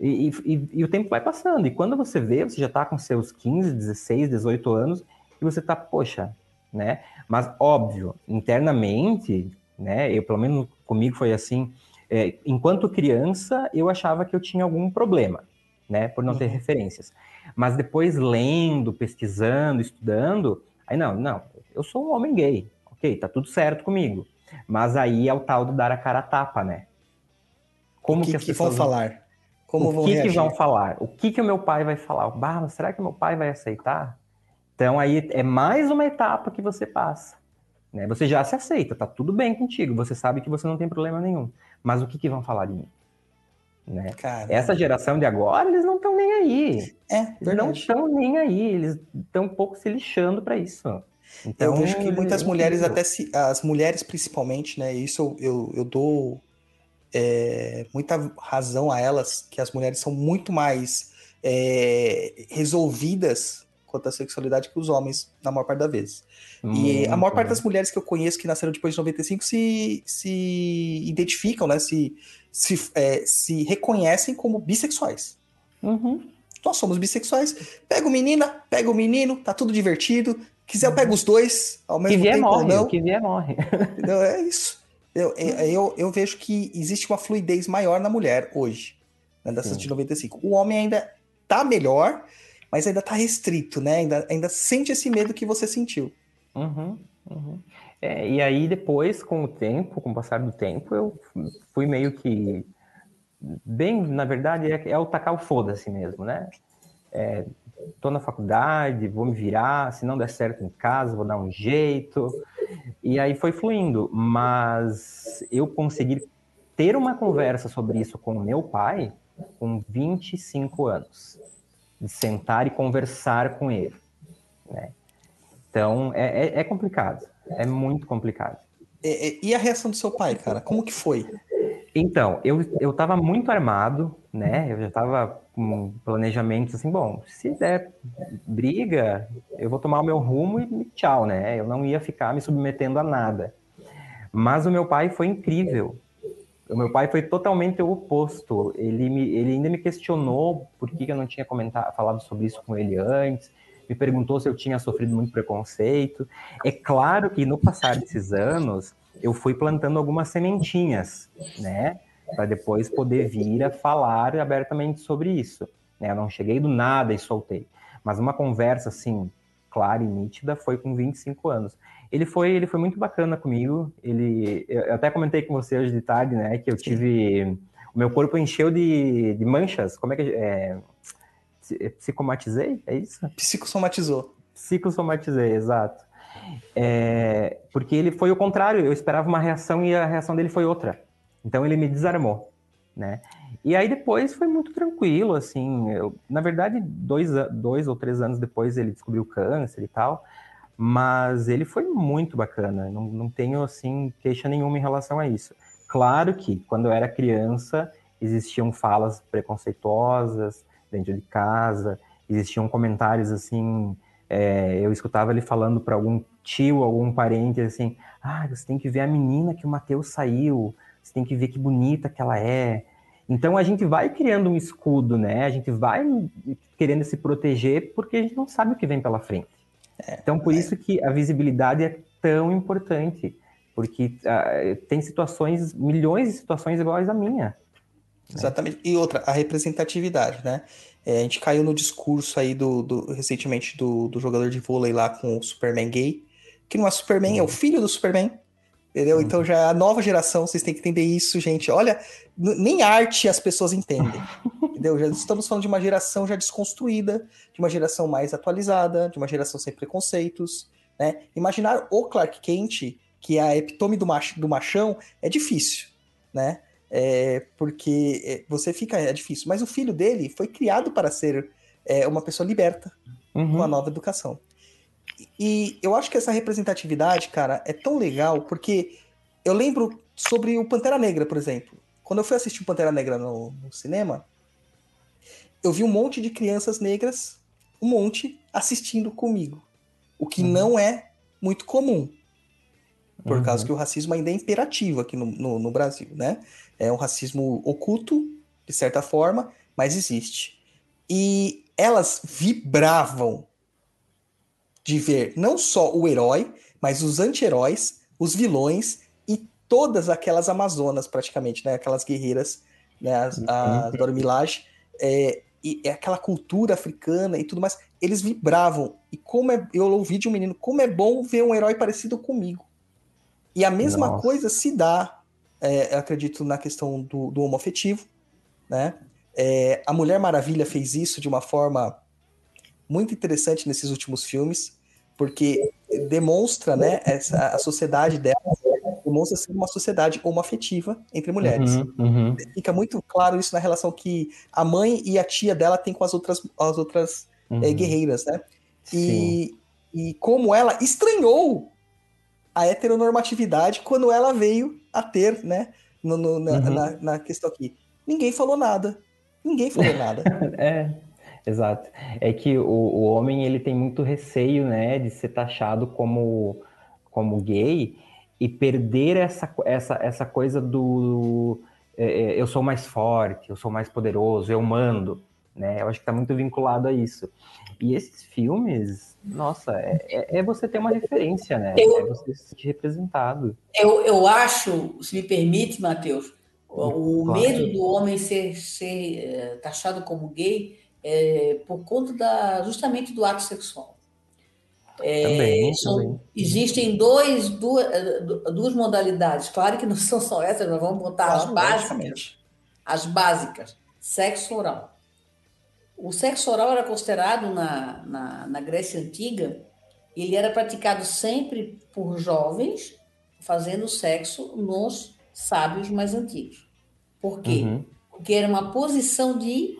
Speaker 4: E, e, e, o tempo vai passando. E quando você vê, você já está com seus 15, 16, 18 anos, e você está, poxa, né? Mas, óbvio, internamente, né? Eu, pelo menos comigo foi assim, é, enquanto criança, eu achava que eu tinha algum problema, né? Por não ter uhum. referências. Mas depois, lendo, pesquisando, estudando, aí não, não, eu sou um homem gay, ok, tá tudo certo comigo. Mas aí é o tal do dar a cara a tapa, né?
Speaker 2: Como o que, que, as que vão falar?
Speaker 4: Como o vão que, reagir? que vão falar? O que, que o meu pai vai falar? Bah, mas será que meu pai vai aceitar? Então aí é mais uma etapa que você passa. Né? Você já se aceita, tá tudo bem contigo, você sabe que você não tem problema nenhum. Mas o que, que vão falar de mim? Né? Essa geração de agora, eles não estão nem aí.
Speaker 2: É,
Speaker 4: eles não estão nem aí, eles estão um pouco se lixando para isso.
Speaker 2: Então, eu vejo que muitas mulheres, até se, as mulheres principalmente, né? Isso eu, eu dou é, muita razão a elas, que as mulheres são muito mais é, resolvidas quanto à sexualidade que os homens, na maior parte das vezes. e a maior parte das mulheres que eu conheço que nasceram depois de 95 se, se identificam, né? Se, se, é, se reconhecem como bissexuais.
Speaker 4: Uhum.
Speaker 2: Nós somos bissexuais. Pega o menina, pega o menino, tá tudo divertido. Quiser, eu pego os dois ao mesmo
Speaker 4: que vier,
Speaker 2: tempo.
Speaker 4: Morre,
Speaker 2: não.
Speaker 4: Que vier, morre.
Speaker 2: Não, é isso. Eu, eu, eu, vejo que existe uma fluidez maior na mulher hoje, né, dessas Sim. de 95. O homem ainda tá melhor, mas ainda tá restrito, né? Ainda, ainda sente esse medo que você sentiu.
Speaker 4: Uhum, uhum. É, e aí depois, com o tempo, com o passar do tempo, eu fui meio que bem, na verdade, é, é o tacar o foda-se mesmo, né? É, tô na faculdade, vou me virar, se não der certo em casa, vou dar um jeito. E aí foi fluindo, mas eu consegui ter uma conversa sobre isso com o meu pai com 25 anos. De sentar e conversar com ele. Né? Então, é, é, é complicado. É muito complicado.
Speaker 2: E, e, a reação do seu pai, cara? Como que foi?
Speaker 4: Então, eu, eu tava muito armado, né? Eu já tava com planejamentos assim, bom, se der briga, eu vou tomar o meu rumo e tchau, né? Eu não ia ficar me submetendo a nada. Mas o meu pai foi incrível. O meu pai foi totalmente o oposto. Ele, me, ele ainda me questionou por que eu não tinha comentado, falado sobre isso com ele antes. Me perguntou se eu tinha sofrido muito preconceito. É claro que no passar desses anos, eu fui plantando algumas sementinhas, né? Para depois poder vir a falar abertamente sobre isso. Né? Eu não cheguei do nada e soltei. Mas uma conversa assim, clara e nítida foi com 25 anos. Ele foi, ele foi muito bacana comigo. Ele, eu até comentei com você hoje de tarde, né, que eu tive, o meu corpo encheu de, de manchas. Como é que é, psicomatizei? É isso?
Speaker 2: Psicossomatizou.
Speaker 4: Psicossomatizei, exato. É, porque ele foi o contrário, eu esperava uma reação e a reação dele foi outra. Então ele me desarmou, né? E aí depois foi muito tranquilo, assim. Eu, na verdade, dois, dois ou três anos depois ele descobriu câncer e tal, mas ele foi muito bacana. Não, não tenho, assim, queixa nenhuma em relação a isso. Claro que quando eu era criança, existiam falas preconceituosas dentro de casa, existiam comentários assim. É, eu escutava ele falando para algum tio, algum parente assim: ah, você tem que ver a menina que o Matheus saiu, você tem que ver que bonita que ela é. Então a gente vai criando um escudo, né? A gente vai querendo se proteger porque a gente não sabe o que vem pela frente. É, então por isso que a visibilidade é tão importante, porque uh, tem situações, milhões de situações iguais à minha.
Speaker 2: Exatamente. Né? E outra, a representatividade, né? É, a gente caiu no discurso aí do, do recentemente do, do, jogador de vôlei lá com o Superman gay, que não é Superman, uhum. é o filho do Superman. Entendeu? Uhum. Então já é a nova geração, vocês têm que entender isso, gente. Olha, nem arte as pessoas entendem. entendeu? Já estamos falando de uma geração já desconstruída, de uma geração mais atualizada, de uma geração sem preconceitos, né? Imaginar o Clark Kent, que é a epitome do, mach, do machão, é difícil, né? É, porque é, você fica. É difícil. Mas o filho dele foi criado para ser é, uma pessoa liberta, uhum. uma nova educação. E eu acho que essa representatividade, cara, é tão legal, porque eu lembro sobre o Pantera Negra, por exemplo. Quando eu fui assistir o Pantera Negra no, no cinema, eu vi um monte de crianças negras, um monte, assistindo comigo. O que uhum. não é muito comum. Por uhum. causa que o racismo ainda é imperativo aqui no, no, no Brasil, né? É um racismo oculto, de certa forma, mas existe. E elas vibravam de ver não só o herói, mas os anti-heróis, os vilões e todas aquelas amazonas, praticamente, né? Aquelas guerreiras, né? A Dora Milaje, é, e é aquela cultura africana e tudo mais. Eles vibravam. E como é, eu ouvi de um menino, como é bom ver um herói parecido comigo. E a mesma Nossa. coisa se dá é, eu acredito na questão do, do homoafetivo, né? É, a Mulher Maravilha fez isso de uma forma muito interessante nesses últimos filmes, porque demonstra, né, essa, a sociedade dela demonstra ser uma sociedade homoafetiva entre mulheres. Uhum, uhum. Fica muito claro isso na relação que a mãe e a tia dela têm com as outras, as outras é, uhum. é, guerreiras, né? E, e como ela estranhou a heteronormatividade quando ela veio a ter, né? No, no, na, uhum. na, na, questão aqui. Ninguém falou nada. Ninguém falou nada.
Speaker 4: é, exato. É que o, o homem ele tem muito receio, né, de ser taxado como, como gay e perder essa, essa, essa coisa do é, é eu sou mais forte, eu sou mais poderoso, eu mando, né? Eu acho que está muito vinculado a isso. E esses filmes, nossa, é, é, é, você ter uma referência, né? Eu, é você se sentir representado.
Speaker 3: Eu, eu acho, se me permite, Matheus, o, claro. medo do homem ser, ser é, taxado como gay é por conta da, justamente do ato sexual. É, também, são, também. Existem dois, duas, duas modalidades. Claro que não são só essas, nós vamos botar claro, as básicas. As básicas. Sexo oral. O sexo oral era considerado na, na, na Grécia Antiga, ele era praticado sempre por jovens fazendo sexo nos sábios mais antigos. Por quê? Uhum. Porque era uma posição de,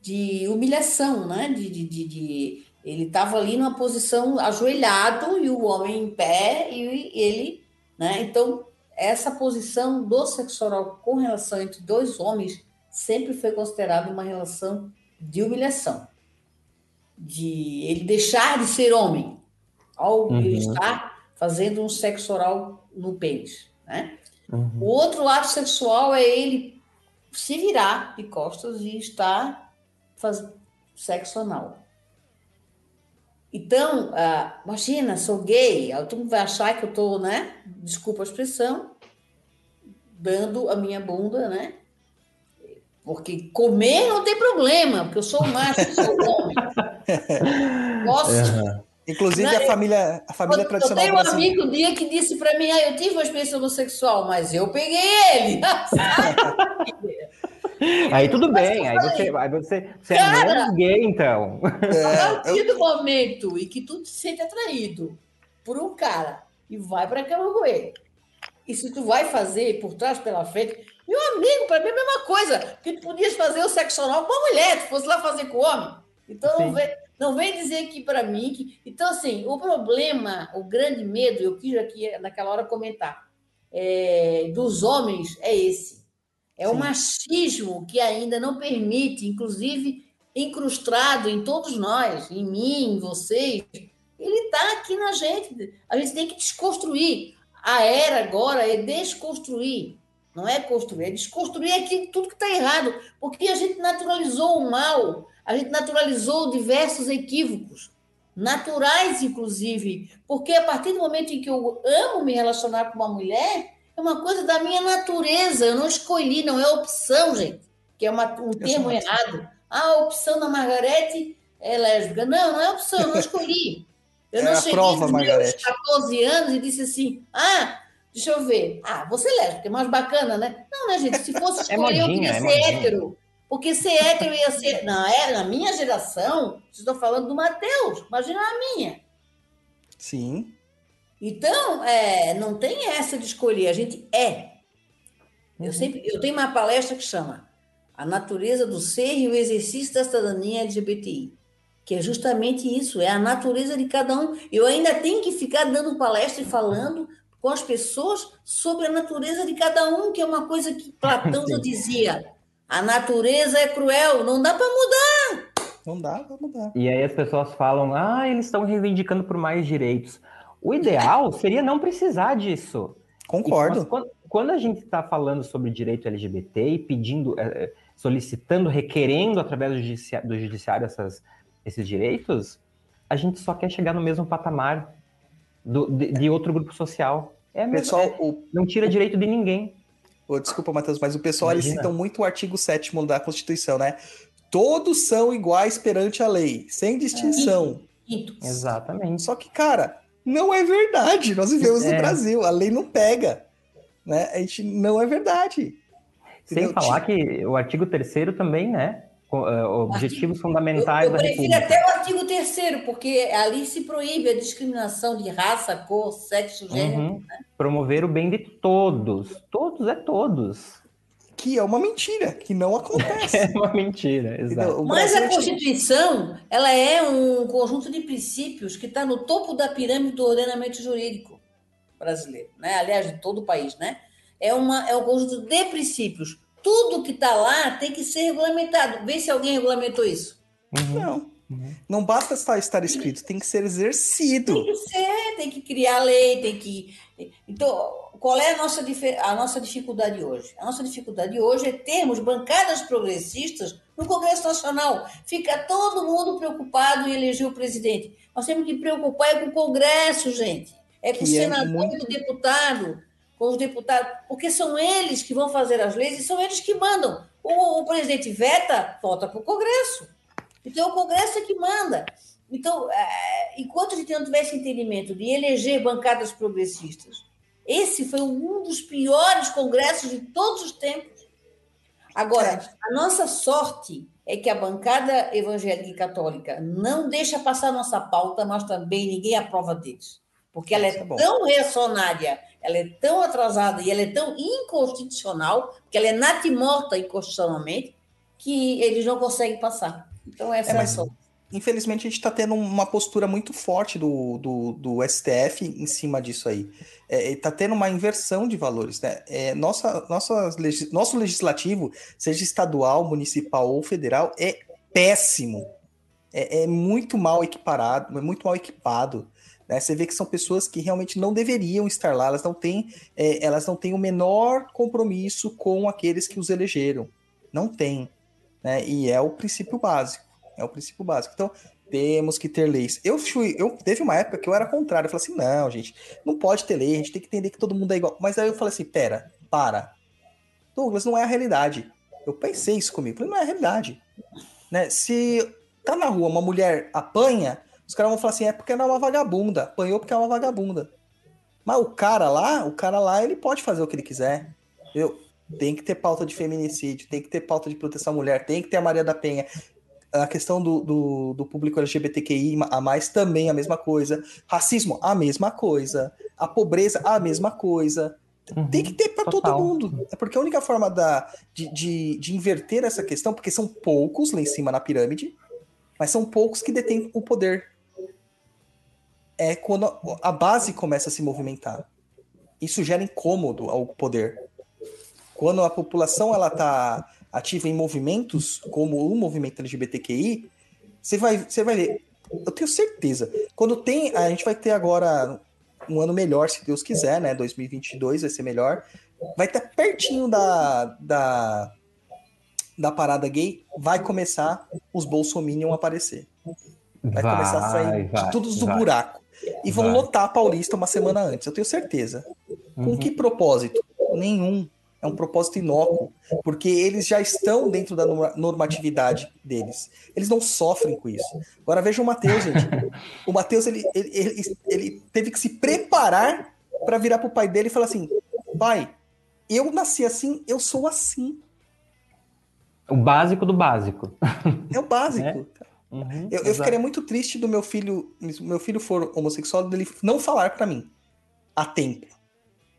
Speaker 3: de humilhação, né? De, de, de, de ele estava ali numa posição ajoelhado e o homem em pé e ele, né? Então essa posição do sexo oral com relação entre dois homens sempre foi considerada uma relação de humilhação, de ele deixar de ser homem ao uhum. estar fazendo um sexo oral no pênis. Né? Uhum. O outro ato sexual é ele se virar de costas e estar fazendo sexo anal. Então, uh, imagina, sou gay, todo mundo vai achar que eu estou, né? Desculpa a expressão, dando a minha bunda, né? Porque comer não tem problema, porque eu sou macho, sou homem. Posso. Uhum.
Speaker 2: Inclusive não, a família, a família tradicional.
Speaker 3: Eu tenho um amigo um dia que disse para mim: ah, eu tive uma experiência homossexual, mas eu peguei ele.
Speaker 4: aí tudo bem, aí você, aí você, você Cara, é menos gay, então.
Speaker 3: É, a partir do momento em que tu te sente atraído por um cara e vai para a cama com ele, e se tu vai fazer por trás pela frente, meu amigo, para mim é a mesma coisa. Que tu podias fazer o sexo oral com a mulher, tu fosse lá fazer com o homem. Então não vem, não vem dizer aqui para mim que. Então, assim, o problema, o grande medo, eu quis aqui naquela hora comentar, é, dos homens é esse. É Sim. o machismo que ainda não permite, inclusive incrustado em todos nós, em mim, em vocês, ele está aqui na gente. A gente tem que desconstruir. A era agora é desconstruir, não é construir, é desconstruir aquilo, tudo que está errado, porque a gente naturalizou o mal, a gente naturalizou diversos equívocos, naturais, inclusive, porque a partir do momento em que eu amo me relacionar com uma mulher, é uma coisa da minha natureza, eu não escolhi, não é opção, gente, que é uma, um termo errado. Ah, a opção da Margarete é lésbica. Não, não é opção, eu não escolhi. Eu
Speaker 2: é
Speaker 3: não
Speaker 2: cheguei prova,
Speaker 3: nos
Speaker 2: Margarete.
Speaker 3: 14 anos e disse assim: ah, deixa eu ver. Ah, você é lésbica, é mais bacana, né? Não, né, gente? Se fosse
Speaker 4: É
Speaker 3: escolher, eu
Speaker 4: modinha,
Speaker 3: queria
Speaker 4: é
Speaker 3: ser
Speaker 4: modinha.
Speaker 3: hétero. Porque ser hétero ia ser. Não, é na minha geração, vocês estão falando do Matheus, imagina a minha.
Speaker 2: Sim.
Speaker 3: Então, é, não tem essa de escolher, a gente é. Eu sempre, eu tenho uma palestra que chama A Natureza do Ser e o Exercício da Cidadania LGBTI, que é justamente isso, é a natureza de cada um. Eu ainda tenho que ficar dando palestra e falando com as pessoas sobre a natureza de cada um, que é uma coisa que Platão já dizia. A natureza é cruel, não dá para mudar.
Speaker 2: Não dá pra mudar.
Speaker 4: E aí as pessoas falam, ah, eles estão reivindicando por mais direitos. O ideal seria não precisar disso.
Speaker 2: Concordo.
Speaker 4: Mas quando, quando a gente está falando sobre direito LGBT e pedindo, eh, eh, solicitando, requerendo através do judiciário, do judiciário essas, esses direitos, a gente só quer chegar no mesmo patamar do- de, de outro grupo social. É mesmo,
Speaker 2: Pessoal,
Speaker 4: é-
Speaker 2: o,
Speaker 4: não tira direito de ninguém.
Speaker 2: Ô, desculpa, Matheus, mas o pessoal eles citam muito o artigo 7 da Constituição, né? Todos são iguais perante a lei, sem distinção.
Speaker 3: Quinto.
Speaker 4: Exatamente.
Speaker 2: Só que, cara, não é verdade. Nós vivemos no
Speaker 4: É.
Speaker 2: Brasil, a lei não pega. Né? A gente não é verdade.
Speaker 4: Sem
Speaker 2: Entendeu?
Speaker 4: falar que o artigo 3 também, né? Eh, objetivos
Speaker 3: Eu,
Speaker 4: fundamentais
Speaker 3: eu
Speaker 4: da
Speaker 3: prefiro
Speaker 4: República.
Speaker 3: até o artigo 3 porque ali se proíbe a discriminação de raça, cor, sexo, gênero.
Speaker 4: Uhum. Promover o bem de todos. Todos é todos.
Speaker 2: Que é uma mentira, que não acontece.
Speaker 4: É uma mentira, exato.
Speaker 3: Mas a
Speaker 2: gente,
Speaker 3: Constituição, ela é um conjunto de princípios que está no topo da pirâmide do ordenamento jurídico brasileiro, né? Aliás, de todo o país, né? É, uma, é um conjunto de princípios. Tudo que está lá tem que ser regulamentado. Vê se alguém regulamentou isso.
Speaker 4: Uhum.
Speaker 2: Não.
Speaker 4: Uhum.
Speaker 2: Não basta estar, estar escrito, tem que ser exercido.
Speaker 3: Tem que ser, tem que criar lei, tem que. Então, qual é a nossa, a nossa dificuldade hoje? A nossa dificuldade hoje é termos bancadas progressistas no Congresso Nacional. Fica todo mundo preocupado em eleger o presidente. Nós temos que preocupar é com o Congresso, gente. É com o
Speaker 2: Que é
Speaker 3: senador
Speaker 2: muito-
Speaker 3: e o deputado, com os deputados, porque são eles que vão fazer as leis e são eles que mandam. O, o presidente veta, volta para o Congresso. Então, o Congresso é que manda. Então, é, enquanto a gente não tivesse entendimento de eleger bancadas progressistas, esse foi um dos piores congressos de todos os tempos. Agora, a nossa sorte é que a bancada evangélica e católica não deixa passar a nossa pauta, mas também ninguém aprova deles. Porque ela é
Speaker 2: é
Speaker 3: tão reacionária, ela é tão atrasada e ela é tão inconstitucional, que ela é natimorta inconstitucionalmente, que eles não conseguem passar. Então, essa
Speaker 2: É,
Speaker 3: é, a
Speaker 2: mas-
Speaker 3: sorte.
Speaker 2: Infelizmente, a gente está tendo uma postura muito forte do, do, do STF em cima disso aí. Está tendo uma inversão de valores. Né? É, nossa, nossa, nosso legislativo, seja estadual, municipal ou federal, é péssimo. É, é muito mal equiparado, é muito mal equipado. Né? Você vê que são pessoas que realmente não deveriam estar lá, elas não têm, é, elas não têm o menor compromisso com aqueles que os elegeram. Não tem. Né? E é o princípio básico. É o princípio básico. Então, temos que ter leis. Eu fui, eu teve uma época que eu era contrário. Eu falei assim: não, gente, não pode ter lei, a gente tem que entender que todo mundo é igual. Mas aí eu falei assim: pera, para. Douglas, não é a realidade. Eu pensei isso comigo. Falei, não é a realidade. Né? Se tá na rua uma mulher apanha, os caras vão falar assim: é porque ela é uma vagabunda. Apanhou porque é uma vagabunda. Mas o cara lá, o cara lá, ele pode fazer o que ele quiser. Eu, tem que ter pauta de feminicídio, tem que ter pauta de proteção à mulher, tem que ter a Maria da Penha. A questão do, do, do público LGBTQI a mais também a mesma coisa. Racismo, a mesma coisa. A pobreza, a mesma coisa.
Speaker 4: Uhum.
Speaker 2: Tem que ter para todo mundo. É porque a única forma da, de, de, de inverter essa questão, porque são poucos lá em cima na pirâmide, mas são poucos que detêm o poder. É quando a- base começa a se movimentar. Isso gera incômodo ao poder. quando a população ela tá ativa em movimentos como o movimento LGBTQI, você vai, você vai ver. Eu tenho certeza. Quando tem, a gente vai ter agora um ano melhor, se Deus quiser, né? 2022 vai ser melhor. Vai estar pertinho da, da, da parada gay, vai começar os bolsominion aparecer. Vai, vai começar a sair vai, de todos do buraco. E vão lotar a Paulista uma semana antes, eu tenho certeza. Com uhum. que propósito? Nenhum. É um propósito inócuo, porque eles já estão dentro da normatividade deles. Eles não sofrem com isso. Agora veja o Matheus, gente. O Matheus ele, ele, ele, ele teve que se preparar para virar para o pai dele e falar assim: pai, eu nasci assim, eu sou assim.
Speaker 4: O básico do básico.
Speaker 2: É o básico. É. Uhum, eu, eu, ficaria muito triste do meu filho, meu filho for homossexual, dele não falar para mim a tempo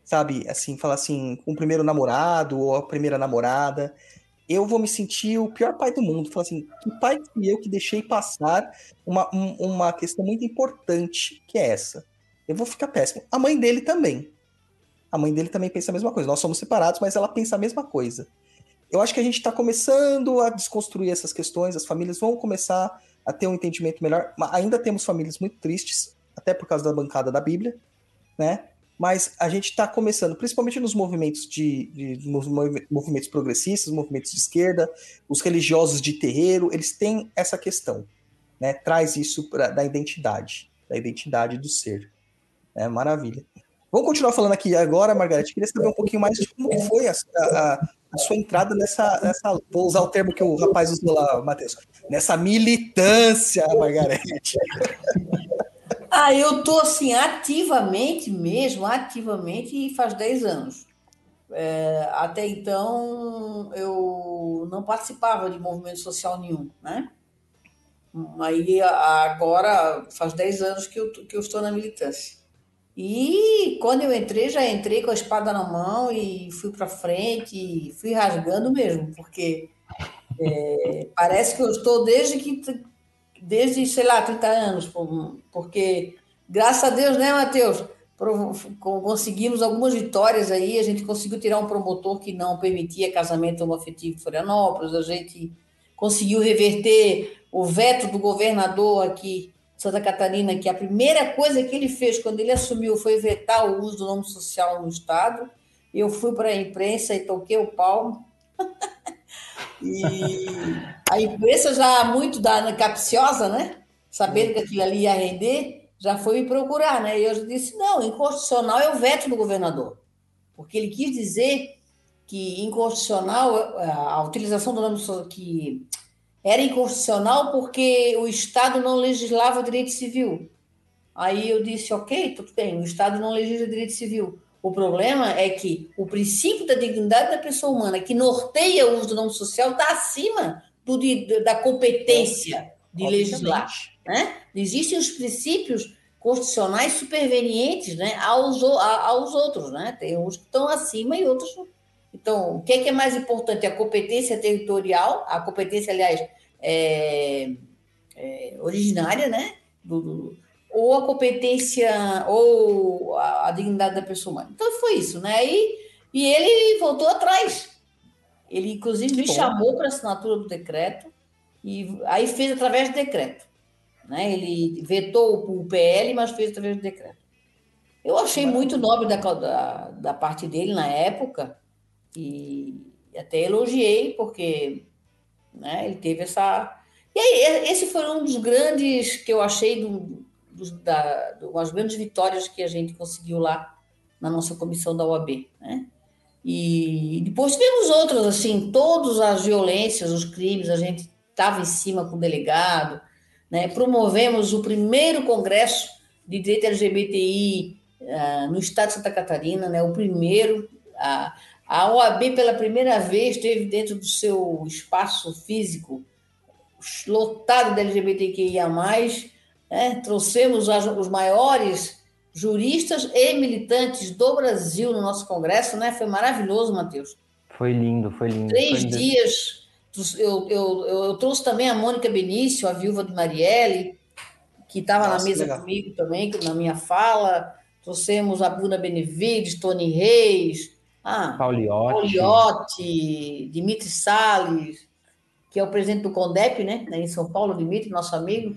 Speaker 2: sabe? Assim, falar assim, com o primeiro namorado ou a primeira namorada, eu vou me sentir o pior pai do mundo. Falar assim, que pai que eu que deixei passar uma, um, uma questão muito importante, que é essa. Eu vou ficar péssimo. A mãe dele também. A mãe dele também pensa a mesma coisa. Nós somos separados, mas ela pensa a mesma coisa. Eu acho que a gente está começando a desconstruir essas questões, as famílias vão começar a ter um entendimento melhor. Mas ainda temos famílias muito tristes, até por causa da bancada da Bíblia, né? mas a gente está começando, principalmente nos movimentos de, de, movimentos progressistas, movimentos de esquerda, os religiosos de terreiro, eles têm essa questão, né? Traz isso pra, da identidade, da identidade do ser. É maravilha. Vamos continuar falando aqui agora, Margarete. Queria saber um pouquinho mais de como foi a, a, a sua entrada nessa, nessa. Vou usar o termo que o rapaz usou lá, Matheus. Nessa militância, Margarete.
Speaker 3: Ah, eu estou assim, ativamente mesmo, ativamente, faz 10 anos. É, até então, eu não participava de movimento social nenhum, né? Aí, agora, faz 10 anos que eu, que eu estou na militância. E quando eu entrei, já entrei com a espada na mão e fui para frente, fui rasgando mesmo, porque é, parece que eu estou desde que desde, sei lá, 30 anos, porque, graças a Deus, né, Matheus? Conseguimos algumas vitórias aí, a gente conseguiu tirar um promotor que não permitia casamento homoafetivo em Florianópolis, a gente conseguiu reverter o veto do governador aqui Santa Catarina, que a primeira coisa que ele fez quando ele assumiu foi vetar o uso do nome social no Estado. Eu fui para a imprensa e toquei o pau. E a imprensa já muito da capciosa, né? Sabendo que aquilo ali ia render, já foi me procurar, né? E eu disse: não, inconstitucional é o veto do governador. Porque ele quis dizer que inconstitucional, a utilização do nome que era inconstitucional porque o Estado não legislava direito civil. Aí eu disse, ok, tudo bem, o Estado não legisla direito civil. O problema é que o princípio da dignidade da pessoa humana, que norteia o uso do nome social, está acima do, da competência de legislar. Né? Existem os princípios constitucionais supervenientes né, aos, aos outros. Né? Tem uns que estão acima e outros. Então, o que é, que é mais importante? A competência territorial, a competência, aliás, é, é originária, né? Do, do, ou a competência ou a, a, dignidade da pessoa humana. Então foi isso, né? E, e ele voltou atrás. Ele, inclusive, me chamou para assinatura do decreto e aí fez através do decreto. Né? Ele vetou o PL, mas fez através do decreto. Eu achei muito nobre da, da, da parte dele na época e até elogiei, porque né, ele teve essa. E aí, esse foi um dos grandes que eu achei do, dos, da, das grandes vitórias que a gente conseguiu lá na nossa comissão da OAB, né? E depois tivemos outras, assim, todas as violências, os crimes, a gente estava em cima com o delegado, né? Promovemos o primeiro congresso de direito LGBTI uh, no estado de Santa Catarina, né? O primeiro, a, a OAB pela primeira vez teve dentro do seu espaço físico lotado de LGBTQIA+, né? Trouxemos os maiores juristas e militantes do Brasil no nosso congresso, né? Foi maravilhoso, Matheus.
Speaker 4: Foi lindo, foi lindo.
Speaker 3: Três
Speaker 4: foi lindo.
Speaker 3: dias. Eu, eu, eu, eu, trouxe também a Mônica Benício, a viúva de Marielle, que estava na mesa legal. comigo também, na minha fala. Trouxemos a Bruna Benevides, Tony Reis, Ah,
Speaker 4: Pauliotti.
Speaker 3: Pauliotti, Dimitri Salles, que é o presidente do CONDEP, né, em São Paulo, Dimitri, nosso amigo.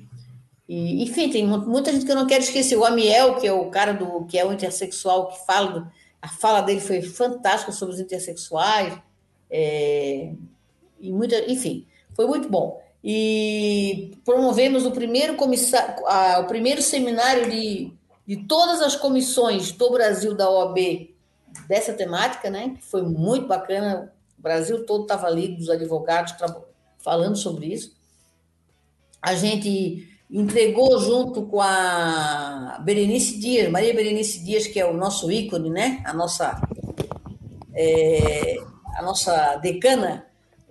Speaker 3: E, enfim, tem muita gente que eu não quero esquecer. O Amiel, que é o cara do que é o intersexual, que fala, do, a fala dele foi fantástica sobre os intersexuais. É, e muita, enfim, foi muito bom. E promovemos o primeiro comissário, o primeiro seminário de, de todas as comissões do Brasil da OAB dessa temática, né? Que foi muito bacana. O Brasil todo estava ali, dos advogados falando sobre isso. A gente entregou junto com a Berenice Dias, Maria Berenice Dias, que é o nosso ícone, né? A nossa, é, a nossa decana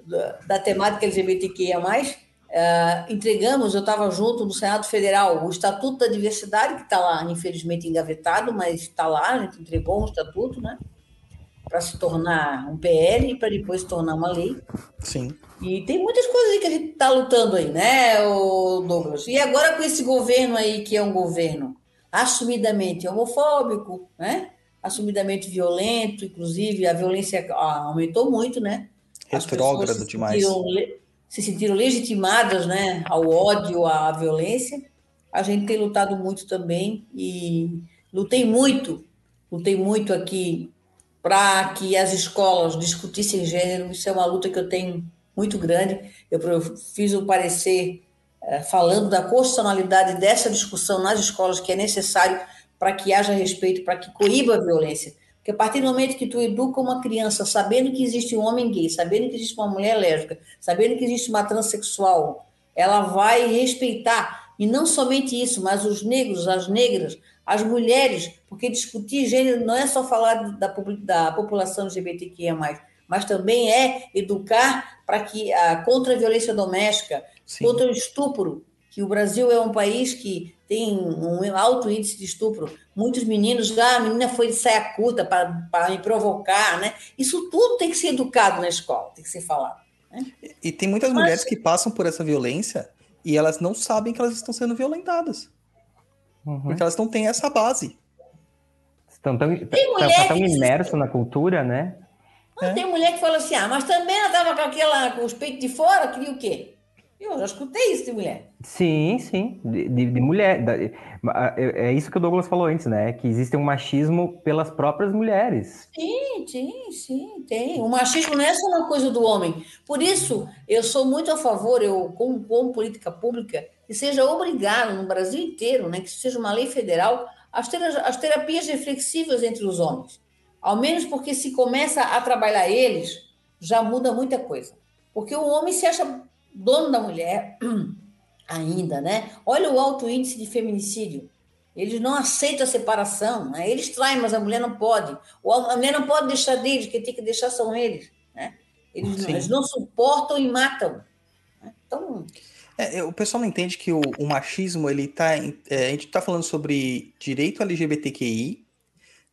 Speaker 3: da, da temática LGBTQIA+, uh, entregamos, eu estava junto no Senado Federal, o Estatuto da Diversidade, que está lá, infelizmente, engavetado, mas está lá, a gente entregou um estatuto, né? Para se tornar um PL, para depois se tornar uma lei.
Speaker 2: Sim.
Speaker 3: E tem muitas coisas aí que a gente está lutando aí, né, Douglas? E agora com esse governo aí, que é um governo assumidamente homofóbico, né? Assumidamente violento, inclusive a violência aumentou muito, né?
Speaker 2: Retrógrado demais.
Speaker 3: Sentiram, se sentiram legitimadas, né, ao ódio, à violência. A gente tem lutado muito também e lutei muito, lutei muito aqui para que as escolas discutissem gênero. Isso é uma luta que eu tenho muito grande. Eu fiz um parecer é, falando da constitucionalidade dessa discussão nas escolas, que é necessário para que haja respeito, para que coíba a violência. Porque a partir do momento que tu educa uma criança sabendo que existe um homem gay, sabendo que existe uma mulher lésbica, sabendo que existe uma transexual, ela vai respeitar. E não somente isso, mas os negros, as negras, as mulheres, porque discutir gênero não é só falar da, da população LGBTQIA+, mas também é educar para que a, contra a violência doméstica, Sim. contra o estupro, que o Brasil é um país que tem um alto índice de estupro. Muitos meninos, ah, a menina foi de saia curta para me provocar, né? Isso tudo tem que ser educado na escola, tem que ser falado. Né?
Speaker 2: E tem muitas Mas... mulheres que passam por essa violência e elas não sabem que elas estão sendo violentadas. Uhum. Porque elas não têm essa base.
Speaker 4: Estão tão, tão, tão imersos na cultura, né?
Speaker 3: é. Tem mulher que fala assim, ah, mas também ela estava com, aquela, com os peitos de fora, queria o quê? Eu já escutei isso de mulher.
Speaker 4: Sim, sim, de, de, de mulher. É, é isso que o Douglas falou antes, né? Que existe um machismo pelas próprias mulheres.
Speaker 3: Sim, sim, sim, tem. O machismo não é só uma coisa do homem. Por isso, eu sou muito a favor, eu, como, como política pública, que seja obrigado no Brasil inteiro, né? Que seja uma lei federal, as, as terapias reflexivas entre os homens. Ao menos porque se começa a trabalhar eles, já muda muita coisa. Porque o homem se acha dono da mulher ainda, né? Olha o alto índice de feminicídio. Eles não aceitam a separação, né? eles traem, mas a mulher não pode. A mulher não pode deixar deles, quem tem que deixar são eles. Né? Eles, não, eles não suportam e matam. Né? Então.
Speaker 2: É, o pessoal não entende que o, o machismo, ele tá. É, a gente está falando sobre direito LGBTQI,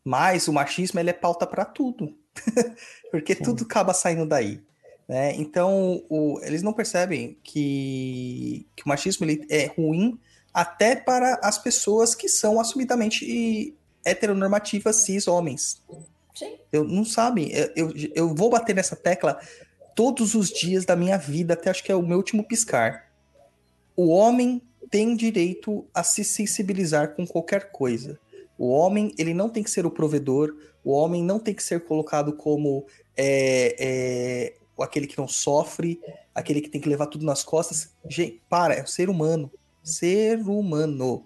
Speaker 2: mas o machismo ele é pauta para tudo, porque Sim. tudo acaba saindo daí. Né? Então, o, eles não percebem que, que o machismo ele é ruim até para as pessoas que são assumidamente heteronormativas cis homens. Sim. Eu não sabem. Eu, eu, eu vou bater nessa tecla todos os dias da minha vida, até acho que é o meu último piscar. O homem tem direito a se sensibilizar com qualquer coisa. O homem, ele não tem que ser o provedor, o homem não tem que ser colocado como é, é, aquele que não sofre, aquele que tem que levar tudo nas costas. Gente, para, é um ser humano. Ser humano.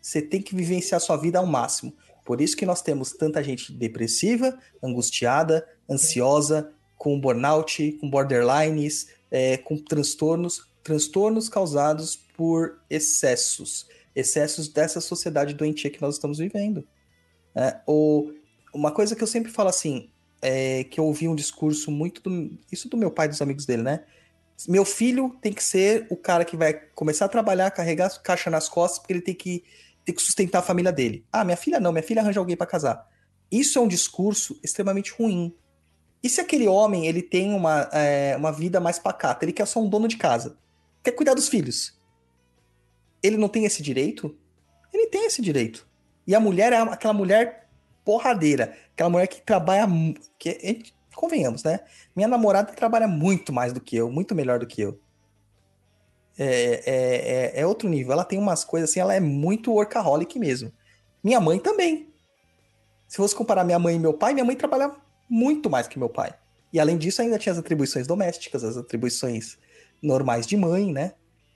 Speaker 2: Você tem que vivenciar sua vida ao máximo. Por isso que nós temos tanta gente depressiva, angustiada, ansiosa, com burnout, com borderlines, é, com transtornos, transtornos causados por excessos excessos dessa sociedade doentia que nós estamos vivendo. É, ou, uma coisa que eu sempre falo assim, é, que eu ouvi um discurso muito do, isso do meu pai e dos amigos dele, né? Meu filho tem que ser o cara que vai começar a trabalhar, carregar caixa nas costas, porque ele tem que, tem que sustentar a família dele. Ah, minha filha não, minha filha arranja alguém para casar. Isso é um discurso extremamente ruim. E se aquele homem ele tem uma, é, uma vida mais pacata, ele quer só um dono de casa, quer cuidar dos filhos, ele não tem esse direito? Ele tem esse direito. E a mulher é aquela mulher porradeira. Aquela mulher que trabalha. Que, convenhamos, né? Minha namorada trabalha muito mais do que eu, muito melhor do que eu. É, é, é, é outro nível. Ela tem umas coisas assim, ela é muito workaholic mesmo. Minha mãe também. Se fosse comparar minha mãe e meu pai, minha mãe trabalha muito mais que meu pai. E além disso, ainda tinha as atribuições domésticas, as atribuições normais de mãe, né?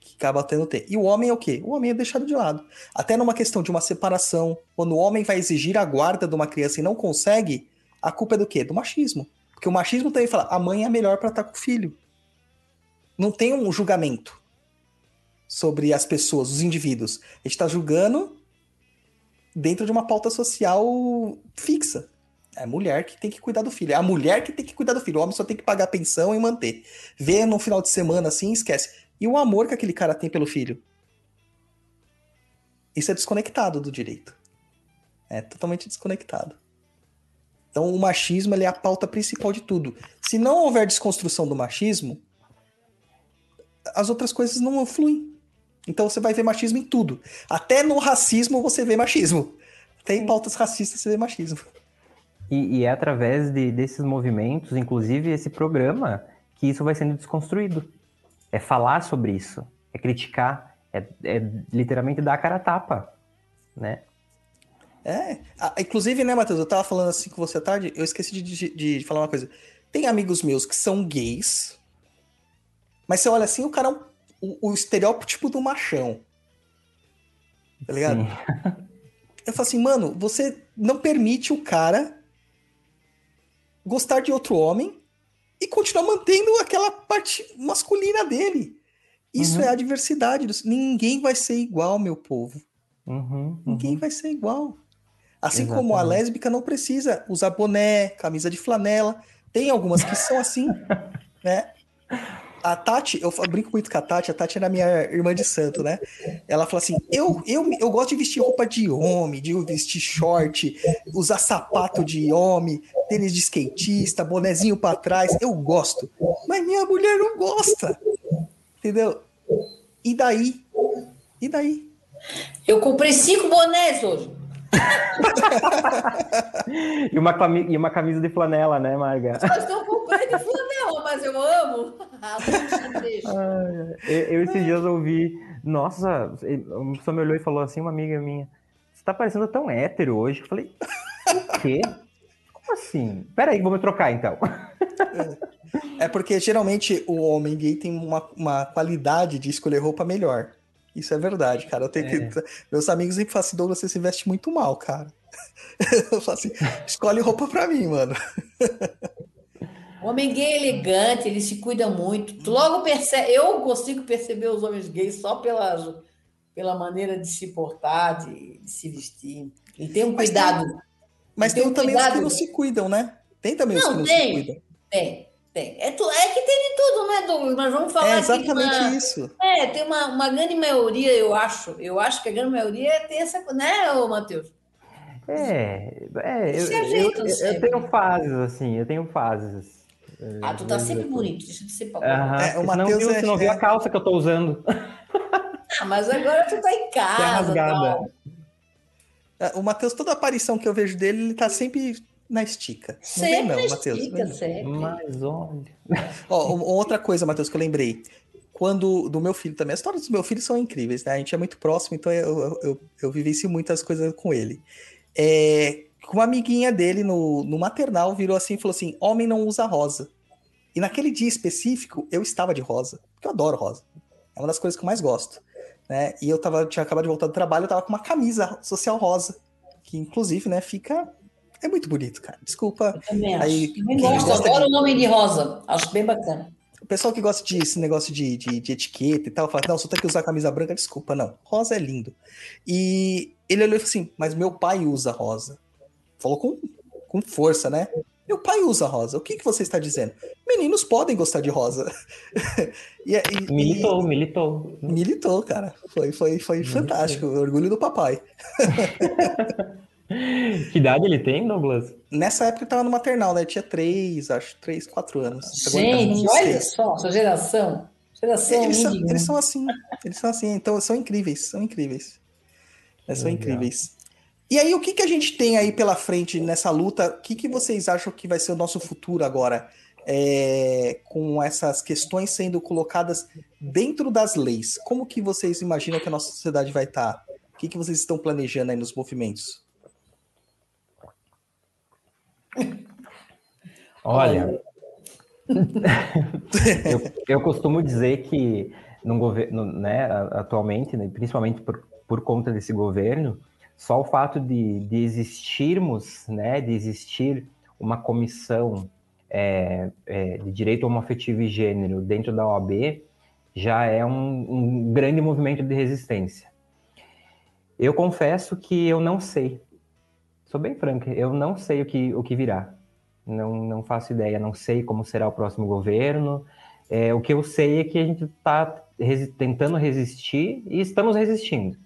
Speaker 2: Que acaba tendo ter. E o homem é o quê? O homem é deixado de lado. Até numa questão de uma separação, quando o homem vai exigir a guarda de uma criança e não consegue, a culpa é do quê? Do machismo. Porque o machismo também fala, a mãe é melhor para estar com o filho. Não tem um julgamento sobre as pessoas, os indivíduos. A gente está julgando dentro de uma pauta social fixa. É a mulher que tem que cuidar do filho. É a mulher que tem que cuidar do filho. O homem só tem que pagar pensão e manter. Vê no final de semana assim, esquece. E o amor que aquele cara tem pelo filho? Isso é desconectado do direito. É totalmente desconectado. Então o machismo é a pauta principal de tudo. Se não houver desconstrução do machismo, as outras coisas não fluem. Então você vai ver machismo em tudo. Até no racismo você vê machismo. Tem pautas racistas você vê machismo.
Speaker 4: E, e é através de, desses movimentos, inclusive esse programa, que isso vai sendo desconstruído. É falar sobre isso, é criticar, é, é literalmente dar a cara a tapa, né?
Speaker 2: É, inclusive, né, Matheus, eu tava falando assim com você à tarde, eu esqueci de, de, de falar uma coisa. Tem amigos meus que são gays, mas você olha assim, o cara é um o, o estereótipo do machão. Tá ligado? Sim. Eu falo assim, mano, você não permite o cara gostar de outro homem e continuar mantendo aquela parte masculina dele. Isso uhum. é a diversidade. Ninguém vai ser igual, meu povo. Uhum, uhum. Ninguém vai ser igual. Assim Exatamente. como a lésbica não precisa usar boné, camisa de flanela. Tem algumas que são assim, né? A Tati, eu brinco muito com a Tati, a Tati era minha irmã de santo, né? Ela fala assim: eu, eu, eu gosto de vestir roupa de homem, de vestir short, usar sapato de homem, tênis de skatista, bonezinho para trás. Eu gosto. Mas minha mulher não gosta. Entendeu? E daí? E daí?
Speaker 3: Eu comprei cinco bonés hoje.
Speaker 4: e, uma, e uma camisa de flanela, né, Marga?
Speaker 3: Eu comprei de flanela, mas eu amo.
Speaker 4: eu, eu esses dias ouvi, nossa, uma pessoa me olhou e falou assim, uma amiga minha, você tá parecendo tão hétero hoje. Eu falei, o quê? Como assim? Peraí, vou me trocar então.
Speaker 2: É, é porque geralmente o homem gay tem uma, uma qualidade de escolher roupa melhor. Isso é verdade, cara. Eu tenho é. que. Meus amigos sempre falam assim, Douglas, você se veste muito mal, cara. Eu falo assim, escolhe roupa pra mim, mano.
Speaker 3: O homem gay é elegante, ele se cuida muito. Tu logo percebe, eu consigo perceber os homens gays só pela, pela maneira de se portar, de, de se vestir. Ele tem um
Speaker 2: mas
Speaker 3: cuidado.
Speaker 2: Tem, mas tem, tem um também cuidado. os que não se cuidam, né? Tem também não, os que não tem, se cuidam.
Speaker 3: Tem. Tem. É, tu, é que tem de tudo, né, Douglas? Mas vamos falar
Speaker 2: É exatamente uma, isso.
Speaker 3: É, tem uma, uma grande maioria, eu acho. Eu acho que a grande maioria tem essa. Né, ô, Matheus?
Speaker 4: É, é eu, eu, eu, eu, tenho fases, assim, eu tenho fases.
Speaker 3: Ah, tu tá sempre bonito, deixa de ser papo.
Speaker 4: é, o Matheus não viu, é, não viu a calça que eu tô usando.
Speaker 3: Ah, mas agora tu tá em casa. Tá rasgada.
Speaker 2: É, o Matheus, toda aparição que eu vejo dele, ele tá sempre na estica.
Speaker 3: Sempre não vem, não, Matheus. Estica, sempre.
Speaker 4: Mas olha.
Speaker 2: Ó, outra coisa, Matheus, que eu lembrei. Quando do meu filho também, as histórias dos meus filhos são incríveis, né? A gente é muito próximo, então eu, eu, eu, eu vivencio muitas coisas com ele. É, uma amiguinha dele no, no maternal virou assim e falou assim: homem não usa rosa. E naquele dia específico, eu estava de rosa, porque eu adoro rosa. É uma das coisas que eu mais gosto. Né? E eu tava, tinha acabado de voltar do trabalho, eu tava com uma camisa social rosa, que inclusive, né, fica é muito bonito, cara. Desculpa.
Speaker 3: Eu também acho. Aí, eu gosto, adoro de... o nome de rosa. Acho bem bacana.
Speaker 2: O pessoal que gosta desse negócio de, de, de, etiqueta e tal, fala, não, só tem que usar camisa branca, desculpa, não. Rosa é lindo. E ele olhou e falou assim, mas meu pai usa rosa. Falou com, com força, né? Meu pai usa rosa. O que, que você está dizendo? Meninos podem gostar de rosa.
Speaker 4: e, e, militou, e... militou.
Speaker 2: Militou, cara. Foi, foi, foi fantástico. Orgulho do papai.
Speaker 4: Que idade ele tem, Douglas?
Speaker 2: Nessa época ele tava no maternal, né? Ele tinha três, acho, três, quatro anos.
Speaker 3: Gente, tá olha só, sua geração. Geração
Speaker 2: eles, são, eles são assim, eles são assim, então são incríveis, são incríveis. É, são incríveis. E aí, o que, que a gente tem aí pela frente nessa luta? O que, que vocês acham que vai ser o nosso futuro agora? É, com essas questões sendo colocadas dentro das leis. Como que vocês imaginam que a nossa sociedade vai estar? O que, que vocês estão planejando aí nos movimentos?
Speaker 4: Olha, eu, eu, costumo dizer que no governo, né, atualmente, né, principalmente por, por conta desse governo, só o fato de, de existirmos, né, de existir uma comissão é, é, de direito homoafetivo e gênero dentro da OAB já é um, um grande movimento de resistência. Eu confesso que eu não sei. Sou bem franca, eu não sei o que, o que virá. Não, não faço ideia, não sei como será o próximo governo. É, o que eu sei é que a gente está resi tentando resistir e estamos resistindo.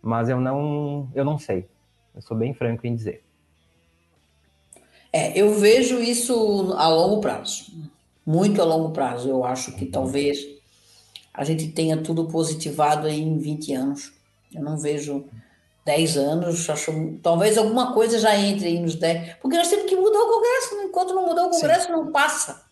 Speaker 4: Mas eu não, eu não sei. Eu sou bem franco em dizer.
Speaker 3: É, eu vejo isso a longo prazo, muito a longo prazo. Eu acho que talvez a gente tenha tudo positivado em 20 anos. Eu não vejo 10 anos, acho, talvez alguma coisa já entre aí nos 10, porque nós temos que mudar o Congresso, né? enquanto não mudar o Congresso, Sim. não passa.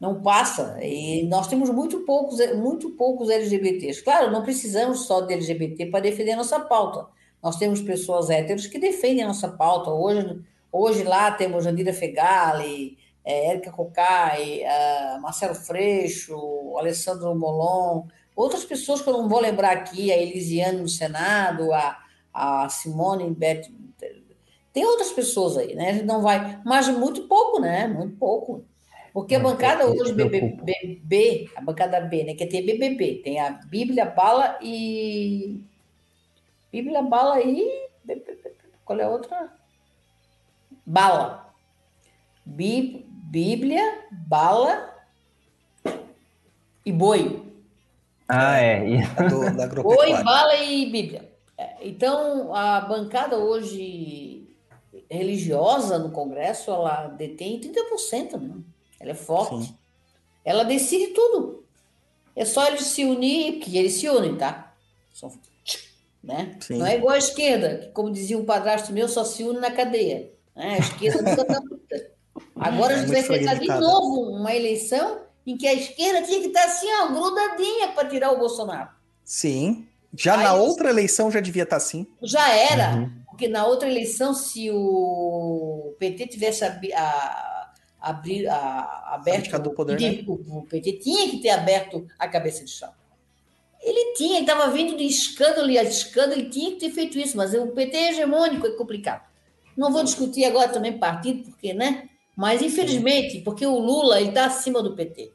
Speaker 3: Não passa. E nós temos muito poucos, muito poucos LGBTs. Claro, não precisamos só de LGBT para defender a nossa pauta. Nós temos pessoas héteros que defendem a nossa pauta. Hoje, hoje lá temos Jandira Fegali, é, Érica Cocai, é, Marcelo Freixo, Alessandro Molon, outras pessoas que eu não vou lembrar aqui, a Elisiane no Senado, a, a Simone Beth. Tem outras pessoas aí, né? A gente não vai, mas muito pouco, né? Muito pouco. Porque a bancada hoje, BBB, a bancada B, né? Que tem BBB, tem a Bíblia, Bala e. Bíblia, Bala e. Qual é a outra? Bala. Bíblia, Bala e Boi.
Speaker 4: Ah, é.
Speaker 3: Do, Boi, Bala e Bíblia. É, então, a bancada hoje religiosa no Congresso, ela detém 30%, né? Ela é forte. Sim. Ela decide tudo. É só eles se unir, que eles se unem, tá? Né? Não é igual a esquerda, que, como dizia um padrasto meu, só se une na cadeia. Né? A esquerda nunca tá Agora é a gente vai enfrentar de novo uma eleição em que a esquerda tinha que estar assim, ó, grudadinha para tirar o Bolsonaro.
Speaker 2: Sim. Já Aí, na outra eleição já devia estar tá assim.
Speaker 3: Já era, uhum. porque na outra eleição, se o PT tivesse a, a, abrir, a, aberto
Speaker 2: do poder, né?
Speaker 3: o, o, PT tinha que ter aberto a cabeça de chão. Ele tinha, ele estava vindo de escândalo e a escândalo, ele tinha que ter feito isso, mas o PT é hegemônico, é complicado. Não vou discutir agora também partido, porque, né? Mas infelizmente, porque o Lula está acima do PT.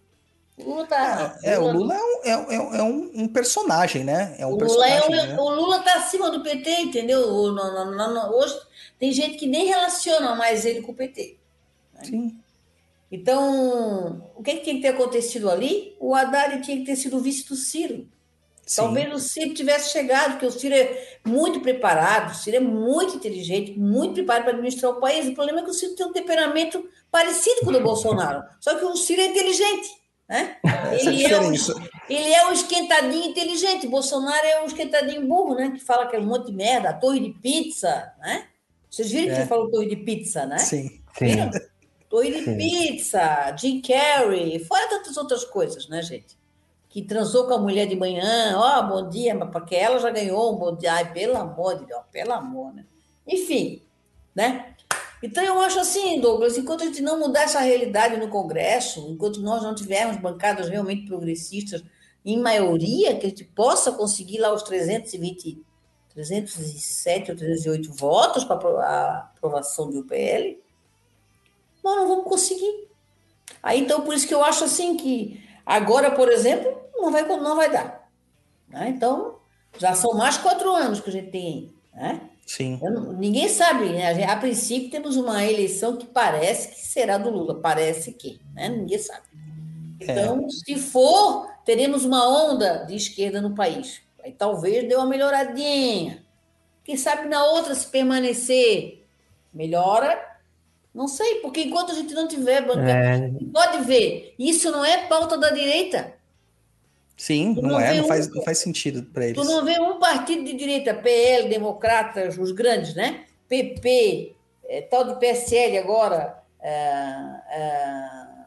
Speaker 2: O Lula tá. É, Lula, é o Lula é, um, é, é, é um, um, personagem, né? É um
Speaker 3: o
Speaker 2: Lula é.
Speaker 3: É, né? O Lula tá acima do PT, entendeu? O, hoje tem gente que nem relaciona mais ele com o PT.
Speaker 2: Né? Sim.
Speaker 3: Então, o que, que tinha que ter acontecido ali? O Haddad tinha que ter sido vice do Ciro. Sim. Talvez o Ciro tivesse chegado, porque o Ciro é muito preparado, o Ciro é muito inteligente, muito preparado para administrar o país. O problema é que o Ciro tem um temperamento parecido com o do Bolsonaro. Só que o Ciro é inteligente. Né? Ele, é um, ele é um esquentadinho inteligente. Bolsonaro é um esquentadinho burro, né? Que fala que é um monte de merda, a torre de pizza, né? Vocês viram é. que ele falou torre de pizza, né?
Speaker 2: Sim.
Speaker 4: Sim.
Speaker 3: Torre de Sim. pizza, Jim Carrey, fora tantas outras coisas, né, gente? Que transou com a mulher de manhã, ó, oh, bom dia, mas porque ela já ganhou um bom dia. Ai, pelo amor de Deus, pelo amor, né? Enfim, né? Então, eu acho assim, Douglas, enquanto a gente não mudar essa realidade no Congresso, enquanto nós não tivermos bancadas realmente progressistas, em maioria, que a gente possa conseguir lá os 320, 307 ou 308 votos para a aprovação do UPL, nós não vamos conseguir. Aí, então, por isso que eu acho assim que agora, por exemplo, não vai, não vai dar. Né? Então, já são mais quatro anos que a gente tem, né?
Speaker 2: Sim.
Speaker 3: Não, ninguém sabe, né? A princípio temos uma eleição que parece que será do Lula, parece que, né? Ninguém sabe. Então, é. se for, teremos uma onda de esquerda no país. Aí talvez dê uma melhoradinha. Quem sabe na outra, se permanecer, melhora. Não sei, porque enquanto a gente não tiver bancada, é. pode ver, isso não é pauta da direita.
Speaker 2: Sim, não,
Speaker 3: não
Speaker 2: é, não
Speaker 3: um-
Speaker 2: faz, não faz sentido para eles.
Speaker 3: Tu não vê um partido de direita, PL, Democratas, os grandes, né? PP, eh, tal de PSL agora, ah, ah,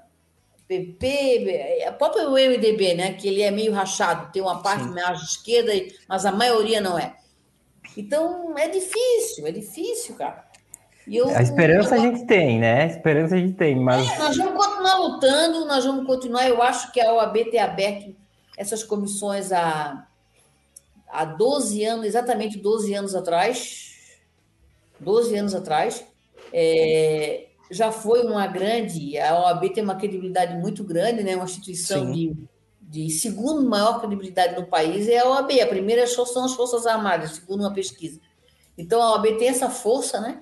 Speaker 3: PP, a própria o MDB, né? Que ele é meio rachado, tem uma parte
Speaker 2: Sim.
Speaker 3: mais de esquerda, mas a maioria não é. Então é difícil, é difícil, cara. Eu-
Speaker 4: A esperança a gente tem, né? A esperança a gente tem, mas
Speaker 3: nós vamos continuar lutando, nós vamos continuar. Eu acho que a OAB tem aberto essas comissões há, há 12 anos, exatamente 12 anos atrás. 12 anos atrás. É, já foi uma grande. A OAB tem uma credibilidade muito grande, né? uma instituição
Speaker 2: Sim.
Speaker 3: de, de segundo maior credibilidade no país é a OAB. A primeira são as Forças Armadas, segundo uma pesquisa. Então a OAB tem essa força, né?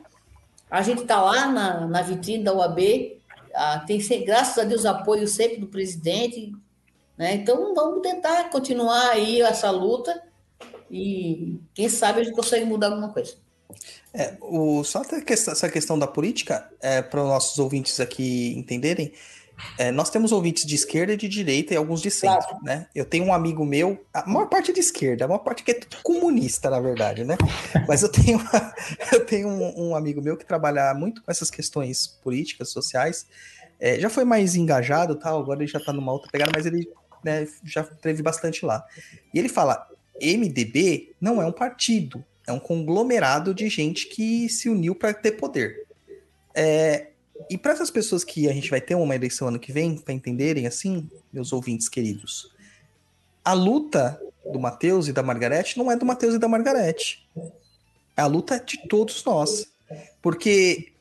Speaker 3: A gente está lá na, na vitrine da UAB, ah, tem, graças a Deus, apoio sempre do presidente. Né? Então, vamos tentar continuar aí essa luta e quem sabe a gente consegue mudar alguma coisa.
Speaker 2: É, o, só até que essa questão da política, é, para os nossos ouvintes aqui entenderem, é, nós temos ouvintes de esquerda e de direita e alguns de centro,
Speaker 3: Claro.
Speaker 2: né? Eu tenho um amigo meu, a maior parte é de esquerda, a maior parte que é comunista, na verdade, né? Mas eu tenho, eu tenho um, um amigo meu que trabalha muito com essas questões políticas, sociais, é, já foi mais engajado, tal, agora ele já tá numa outra pegada, mas ele né, já teve bastante lá. E ele fala, MDB não é um partido, é um conglomerado de gente que se uniu para ter poder. É, e para essas pessoas que a gente vai ter uma eleição ano que vem, para entenderem assim, meus ouvintes queridos, a luta do Matheus e da Margarete não é do Matheus e da Margarete. A luta é de todos nós. Porque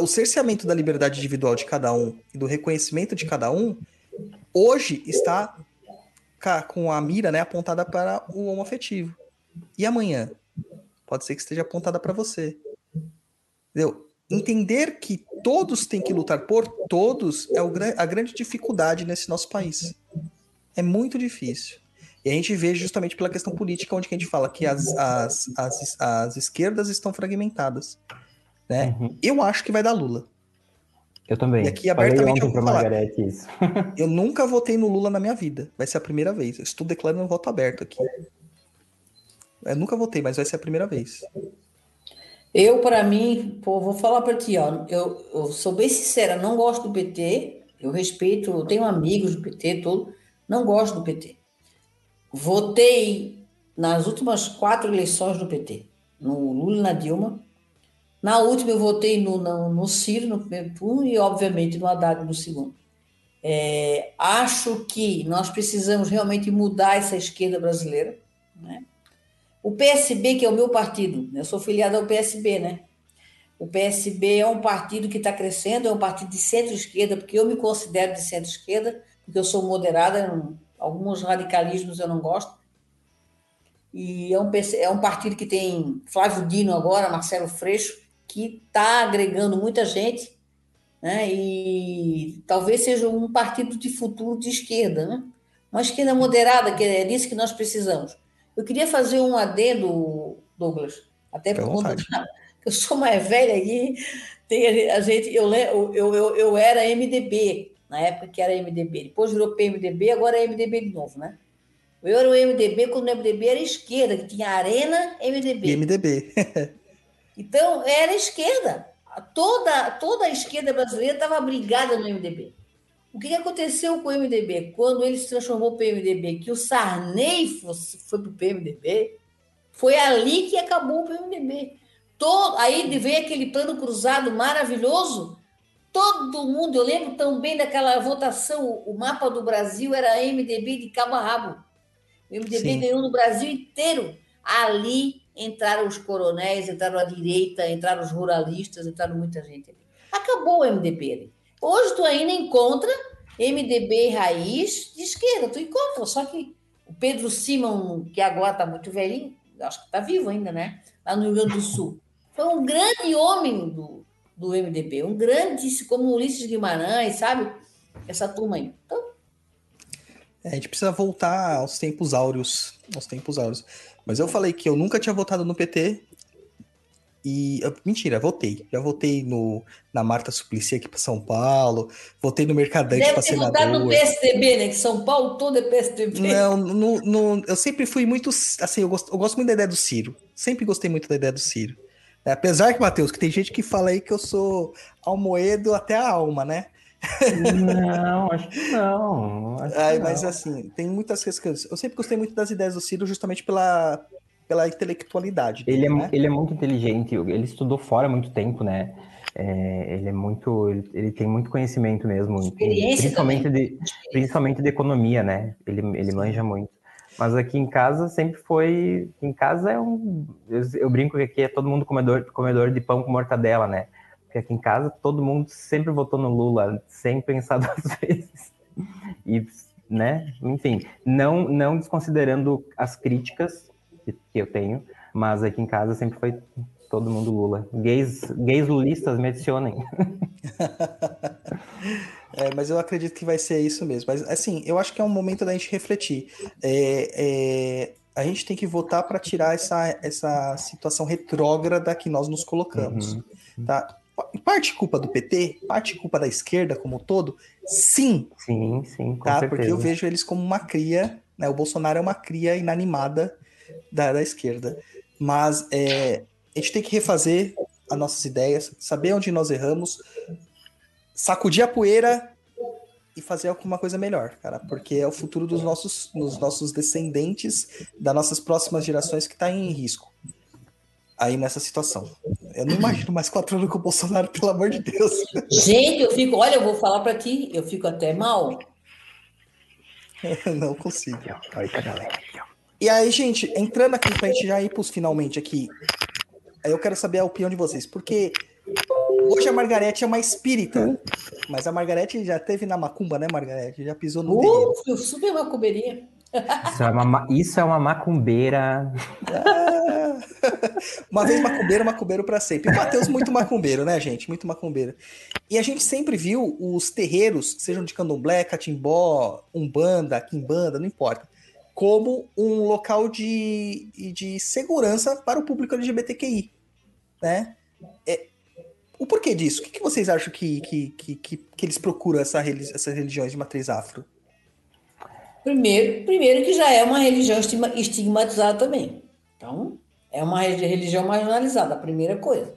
Speaker 2: o cerceamento da liberdade individual de cada um e do reconhecimento de cada um, hoje está com a mira né, apontada para o homoafetivo. E amanhã? Pode ser que esteja apontada para você. Entendeu? Entender que todos têm que lutar por todos é a grande dificuldade nesse nosso país. É muito difícil. E a gente vê justamente pela questão política, onde que a gente fala que as, as, as, as esquerdas estão fragmentadas. Né?
Speaker 4: Uhum.
Speaker 2: Eu acho que vai dar Lula.
Speaker 4: Eu também.
Speaker 2: E aqui, abertamente, eu vou falar.
Speaker 4: Margarete isso.
Speaker 2: Eu nunca votei no Lula na minha vida. Vai ser a primeira vez. Eu estou declarando um voto aberto aqui. Eu nunca votei, mas vai ser a primeira vez.
Speaker 3: Eu, para mim, pô, vou falar para ti, ó, eu, eu sou bem sincera, não gosto do PT, eu respeito, eu tenho amigos do PT, tudo, não gosto do PT. Votei nas últimas quatro eleições do PT, no Lula e na Dilma. Na última eu votei no, no, no Ciro, no primeiro turno, e obviamente no Haddad no segundo. É, acho que nós precisamos realmente mudar essa esquerda brasileira, né? O PSB, que é o meu partido, eu sou filiado ao PSB, né? O PSB é um partido que está crescendo, é um partido de centro-esquerda, porque eu me considero de centro-esquerda, porque eu sou moderada, não- alguns radicalismos eu não gosto. E é um, é um partido que tem Flávio Dino agora, Marcelo Freixo, que está agregando muita gente, né? E talvez seja um partido de futuro de esquerda, né? Uma esquerda moderada, que é disso que nós precisamos. Eu queria fazer um adendo, Douglas, até
Speaker 2: Fica
Speaker 3: por
Speaker 2: à
Speaker 3: conta
Speaker 2: vontade.
Speaker 3: da, eu sou mais velha aqui, tem a gente, eu, eu, eu, eu era MDB, na época que era MDB, depois virou PMDB, agora é MDB de novo, né? Eu era o MDB quando o MDB era esquerda, que tinha Arena MDB.
Speaker 2: MDB.
Speaker 3: Então, era esquerda. Toda, toda a esquerda brasileira estava brigada no MDB. O que aconteceu com o MDB? Quando ele se transformou para o PMDB, que o Sarney fosse, foi para o PMDB, foi ali que acabou o PMDB. Todo, aí veio aquele plano cruzado maravilhoso. Todo mundo, eu lembro tão bem daquela votação, o mapa do Brasil era MDB de cabo a rabo. O MDB
Speaker 2: Sim.
Speaker 3: ganhou no Brasil inteiro. Ali entraram os coronéis, entraram a direita, entraram os ruralistas, entraram muita gente ali. Acabou o MDB ali. Hoje tu ainda encontra MDB raiz de esquerda, tu encontra, só que o Pedro Simon, que agora está muito velhinho, acho que está vivo ainda, né? Lá no Rio Grande do Sul. Foi um grande homem do, do MDB, um grande, como Ulisses Guimarães, sabe? Essa turma aí. Então,
Speaker 2: É, a gente precisa voltar aos tempos áureos. Aos tempos áureos. Mas eu falei que eu nunca tinha votado no PT. E. Mentira, votei. Já votei no, na Marta Suplicy aqui para São Paulo. Votei no Mercadante para senador. Deve ter votado
Speaker 3: no PSDB, né? Que São Paulo todo é PSDB.
Speaker 2: Não, no, no, eu sempre fui muito. Assim, eu gosto, eu gosto muito da ideia do Ciro. Sempre gostei muito da ideia do Ciro. É, apesar que, Matheus, que tem gente que fala aí que eu sou almoedo até a alma, né?
Speaker 4: Não, acho que não. Acho
Speaker 2: Ai,
Speaker 4: que
Speaker 2: mas
Speaker 4: não.
Speaker 2: assim, tem muitas coisas. Eu sempre gostei muito das ideias do Ciro justamente pela, pela intelectualidade.
Speaker 4: Dele, ele, é,
Speaker 2: né?
Speaker 4: ele é muito inteligente, ele estudou fora há muito tempo, né? É, ele é muito. Ele, ele, tem muito conhecimento mesmo. Principalmente de, principalmente de economia, né? Ele, ele manja muito. Mas aqui em casa sempre foi. Em casa é um. Eu, eu brinco que aqui é todo mundo comedor, comedor de pão com mortadela, né? Porque aqui em casa todo mundo sempre votou no Lula, sem pensar duas vezes. E, né? Enfim, não, não desconsiderando as críticas que, que eu tenho, mas aqui em casa sempre foi todo mundo Lula. Gays, gays lulistas me adicionem.
Speaker 2: É, mas eu acredito que vai ser isso mesmo. Mas, assim, eu acho que é um momento da gente refletir. É, é, a gente tem que votar para tirar essa, essa situação retrógrada que nós nos colocamos. Uhum. Tá? Parte culpa do PT, parte culpa da esquerda como um todo, sim.
Speaker 4: Sim, sim, com
Speaker 2: tá?
Speaker 4: certeza.
Speaker 2: Porque eu vejo eles como uma cria, né? O Bolsonaro é uma cria inanimada da, da esquerda. Mas é, a gente tem que refazer as nossas ideias, saber onde nós erramos, sacudir a poeira e fazer alguma coisa melhor, cara, porque é o futuro dos nossos, dos nossos descendentes, das nossas próximas gerações que está em risco. Aí nessa situação. Eu não imagino mais quatro anos com o Bolsonaro, pelo amor de Deus.
Speaker 3: Gente, eu fico, olha, eu vou falar para ti, eu fico até mal.
Speaker 2: não consigo. E aí, gente, entrando aqui pra gente já ir pros finalmente aqui, eu quero saber a opinião de vocês, porque Hoje a Margarete é uma espírita, mas a Margarete já teve na macumba, né, Margarete? Já pisou no
Speaker 3: uh, super macumbeirinha.
Speaker 4: Isso é uma, isso é uma macumbeira.
Speaker 2: Ah, uma vez macumbeiro, macumbeiro para sempre. O Matheus muito macumbeiro, né, gente? Muito macumbeiro. E a gente sempre viu os terreiros, sejam de candomblé, catimbó, umbanda, quimbanda, não importa, como um local de, de segurança para o público LGBTQI, né? É, o porquê disso? O que, que vocês acham que, que, que, que, eles procuram essa, essas religiões de matriz afro?
Speaker 3: Primeiro, primeiro que já é uma religião estigmatizada também. Então, é uma religião marginalizada, a primeira coisa.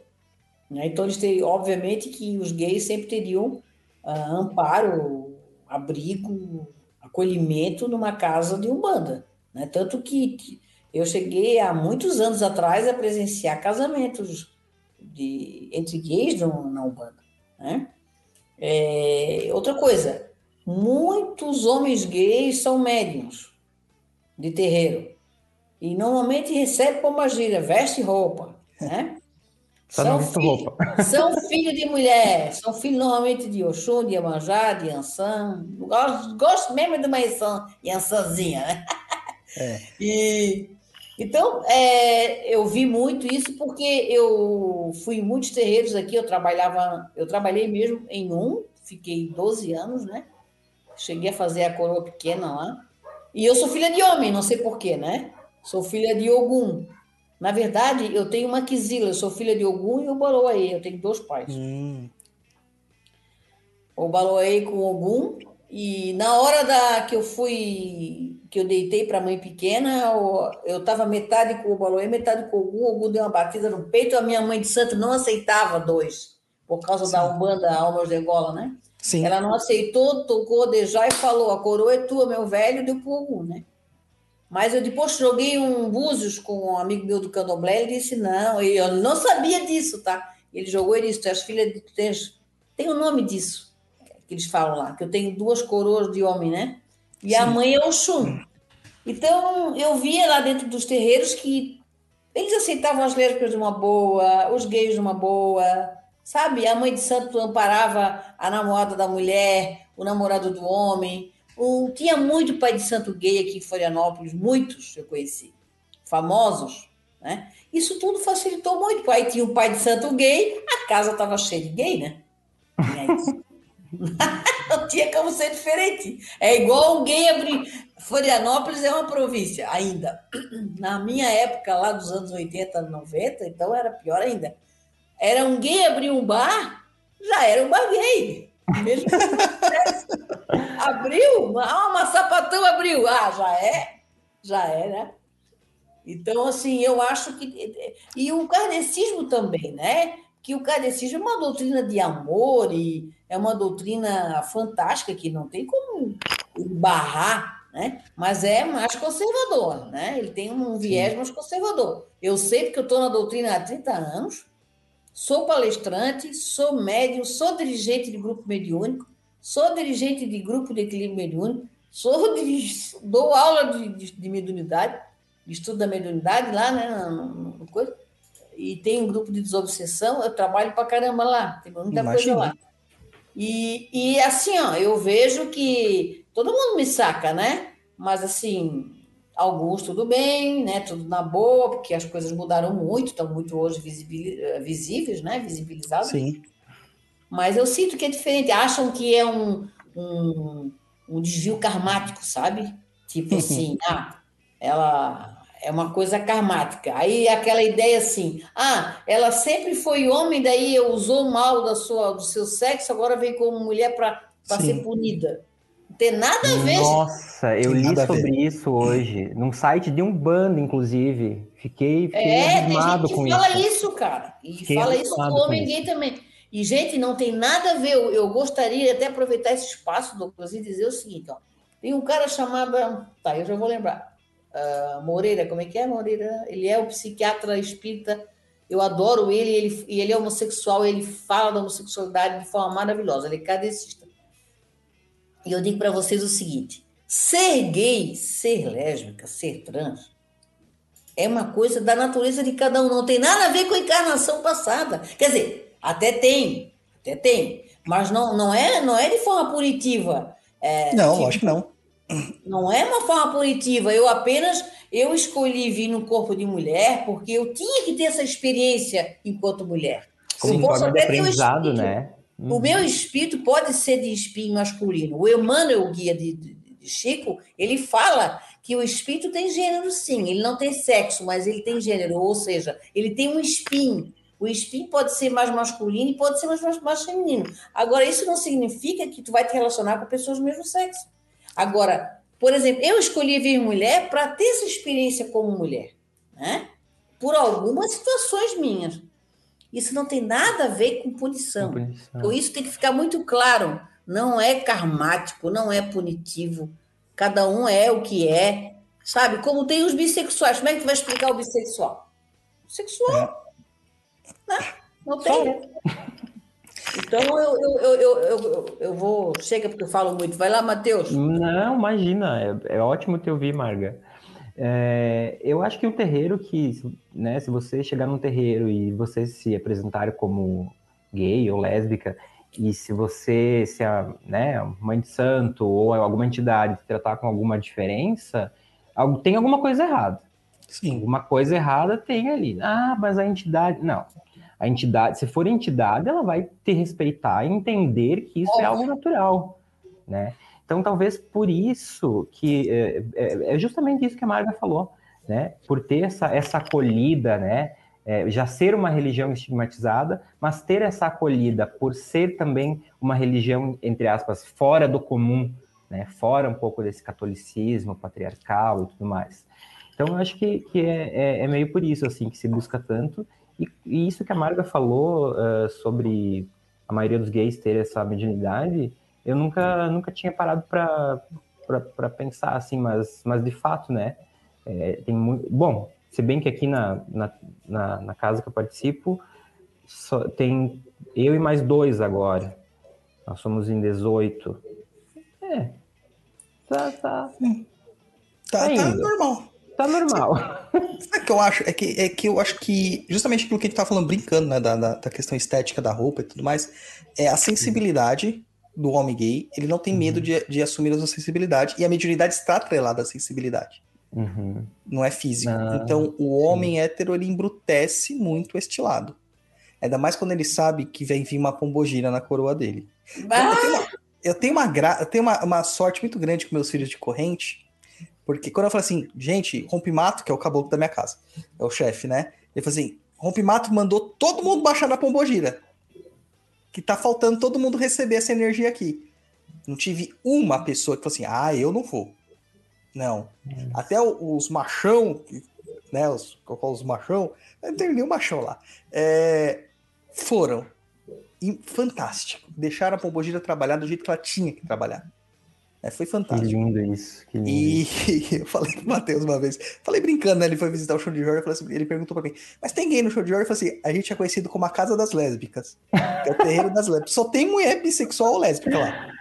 Speaker 3: Né? Então, eles obviamente, que os gays sempre teriam uh, amparo, abrigo, acolhimento numa casa de umbanda. Né? Tanto que eu cheguei há muitos anos atrás a presenciar casamentos de, entre gays no, na Umbanda. Né? É, outra coisa, muitos homens gays são médiums de terreiro e normalmente recebem pombagira, veste roupa, né?
Speaker 4: São, filho, roupa.
Speaker 3: são filhos de mulher, são filhos normalmente de Oxum, de Amanjá, de Ansan. Gosto, gosto mesmo de uma Yansanzinha, né? É. E então, é, eu vi muito isso porque eu fui em muitos terreiros aqui, eu trabalhava, eu trabalhei mesmo em um, fiquei 12 anos, né? Cheguei a fazer a coroa pequena lá. E eu sou filha de homem, não sei porquê, né? Sou filha de Ogum. Na verdade, eu tenho uma quisila, eu sou filha de Ogum e o Baloaê, eu tenho dois pais.
Speaker 2: Hum.
Speaker 3: O Baloaê com Ogum, e na hora da que eu fui, que eu deitei para a mãe pequena, eu estava metade com o Baloê, metade com o Ogum, Ogum deu uma batida no peito, a minha mãe de santo não aceitava dois, por causa Sim. da Umbanda Almas de Angola, né?
Speaker 2: Sim.
Speaker 3: Ela não aceitou, tocou de já e falou, a coroa é tua, meu velho, deu pro Ogum, né? Mas eu depois joguei um búzios com um amigo meu do candomblé, ele disse, não, e eu não sabia disso, tá? Ele jogou e disse, tu és filha de... Tu tens... Tem o um nome disso que eles falam lá, que eu tenho duas coroas de homem, né? E Sim. a mãe é o Xum. Então, eu via lá dentro dos terreiros que eles aceitavam as lésbicas de uma boa, os gays de uma boa, sabe? A mãe de santo amparava a namorada da mulher, o namorado do homem. O, tinha muito pai de santo gay aqui em Florianópolis, muitos eu conheci, famosos, né? Isso tudo facilitou muito. Aí tinha o pai de santo gay, a casa estava cheia de gay, né? não tinha como ser diferente. É igual um gay abrir. Florianópolis é uma província ainda. Na minha época, lá dos anos 80, 90, então era pior ainda. Era um gay abrir um bar, já era um bar gay. Mesmo abriu, ah, uma sapatão abriu, ah, já é, já é, né? Então, assim, eu acho que. E o kardecismo também, né? Que o kardecismo é uma doutrina de amor e é uma doutrina fantástica que não tem como barrar, né? Mas é mais conservador, né? Ele tem um viés mais conservador. Eu sei porque eu estou na doutrina há 30 anos, sou palestrante, sou médium, sou dirigente de grupo mediúnico, sou dirigente de grupo de equilíbrio mediúnico, sou dou aula de, de, de mediunidade estudo da mediunidade lá, né? No, no, coisa. E tem um grupo de desobsessão, eu trabalho pra caramba lá, tem muita Imagina. coisa lá. E, e assim, ó, eu vejo que todo mundo me saca, né? Mas assim, alguns tudo bem, né? Tudo na boa, porque as coisas mudaram muito, estão muito hoje visíveis, né? Visibilizadas.
Speaker 2: Sim.
Speaker 3: Mas eu sinto que é diferente. Acham que é um, um, um desvio karmático, sabe? Tipo assim, ah, ela é uma coisa karmática. Aí aquela ideia assim, ah, ela sempre foi homem, daí usou mal da sua, do seu sexo, agora vem como mulher para ser punida. Não tem nada a ver.
Speaker 4: Nossa, eu li sobre isso hoje, num site de um bando, inclusive. Fiquei, fiquei
Speaker 3: é, tem gente que fala isso. isso, cara. E fiquei fala isso com homem gay também. E, gente, não tem nada a ver. Eu, eu gostaria até aproveitar esse espaço, Douglas, e dizer o seguinte: ó. Tem um cara chamado. Tá, eu já vou lembrar uh, Moreira, como é que é, Moreira? Ele é o psiquiatra espírita, eu adoro ele, ele, e ele é homossexual, ele fala da homossexualidade de forma maravilhosa, ele é cadecista. E eu digo para vocês o seguinte: ser gay, ser lésbica, ser trans, é uma coisa da natureza de cada um, não tem nada a ver com a encarnação passada. Quer dizer, até tem, até tem, mas não, não, é, não é de forma punitiva. É,
Speaker 2: não, tipo, acho que não.
Speaker 3: Não é uma forma punitiva. Eu apenas eu escolhi vir no corpo de mulher porque eu tinha que ter essa experiência enquanto mulher.
Speaker 4: Sim,
Speaker 3: eu
Speaker 4: posso até ter um espírito, né?
Speaker 3: Uhum. O meu espírito pode ser de espinho masculino. O Emmanuel, o guia de, de, de, Chico, ele fala que o espírito tem gênero, sim. Ele não tem sexo, mas ele tem gênero. Ou seja, ele tem um espinho. O espinho pode ser mais masculino e pode ser mais, mais, mais feminino. Agora, isso não significa que tu vai te relacionar com pessoas do mesmo sexo. Agora, por exemplo, eu escolhi vir mulher para ter essa experiência como mulher, né? Por algumas situações minhas. Isso não tem nada a ver com punição. punição. Então, isso tem que ficar muito claro. Não é karmático, não é punitivo. Cada um é o que é. Sabe? Como tem os bissexuais. Como é que tu vai explicar o bissexual? Sexual. É. Né? Não tem. Então eu, eu, eu, eu, eu, vou. Chega porque eu falo muito. Vai lá, Matheus.
Speaker 4: Não, imagina. É, é ótimo te ouvir, Marga. É, eu acho que um terreiro que, né, se você chegar num terreiro e você se apresentar como gay ou lésbica, e se você, se a né, mãe de santo ou alguma entidade te tratar com alguma diferença, tem alguma coisa errada. Sim. Alguma coisa errada tem ali. Ah, mas a entidade. Não a entidade, se for entidade, ela vai te respeitar e entender que isso é algo natural, né? Então, talvez por isso que é, é, é justamente isso que a Marga falou, né? Por ter essa, essa acolhida, né? É, já ser uma religião estigmatizada, mas ter essa acolhida por ser também uma religião, entre aspas, fora do comum, né? Fora um pouco desse catolicismo patriarcal e tudo mais. Então, eu acho que, que é, é, é meio por isso, assim, que se busca tanto, e, e isso que a Marga falou uh, sobre a maioria dos gays ter essa mediunidade, eu nunca, nunca tinha parado para pensar assim, mas, mas de fato, né? É, tem muito, bom, se bem que aqui na, na, na, na casa que eu participo, só, tem eu e mais dois agora. Nós somos em 18. É. Tá, tá.
Speaker 2: Tá, tá, tá normal.
Speaker 4: Tá normal.
Speaker 2: Sabe o que eu acho? É que, é que eu acho que, justamente aquilo que a gente tá falando, brincando, né, da, da, da questão estética da roupa e tudo mais, é a sensibilidade do homem gay, ele não tem uhum. medo de, de assumir a sua sensibilidade, e a mediunidade está atrelada à sensibilidade.
Speaker 4: Uhum.
Speaker 2: Não é físico. Ah, então, o homem sim. hétero, ele embrutece muito este lado. Ainda mais quando ele sabe que vem vir uma pombogira na coroa dele.
Speaker 3: Ah!
Speaker 2: eu tenho uma, gra... eu tenho uma, uma sorte muito grande com meus filhos de corrente, porque quando eu falo assim, gente, Rompimato, que é o caboclo da minha casa, é o chefe, né? Ele falou assim: Rompimato mandou todo mundo baixar na Pombogira. Que tá faltando todo mundo receber essa energia aqui. Não tive uma pessoa que falou assim: ah, eu não vou. Não. Até os machão, né? Os, os machão, eu não tenho nenhum machão lá. É, foram. E, fantástico. Deixaram a Pombogira trabalhar do jeito que ela tinha que trabalhar. É, foi fantástico.
Speaker 4: Que lindo isso. Que lindo.
Speaker 2: E eu falei pro Matheus uma vez, falei brincando, né? Ele foi visitar o show de Jorge, assim, ele perguntou pra mim, mas tem gay no show de Jorge? Eu falei assim, a gente é conhecido como a Casa das Lésbicas. É o terreiro das lésbicas. Só tem mulher bissexual ou lésbica lá.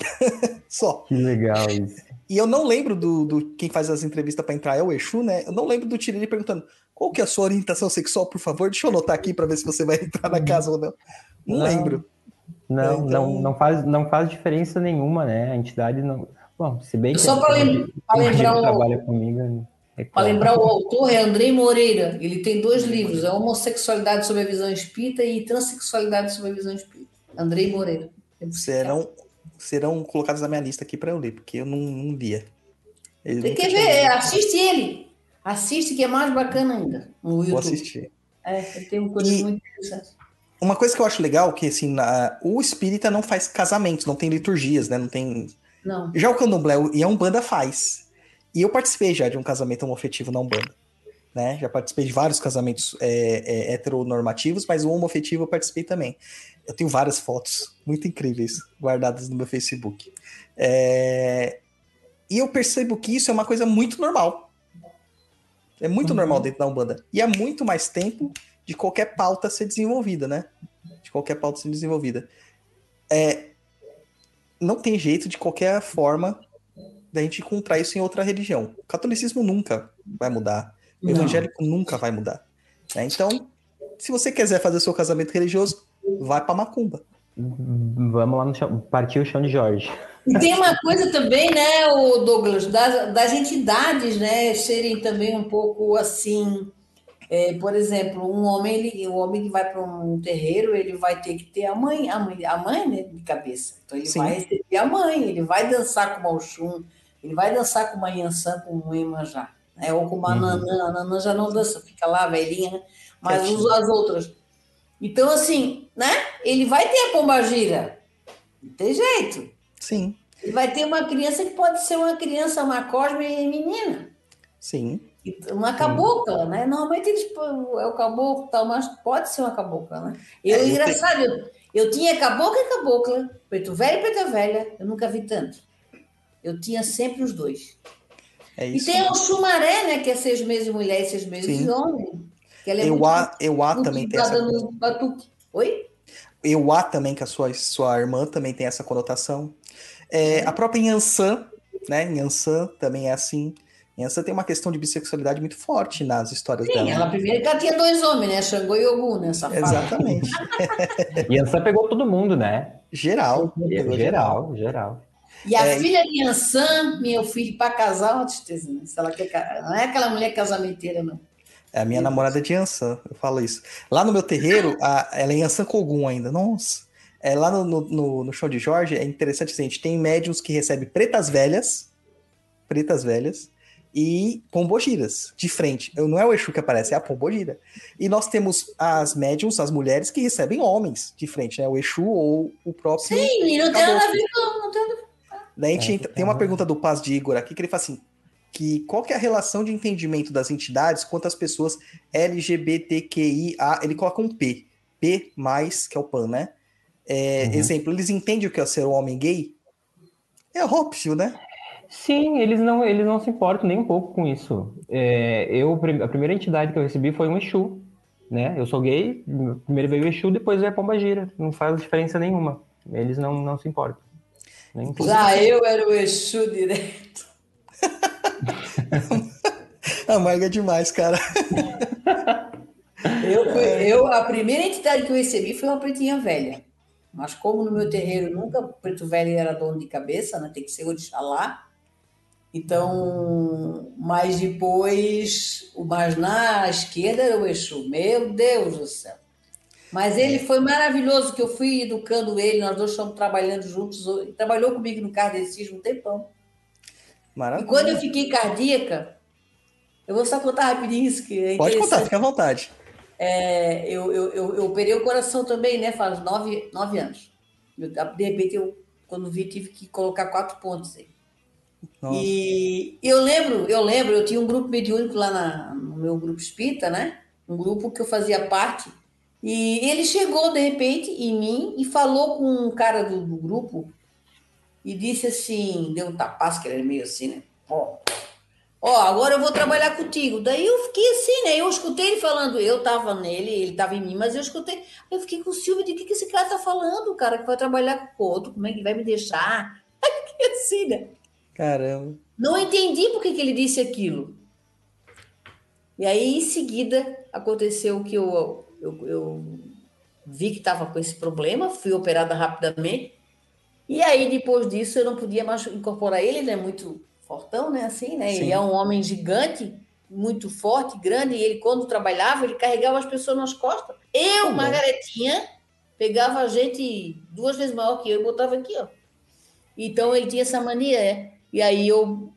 Speaker 2: Só.
Speaker 4: Que legal isso.
Speaker 2: E eu não lembro do, do quem faz as entrevistas para entrar é o Exu, né? Eu não lembro do Tiriri perguntando qual que é a sua orientação sexual, por favor. Deixa eu anotar aqui para ver se você vai entrar na casa ou não. Não, não lembro.
Speaker 4: Não, é, então... não, não, faz, não faz diferença nenhuma, né? A entidade não. Bom, se bem que.
Speaker 3: Só para lembra, lembrar o.
Speaker 4: Trabalha comigo,
Speaker 3: é claro. Para lembrar o autor é Andrei Moreira. Ele tem dois livros: é Homossexualidade sob a visão espírita e Transsexualidade sob a visão espírita. Andrei Moreira.
Speaker 2: Serão serão colocados na minha lista aqui para eu ler, porque eu não, não lia.
Speaker 3: Tem que ver, assiste ele. Assiste, que é mais bacana ainda. No YouTube.
Speaker 2: Vou assistir.
Speaker 3: É, tem uma coisa e muito interessante.
Speaker 2: Uma coisa que eu acho legal, que assim, na, o espírita não faz casamentos, não tem liturgias, né? Não tem.
Speaker 3: Não.
Speaker 2: Já o candomblé e a Umbanda faz. E eu participei já de um casamento homofetivo na Umbanda. Né? Já participei de vários casamentos é, é, heteronormativos, mas o homofetivo eu participei também. Eu tenho várias fotos muito incríveis guardadas no meu Facebook. É... E eu percebo que isso é uma coisa muito normal. É muito uhum. normal dentro da Umbanda. E há muito mais tempo de qualquer pauta ser desenvolvida, né? De qualquer pauta ser desenvolvida. É... Não tem jeito de qualquer forma da gente encontrar isso em outra religião. O catolicismo nunca vai mudar. O Não. evangélico nunca vai mudar. Né? Então, se você quiser fazer seu casamento religioso, vai para Macumba.
Speaker 4: Vamos lá no chão, partir o chão de Jorge.
Speaker 3: E tem uma coisa também, né, o Douglas, das, das entidades, né, serem também um pouco assim, é, por exemplo, um homem, ele, um homem que vai para um terreiro, ele vai ter que ter a mãe, a mãe, a mãe né, de cabeça. Então ele Sim. vai receber a mãe, ele vai dançar com o Malchum, ele vai dançar com uma Yansan, com uma Iemanjá, né, ou com uma uhum. Nanã, a Nanã já não dança, fica lá velhinha, mas as outras então, assim, né? Ele vai ter a pombagira. Não tem jeito.
Speaker 2: Sim.
Speaker 3: Ele vai ter uma criança que pode ser uma criança, uma cosme menina.
Speaker 2: Sim.
Speaker 3: Uma cabocla, né? Normalmente eles é o caboclo tal, mas pode ser uma cabocla, né? Eu, é, engraçado, eu, eu tinha cabocla e cabocla, preto velho e preta velha, eu nunca vi tanto. Eu tinha sempre os dois.
Speaker 2: É
Speaker 3: e tem o chumaré, né? Que é seis meses mulher e seis meses Sim. homem.
Speaker 2: Que ela é Euá, Euá também tem essa.
Speaker 3: No batuque. Oi?
Speaker 2: Euá também, que a sua, sua irmã também tem essa conotação. É, a própria Yansan, né? Yansan também é assim. Yansan tem uma questão de bissexualidade muito forte nas histórias
Speaker 3: Sim,
Speaker 2: dela.
Speaker 3: Ela primeiro ela tinha dois homens, né? Xangô e Ogum, né? Safada.
Speaker 2: Exatamente.
Speaker 4: Yansan pegou todo mundo, né?
Speaker 2: Geral.
Speaker 4: Geral, geral. geral.
Speaker 3: E a é, filha de Yansan, meu filho, para casar, é uma tristeza, né? Se ela quer, não é aquela mulher casamenteira, não.
Speaker 2: É a minha Isso. namorada de Ansan, eu falo isso. Lá no meu terreiro, a, ela é em Ansan Kogum ainda. Nossa. É, lá no, no, no, show de Jorge, é interessante assim, a gente tem médiums que recebem pretas velhas, pretas velhas, e pombogiras, de frente. Não é o Exu que aparece, é a pombogira. E nós temos as médiums, as mulheres, que recebem homens de frente, né? O Exu ou o próprio...
Speaker 3: Sim, e não tem nada a ver com... Não tem...
Speaker 2: Daí a gente tem uma pergunta do Paz de Igor aqui, que ele fala assim, que qual que é a relação de entendimento das entidades quanto às pessoas LGBTQIA, ele coloca um P, P+, que é o PAN, né? É, uhum. Exemplo, eles entendem o que é ser um homem gay? É óbvio, né?
Speaker 4: Sim, eles não, eles não se importam nem um pouco com isso. É, eu, a primeira entidade que eu recebi foi um Exu, né? Eu sou gay, primeiro veio o Exu, depois veio a Pomba Gira. Não faz diferença nenhuma. Eles não, não se importam.
Speaker 3: Já eu era o Exu direto.
Speaker 2: Amarga demais, cara.
Speaker 3: Eu, fui, eu, a primeira entidade que eu recebi foi uma pretinha velha. Mas como no meu terreiro nunca o preto velho era dono de cabeça, né? Tem que ser o de xalá. Então, mas depois, o mais na esquerda era o Exu. Meu Deus do céu. Mas ele foi maravilhoso, que eu fui educando ele, nós dois estamos trabalhando juntos. Ele trabalhou comigo no kardecismo um tempão.
Speaker 2: Maravilha.
Speaker 3: E quando eu fiquei cardíaca, eu vou só contar rapidinho isso que é
Speaker 2: Pode contar, fica à vontade.
Speaker 3: É, eu, eu, eu, eu operei o coração também, né? Faz nove, nove anos. Eu, de repente, eu, quando vi, tive que colocar quatro pontos aí.
Speaker 2: Nossa.
Speaker 3: E eu lembro, eu lembro, eu tinha um grupo mediúnico lá na- no meu grupo espírita, né? Um grupo que eu fazia parte. E ele chegou, de repente, em mim e falou com um cara do, do grupo e disse assim, deu um tapaço, que era meio assim, né? Ó, ó, agora eu vou trabalhar contigo. Daí eu fiquei assim, né? Eu escutei ele falando, eu tava nele, ele tava em mim, mas eu escutei. Eu fiquei com ciúme de que, que esse cara tá falando, cara, que vai trabalhar com outro, como é que vai me deixar? Aí fiquei assim, né?
Speaker 2: Caramba.
Speaker 3: Não entendi por que, que ele disse aquilo. E aí, em seguida, aconteceu que eu, eu, eu vi que estava com esse problema, fui operada rapidamente. E aí, depois disso, eu não podia mais incorporar ele, ele é muito fortão, né? Assim, né?
Speaker 2: Sim.
Speaker 3: Ele é um homem gigante, muito forte, grande, e ele, quando trabalhava, ele carregava as pessoas nas costas. Eu,
Speaker 2: Tá bom.
Speaker 3: Margaretinha, pegava a gente duas vezes maior que eu e botava aqui, ó. Então ele tinha essa mania, é. E aí eu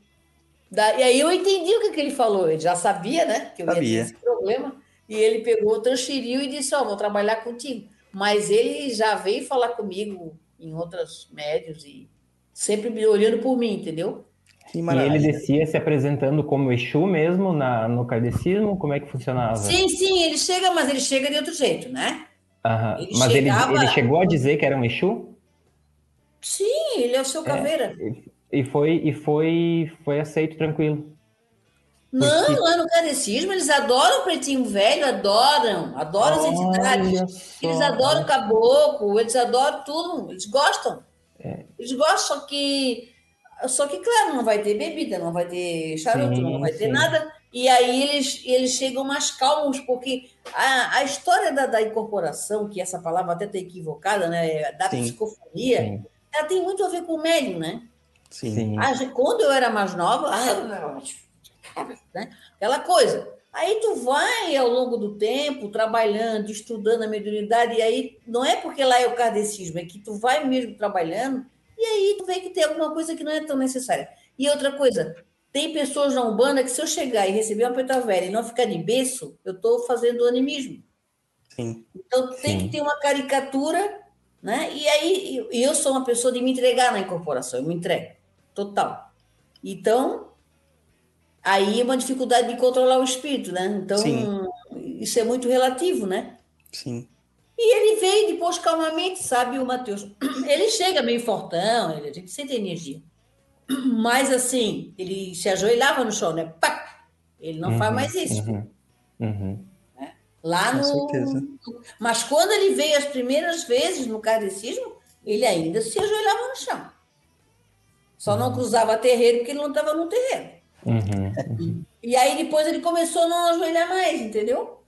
Speaker 3: e aí eu entendi o que, que ele falou. Ele já sabia, né? Que eu ia ter
Speaker 2: Sabia.
Speaker 3: esse problema. E ele pegou, transferiu e disse: Ó, vou trabalhar contigo. Mas ele já veio falar comigo em outros médios e sempre me olhando por mim, entendeu?
Speaker 2: Que
Speaker 4: E ele descia se apresentando como Exu mesmo na, no kardecismo? Como é que funcionava?
Speaker 3: Sim, sim, ele chega, mas ele chega de outro jeito, né?
Speaker 4: Aham.
Speaker 3: Ele
Speaker 4: Mas ele,
Speaker 3: chegava-
Speaker 4: ele chegou a dizer que era um Exu?
Speaker 3: Sim, ele é o seu caveira.
Speaker 4: E foi, e foi, foi aceito tranquilo.
Speaker 3: Não,
Speaker 4: Porque-
Speaker 3: lá no catecismo, eles adoram o pretinho velho, adoram, adoram as entidades.
Speaker 4: Olha.
Speaker 3: Eles adoram o caboclo, eles adoram tudo, eles gostam.
Speaker 4: É.
Speaker 3: Eles gostam, só que, só que, claro, não vai ter bebida, não vai ter charuto,
Speaker 4: Sim,
Speaker 3: não vai ter
Speaker 4: sim.
Speaker 3: nada. E aí eles, eles chegam mais calmos, porque a, a história da, da incorporação, que essa palavra até está equivocada, né? Da
Speaker 2: Sim.
Speaker 3: psicofonia, ela tem muito a ver com o médium, né?
Speaker 2: Sim.
Speaker 4: sim.
Speaker 3: A gente- quando eu era mais nova, ah, né? aquela coisa. Aí tu vai ao longo do tempo trabalhando, estudando a mediunidade, e aí não é porque lá é o kardecismo, é que tu vai mesmo trabalhando, e aí tu vê que tem alguma coisa que não é tão necessária. E outra coisa, tem pessoas na Umbanda que se eu chegar e receber uma preta velha e não ficar de berço, eu estou fazendo animismo.
Speaker 2: Sim.
Speaker 3: Então tem
Speaker 4: Sim.
Speaker 3: que ter uma caricatura, né? E aí eu- sou uma pessoa de me entregar na incorporação, eu me entrego, total. Então aí é uma dificuldade de controlar o espírito, né? Então
Speaker 2: Sim.
Speaker 3: isso é muito relativo, né?
Speaker 2: Sim.
Speaker 3: E ele veio depois calmamente, sabe, o Matheus? Ele chega meio fortão, ele, a gente sente energia. Mas assim, ele se ajoelhava no chão, né? Pá! Ele não faz
Speaker 4: Uhum,
Speaker 3: mais isso.
Speaker 4: uhum, uhum.
Speaker 3: Lá
Speaker 2: Com
Speaker 3: no.
Speaker 2: certeza.
Speaker 3: Mas quando ele veio as primeiras vezes no kardecismo, ele ainda se ajoelhava no chão. Só não cruzava terreiro porque ele não estava no terreiro.
Speaker 4: Uhum.
Speaker 3: E aí depois ele começou a não ajoelhar mais, entendeu?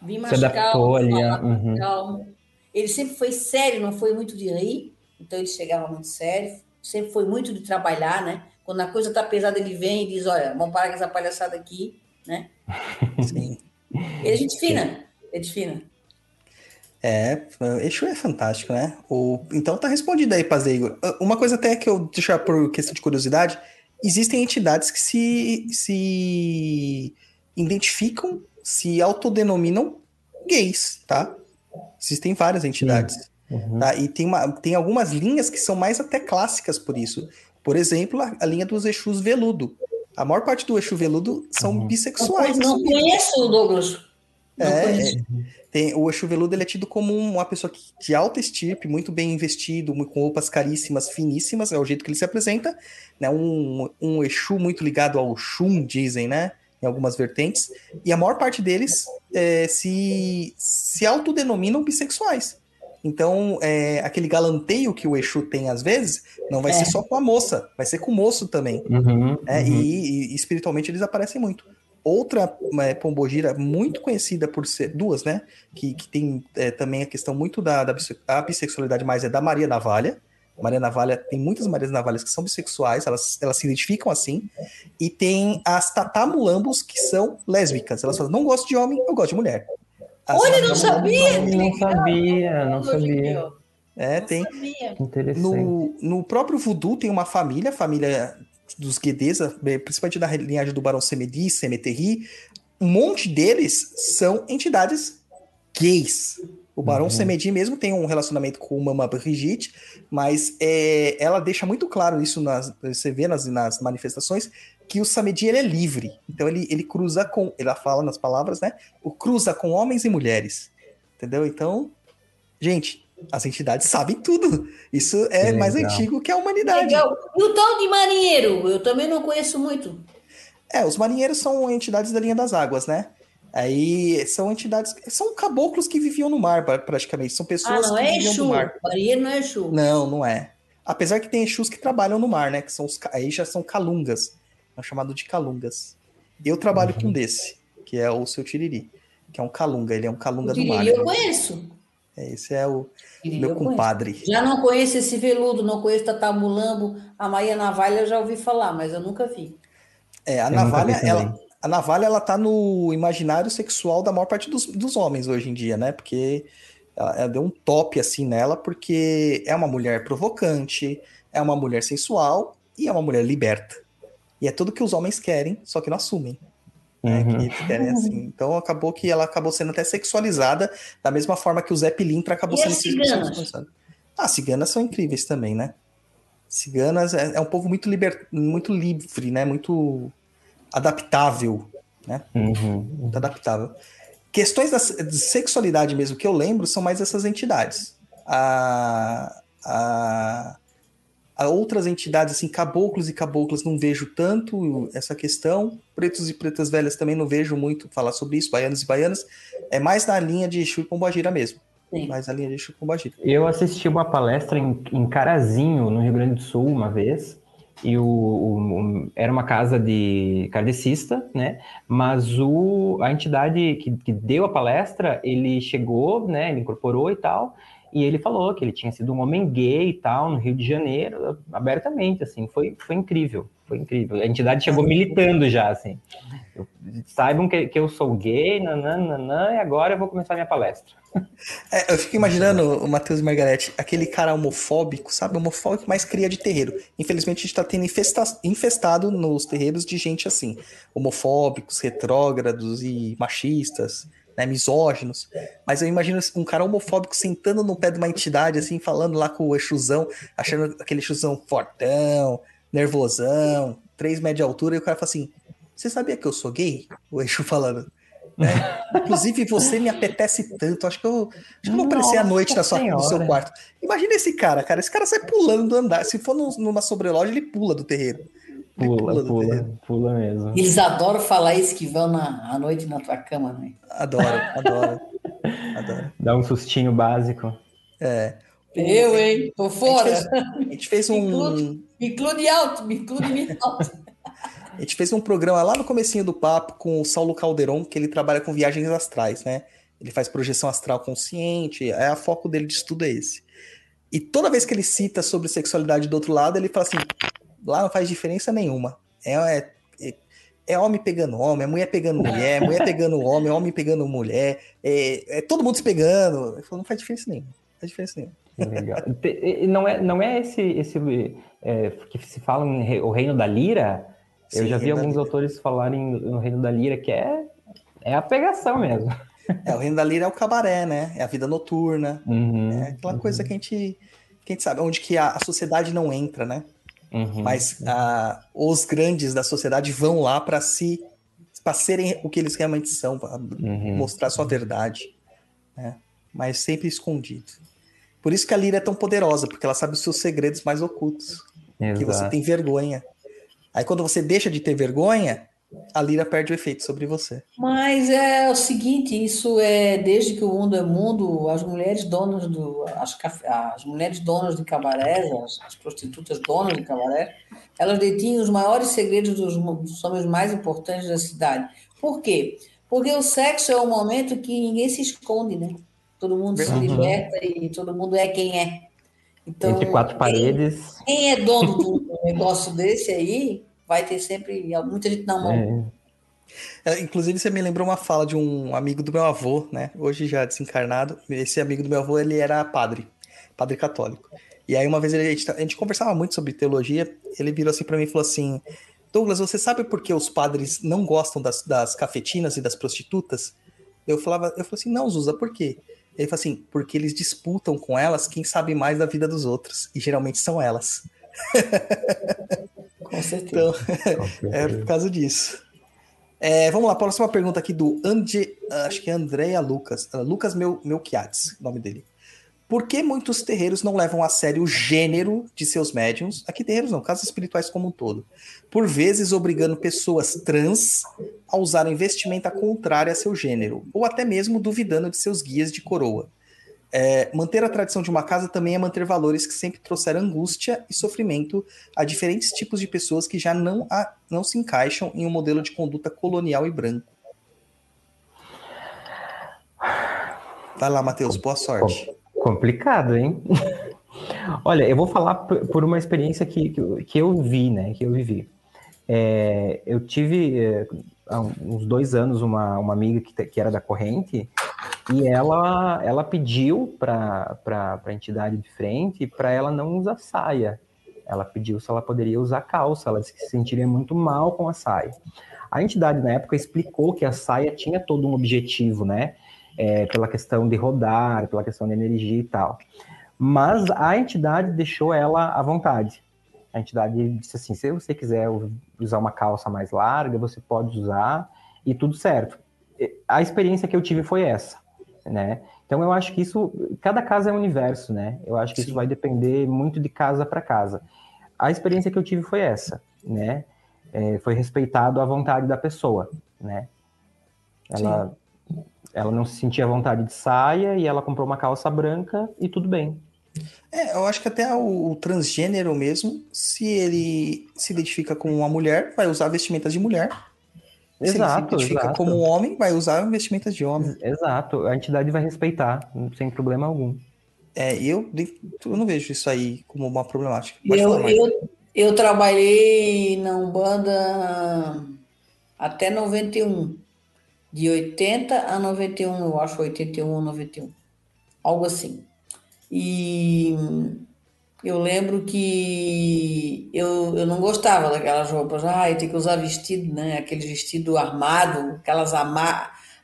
Speaker 3: Vim mais
Speaker 4: Se adaptou
Speaker 3: calmo,
Speaker 4: ali, uhum.
Speaker 3: calmo. Ele sempre foi sério, não foi muito de rir, então ele chegava muito sério, sempre foi muito de trabalhar, né? Quando a coisa está pesada, ele vem e diz: Olha, vamos parar com essa palhaçada aqui, né?
Speaker 2: Sim.
Speaker 3: Ele é gente fina, é de fina.
Speaker 2: É, Exu é fantástico, né? O, então tá respondido aí, Paz Igor. Ah, Uma coisa até que eu deixar por questão de curiosidade, existem entidades que se, se identificam, se autodenominam gays, tá? Existem várias entidades.
Speaker 4: Uhum.
Speaker 2: Tá? E tem, uma, tem algumas linhas que são mais até clássicas por isso. Por exemplo, a, a linha dos Exus veludo. A maior parte do Exu veludo são
Speaker 4: Uhum.
Speaker 2: Bissexuais.
Speaker 3: não conheço o Douglas. Não
Speaker 2: É,
Speaker 3: conheço.
Speaker 2: Tem, o Exu veludo ele é tido como uma pessoa que, de alta estirpe, muito bem investido, com roupas caríssimas, finíssimas, é o jeito que ele se apresenta. Né? Um, um Exu muito ligado ao Shun, dizem, né? Em algumas vertentes. E a maior parte deles é, se, se autodenominam bissexuais. Então, é, aquele galanteio que o Exu tem às vezes, não vai
Speaker 3: É.
Speaker 2: ser só com a moça, vai ser com o moço também.
Speaker 4: Uhum,
Speaker 2: né?
Speaker 4: uhum.
Speaker 2: E, e espiritualmente eles aparecem muito. Outra é, pombogira muito conhecida por ser duas, né? Que, que tem é, também a questão muito da, da bisse- a bissexualidade, mais é da Maria Navalha. Maria Navalha, tem muitas Marias Navalhas que são bissexuais, elas, elas se identificam assim. E tem as tatamulambos que são lésbicas. Elas falam, não gosto de homem, eu gosto de mulher. As
Speaker 3: Olha, não sabia!
Speaker 4: Eu não sabia, não sabia.
Speaker 2: É,
Speaker 3: Não
Speaker 2: tem.
Speaker 3: sabia.
Speaker 4: Interessante.
Speaker 2: No, no próprio voodoo tem uma família, a família dos Guedesa, principalmente da linhagem do Barão Semedi, Semeterri. Um monte deles são entidades gays. O Barão
Speaker 4: Uhum.
Speaker 2: Semedi mesmo tem um relacionamento com Mama Brigitte, mas é, ela deixa muito claro isso, nas, você vê nas, nas manifestações, que o Samedi ele é livre. Então ele, ele cruza com, ela fala nas palavras, né? O cruza com homens e mulheres. Entendeu? Então, gente, as entidades sabem tudo. Isso é
Speaker 4: Que
Speaker 2: mais
Speaker 4: legal.
Speaker 2: antigo que a humanidade.
Speaker 3: Legal. E o tal de marinheiro? Eu também não conheço muito.
Speaker 2: É, os marinheiros são entidades da linha das águas, né? Aí são entidades, são caboclos que viviam no mar, pra- praticamente. São
Speaker 3: Ah,
Speaker 2: pessoas
Speaker 3: não
Speaker 2: que
Speaker 3: é
Speaker 2: viviam
Speaker 3: Exu.
Speaker 2: no mar.
Speaker 3: Marinheiro não é Exu.
Speaker 2: Não, não é. Apesar que tem Exus que trabalham no mar, né? Que são os, aí já são calungas. É chamado de calungas. Eu trabalho com um desse, que é o seu Tiriri, que é um calunga. Ele é um calunga
Speaker 3: O
Speaker 2: do mar.
Speaker 3: Tiriri eu conheço.
Speaker 2: É, esse é o
Speaker 3: Tiriri
Speaker 2: meu
Speaker 3: eu conheço.
Speaker 2: compadre.
Speaker 3: Já não conheço esse veludo, não conheço Tata Mulambo, a Maria Navalha eu já ouvi falar, mas eu nunca vi.
Speaker 2: É, a
Speaker 4: Eu
Speaker 2: navalha, ela, a navalha, ela tá no imaginário sexual da maior parte dos, dos homens hoje em dia, né? Porque ela, ela deu um top assim nela, porque é uma mulher provocante, é uma mulher sensual e é uma mulher liberta. E é tudo que os homens querem, só que não assumem. né?
Speaker 4: Uhum.
Speaker 2: Que querem assim. Então acabou que ela acabou sendo até sexualizada, da mesma forma que o Zé Pilintra acabou
Speaker 3: E
Speaker 2: sendo
Speaker 3: as ciganas?
Speaker 2: sexualizado. Ah, ciganas são incríveis também, né? Ciganas é, é um povo muito, liber, muito livre, né? Muito adaptável,
Speaker 4: Uhum.
Speaker 2: muito adaptável. Questões da se- de sexualidade mesmo que eu lembro são mais essas entidades. A, a outras entidades, assim, caboclos e caboclas, não vejo tanto essa questão. Pretos e pretas velhas também não vejo muito falar sobre isso. Baianos e baianas. É mais na linha de Exu e Pombagira mesmo.
Speaker 3: Sim.
Speaker 2: Mais na linha de Exu e Pombagira.
Speaker 4: Eu assisti uma palestra em, em Carazinho, no Rio Grande do Sul, uma vez, e o, o- o- era uma casa de kardecista, né? Mas o, a entidade que, que deu a palestra, ele chegou, né? Ele incorporou e tal, e ele falou que ele tinha sido um homem gay e tal, no Rio de Janeiro, abertamente, assim, foi, foi incrível, foi incrível. A entidade chegou militando já, assim. Eu- saibam que, que eu sou gay, nananana, e agora eu vou começar minha palestra.
Speaker 2: É, eu fico imaginando o Matheus Margarete, aquele cara homofóbico, sabe? Homofóbico, mas cria de terreiro. Infelizmente, a gente tá tendo infesta- infestado nos terreiros de gente assim. Homofóbicos, retrógrados e machistas, né? Misóginos. Mas eu imagino um cara homofóbico sentando no pé de uma entidade, assim, falando lá com o Exusão, achando aquele Exusão fortão, nervosão, três metros de altura, e o cara fala assim: Você sabia que eu sou gay? O Exu falando. né? Inclusive, você me apetece tanto. Acho que eu, acho que eu vou aparecer à noite na sua, no seu quarto. Imagina esse cara, cara. Esse cara sai pulando do andar. Se for num- numa sobreloja, ele pula do terreiro.
Speaker 4: Pula, pula, pula mesmo.
Speaker 3: Eles adoram falar isso que vão na, à noite na tua cama, né?
Speaker 2: Adoro, adoro. adoro.
Speaker 4: Dá um sustinho básico.
Speaker 2: É.
Speaker 3: Eu, hein? Tô
Speaker 2: A gente
Speaker 3: fora.
Speaker 2: fez, a gente fez um,
Speaker 3: Me include alto, me include me alto.
Speaker 2: A gente fez um programa lá no comecinho do papo com o Saulo Calderon, que ele trabalha com viagens astrais, né? Ele faz projeção astral consciente, é a foco dele de estudo é esse. E toda vez que ele cita sobre sexualidade do outro lado, ele fala assim: lá não faz diferença nenhuma. É, é, é- é homem pegando homem, é mulher pegando mulher, mulher pegando homem, homem pegando mulher, é, é todo mundo se pegando. Ele falou, não faz diferença nenhuma. Não faz diferença nenhuma.
Speaker 4: Que legal. Não é, não é esse, esse é, que se fala em o reino da lira? Eu
Speaker 2: Sim,
Speaker 4: já vi alguns autores falarem no reino da lira, que é, é a pegação mesmo.
Speaker 2: É, o reino da lira é o cabaré, né? É a vida noturna.
Speaker 4: Uhum,
Speaker 2: É aquela coisa que a gente, que a gente sabe, onde que a, a sociedade não entra, né?
Speaker 4: Uhum.
Speaker 2: Mas ah, os grandes da sociedade vão lá para se para serem o que eles realmente são, para
Speaker 4: Uhum.
Speaker 2: mostrar sua verdade, né? Mas sempre escondido. Por isso que a Lira é tão poderosa, porque ela sabe os seus segredos mais ocultos, que você
Speaker 4: Exato.
Speaker 2: tem vergonha. Aí quando você deixa de ter vergonha, a Lira perde o efeito sobre você.
Speaker 3: Mas é o seguinte, isso é desde que o mundo é mundo, as mulheres donas do, as, as mulheres donas de cabarés, as, as prostitutas donas de cabaré, elas detinham os maiores segredos dos, dos homens mais importantes da cidade. Por quê? Porque o sexo é um momento que ninguém se esconde, né? Todo mundo se liberta e todo mundo é quem é. Então,
Speaker 4: Entre quatro
Speaker 3: quem-
Speaker 4: paredes.
Speaker 3: Quem é dono de um negócio desse aí vai ter sempre muita gente na mão.
Speaker 4: é,
Speaker 2: É, inclusive, você me lembrou uma fala de um amigo do meu avô, né? Hoje já desencarnado. Esse amigo do meu avô, ele era padre, padre católico. E aí, uma vez ele, a, gente, conversava muito sobre teologia. Ele virou assim para mim e falou assim: Douglas, você sabe por que os padres não gostam das, das cafetinas e das prostitutas? Eu falava, eu falei assim: Não, Zusa, por quê? Ele falou assim: Porque eles disputam com elas quem sabe mais da vida dos outros. E geralmente são elas.
Speaker 3: Com certeza.
Speaker 2: Então, é por causa disso. É, vamos lá, próxima pergunta aqui do Ande, acho que é Andréa Lucas. Uh, Lucas Meu, Melquiades, nome dele. Por que muitos terreiros não levam a sério o gênero de seus médiums? Aqui terreiros não, casas espirituais como um todo. Por vezes obrigando pessoas trans a usarem vestimenta contrária a seu gênero, ou até mesmo duvidando de seus guias de coroa. É, manter a tradição de uma casa também é manter valores que sempre trouxeram angústia e sofrimento a diferentes tipos de pessoas que já não, a, não se encaixam em um modelo de conduta colonial e branco. Vai lá, Matheus, boa sorte.
Speaker 4: Complicado, hein? Olha, eu vou falar por uma experiência que, que, eu vi, né? Que eu vivi. É, eu tive é, há uns dois anos uma, uma amiga que, que era da corrente e ela, ela pediu para a entidade de frente para ela não usar saia. Ela pediu se ela poderia usar calça, ela disse que se sentiria muito mal com a saia. A entidade na época explicou que a saia tinha todo um objetivo, né? É, pela questão de rodar, pela questão de energia e tal. Mas a entidade deixou ela à vontade. A entidade disse assim: se você quiser usar uma calça mais larga, você pode usar e tudo certo. A experiência que eu tive foi essa né? Então eu acho que isso, cada casa é um universo, né? Eu acho que Sim. isso vai depender muito de casa para casa. A experiência que eu tive foi essa, né? É, foi respeitado a vontade da pessoa, né? Ela, ela não se sentia à vontade de saia e ela comprou uma calça branca e tudo bem.
Speaker 2: É, eu acho que até o, o, transgênero mesmo, se ele se identifica como uma mulher, vai usar vestimentas de mulher. Se exato, ele se identifica exato. como homem, vai usar vestimentas de homem.
Speaker 4: Exato, a entidade vai respeitar, sem problema algum.
Speaker 2: É, eu, eu não vejo isso aí como uma problemática.
Speaker 3: eu, eu, eu trabalhei na Umbanda até 91. De 80 a 91, eu acho, 81 ou 91. Algo assim. E eu lembro que eu, eu não gostava daquelas roupas. Ah, eu que usar vestido, né? Aquele vestido armado, aquelas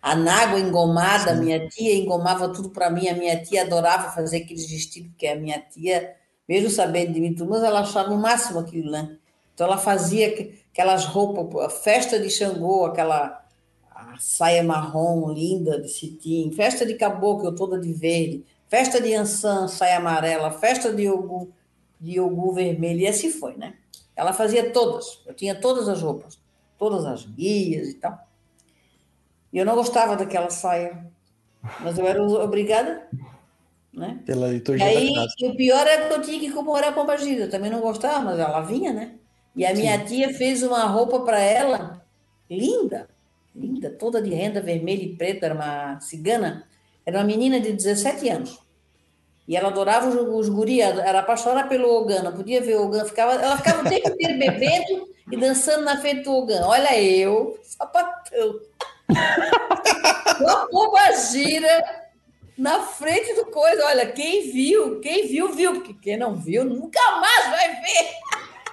Speaker 3: anágua engomada. Sim. Minha tia engomava tudo para mim. A minha tia adorava fazer aqueles vestidos, porque a minha tia, mesmo sabendo de mim tudo, mas ela achava o máximo aquilo, né? Então ela fazia aquelas roupas, a festa de Xangô, aquela saia marrom linda de cetim, festa de caboclo toda de verde Festa de Ansan, saia amarela, festa de Ogum, de Ogum vermelho, e assim foi, né? Ela fazia todas, eu tinha todas as roupas, todas as guias e tal. E eu não gostava daquela saia, mas eu era obrigada, né?
Speaker 2: Pela liturgia
Speaker 3: e aí, E o pior é que eu tinha que comemorar com a Gira, também não gostava, mas ela vinha, né? E a minha Sim. tia fez uma roupa para ela, linda, linda, toda de renda vermelha e preta, era uma cigana, era uma menina de 17 anos. E ela adorava os, os guri, era apaixonada pelo Ogan, não podia ver o Ogan, ficava, ela ficava o tempo inteiro bebendo e dançando na frente do Ogan. Olha eu, sapatão. Uma pomba gira na frente do coisa. Olha, quem viu, quem viu, viu, porque quem não viu nunca mais vai ver.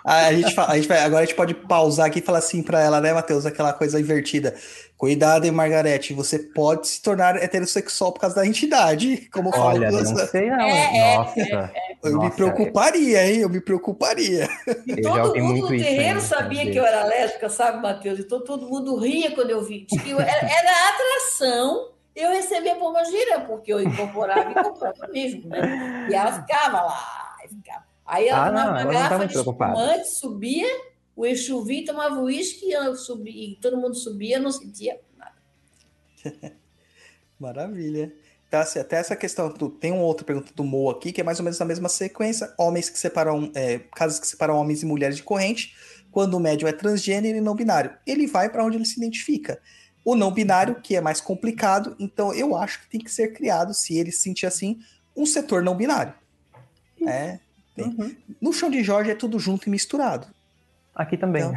Speaker 2: A gente, a gente vai, agora a gente pode pausar aqui e falar assim para ela, né, Matheus? Aquela coisa invertida. Cuidado, hein, Margarete, você pode se tornar heterossexual por causa da entidade, como
Speaker 4: Olha, falo. Não sei não. É, Nossa. É, é,
Speaker 2: eu Nossa, me preocuparia, hein? Eu me preocuparia.
Speaker 3: E todo mundo no terreiro sabia que eu era lésbica, sabe, Matheus? Então todo mundo ria quando eu vi. Eu era, era atração eu recebia pomba gira, porque eu incorporava e incorporava mesmo, né? E ela ficava lá, ficava. Aí ela ah, tomava uma garrafa de espumante, subia, o Exu vinha, tomava uísque, eu subia, e todo mundo subia, não sentia nada.
Speaker 2: Maravilha. Tá, assim, até essa questão, tem uma outra pergunta do Mo aqui, que é mais ou menos na mesma sequência. Homens que separam, é, casas que separam homens e mulheres de corrente, quando o médium é transgênero e não binário. Ele vai para onde ele se identifica. O não binário, que é mais complicado, então eu acho que tem que ser criado, se ele se sentir assim, um setor não binário. É, Uhum. No chão de Jorge é tudo junto e misturado.
Speaker 4: Aqui também.
Speaker 2: Então,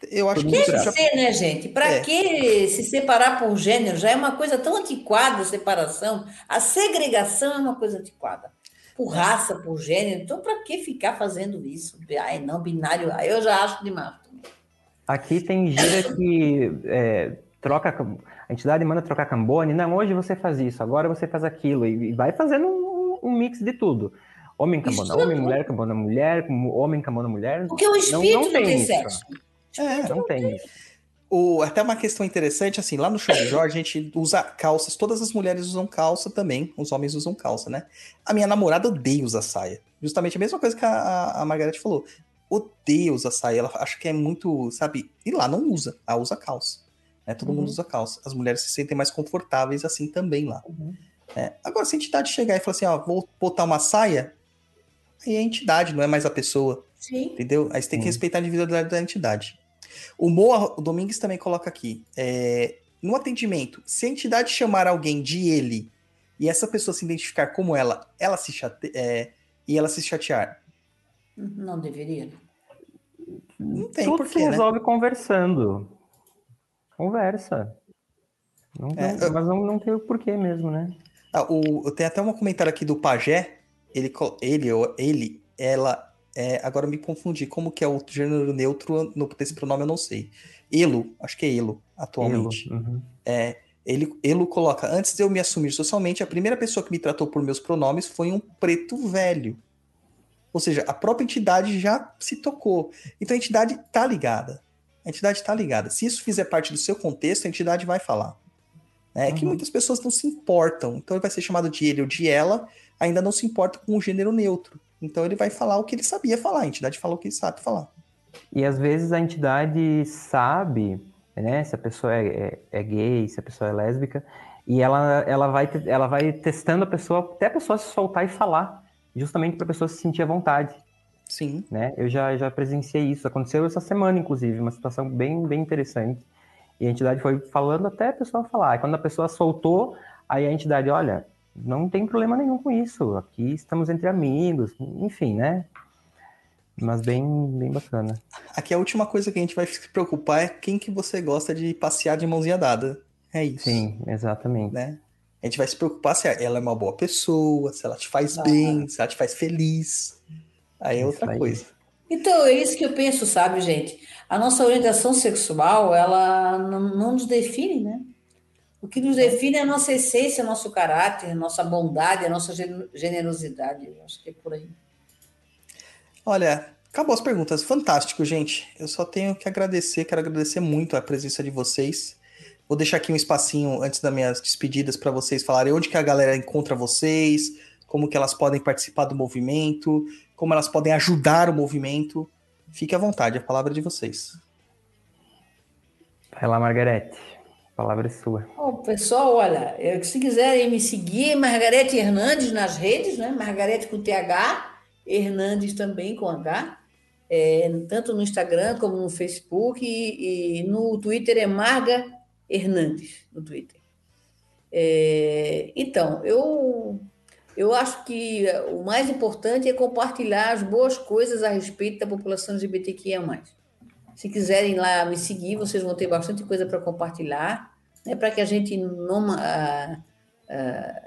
Speaker 2: eu acho que
Speaker 3: Deve
Speaker 2: já...
Speaker 3: ser, né, gente? Para
Speaker 2: É.
Speaker 3: que se separar por gênero? Já é uma coisa tão antiquada a separação. A segregação é uma coisa antiquada. Por raça, por gênero. Então, para que ficar fazendo isso? Ai, não, binário. Eu já acho demais.
Speaker 4: Aqui tem gira que é, troca. A entidade manda trocar cambone. Não, hoje você faz isso, agora você faz aquilo. E, e vai fazendo um, um mix de tudo. Homem
Speaker 3: Isso
Speaker 4: cambona
Speaker 3: tudo.
Speaker 4: homem, mulher cambona mulher, homem cambona mulher.
Speaker 3: Porque o espírito
Speaker 4: não
Speaker 3: não,
Speaker 4: tem
Speaker 3: tem
Speaker 4: isso.
Speaker 3: sexo.
Speaker 2: É,
Speaker 4: Não tem isso.
Speaker 2: O, até uma questão interessante, assim, lá no show de Jorge, a gente usa calças, todas as mulheres usam calça também, os homens usam calça, né? A minha namorada odeia usar saia. Justamente a mesma coisa que a, a, a Margareth falou. Odeia usar saia, ela acha que é muito, sabe? E lá não usa, ela usa calça. Né? Todo
Speaker 3: Uhum.
Speaker 2: mundo usa calça. As mulheres se sentem mais confortáveis assim também lá.
Speaker 3: Uhum.
Speaker 2: É, agora, se a entidade chegar e falar assim, ó, vou botar uma saia, aí é a entidade, não é mais a pessoa.
Speaker 3: Sim.
Speaker 2: Entendeu? Aí você tem que
Speaker 4: Sim.
Speaker 2: respeitar a individualidade da entidade. O Moa o Domingues também coloca aqui. é, no atendimento, se a entidade chamar alguém de ele e essa pessoa se identificar como ela, ela se chate, é, e ela se chatear,
Speaker 3: Não deveria. né?
Speaker 2: não tem
Speaker 4: Tudo se
Speaker 2: porquê, né?
Speaker 4: resolve conversando. Conversa. Não tem-
Speaker 2: É,
Speaker 4: Mas não, não tem o porquê mesmo, né?
Speaker 2: Ah, o, eu tenho até um comentário aqui do Pajé. Ele, ele, ou ele, ela. é, agora eu me confundi. Como que é o gênero neutro no, desse pronome? Eu não sei. Elo, acho que é Elo, atualmente.
Speaker 4: Elo, uhum.
Speaker 2: É, ele, Elo coloca: Antes de eu me assumir socialmente, a primeira pessoa que me tratou por meus pronomes foi um preto velho. Ou seja, a própria entidade já se tocou. Então a entidade tá ligada. A entidade tá ligada. Se isso fizer parte do seu contexto, a entidade vai falar. É que
Speaker 4: Uhum.
Speaker 2: muitas pessoas não se importam. Então ele vai ser chamado de ele ou de ela, ainda não se importa com o gênero neutro. Então ele vai falar o que ele sabia falar. A entidade fala o que ele sabe falar.
Speaker 4: E às vezes a entidade sabe, né, se a pessoa é, é- é gay, se a pessoa é lésbica, e ela, ela, vai, ela vai testando a pessoa, até a pessoa se soltar e falar, justamente para a pessoa se sentir à vontade,
Speaker 2: Sim.
Speaker 4: né? Eu já, já presenciei isso, aconteceu essa semana, inclusive, uma situação bem, bem interessante. E a entidade foi falando até a pessoa falar. E quando a pessoa soltou, aí a entidade, olha, não tem problema nenhum com isso, aqui estamos entre amigos, enfim, né? Mas bem, bem bacana.
Speaker 2: Aqui a última coisa que a gente vai se preocupar é quem que você gosta de passear de mãozinha dada. É isso.
Speaker 4: Sim, exatamente.
Speaker 2: né? A gente vai se preocupar se ela é uma boa pessoa, se ela te faz
Speaker 3: Ah.
Speaker 2: bem, se ela te faz feliz. Aí é
Speaker 4: Isso
Speaker 2: outra
Speaker 4: aí.
Speaker 2: coisa.
Speaker 3: Então, é isso que eu penso, sabe, gente? A nossa orientação sexual, ela não, não nos define, né? O que nos define é a nossa essência, nosso caráter, a nossa bondade, a nossa gen- generosidade. Eu acho que é por aí.
Speaker 2: Olha, acabou as perguntas. Fantástico, gente. Eu só tenho que agradecer, quero agradecer muito a presença de vocês. Vou deixar aqui um espacinho antes das minhas despedidas para vocês falarem onde que a galera encontra vocês, como que elas podem participar do movimento, como elas podem ajudar o movimento. Fique à vontade, a palavra é de vocês.
Speaker 4: Vai lá, Margarete. Palavra é sua.
Speaker 3: Bom, pessoal, olha, se quiserem me seguir, Margarete Hernandes nas redes, né? Margarete com TH, Hernandes também com H, é, tanto no Instagram como no Facebook e, e no Twitter é Marga Hernandes, no Twitter. É, então, eu, eu acho que o mais importante é compartilhar as boas coisas a respeito da população LGBTQIA+. Se quiserem lá me seguir, vocês vão ter bastante coisa para compartilhar, né, para que a gente não, ah, ah,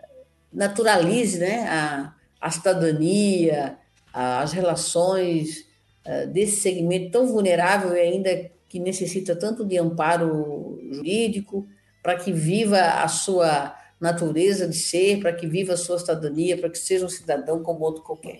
Speaker 3: naturalize né, a, a cidadania, a- as relações ah, desse segmento tão vulnerável e ainda que necessita tanto de amparo jurídico, para que viva a sua natureza de ser, para que viva a sua cidadania, para que seja um cidadão como outro qualquer.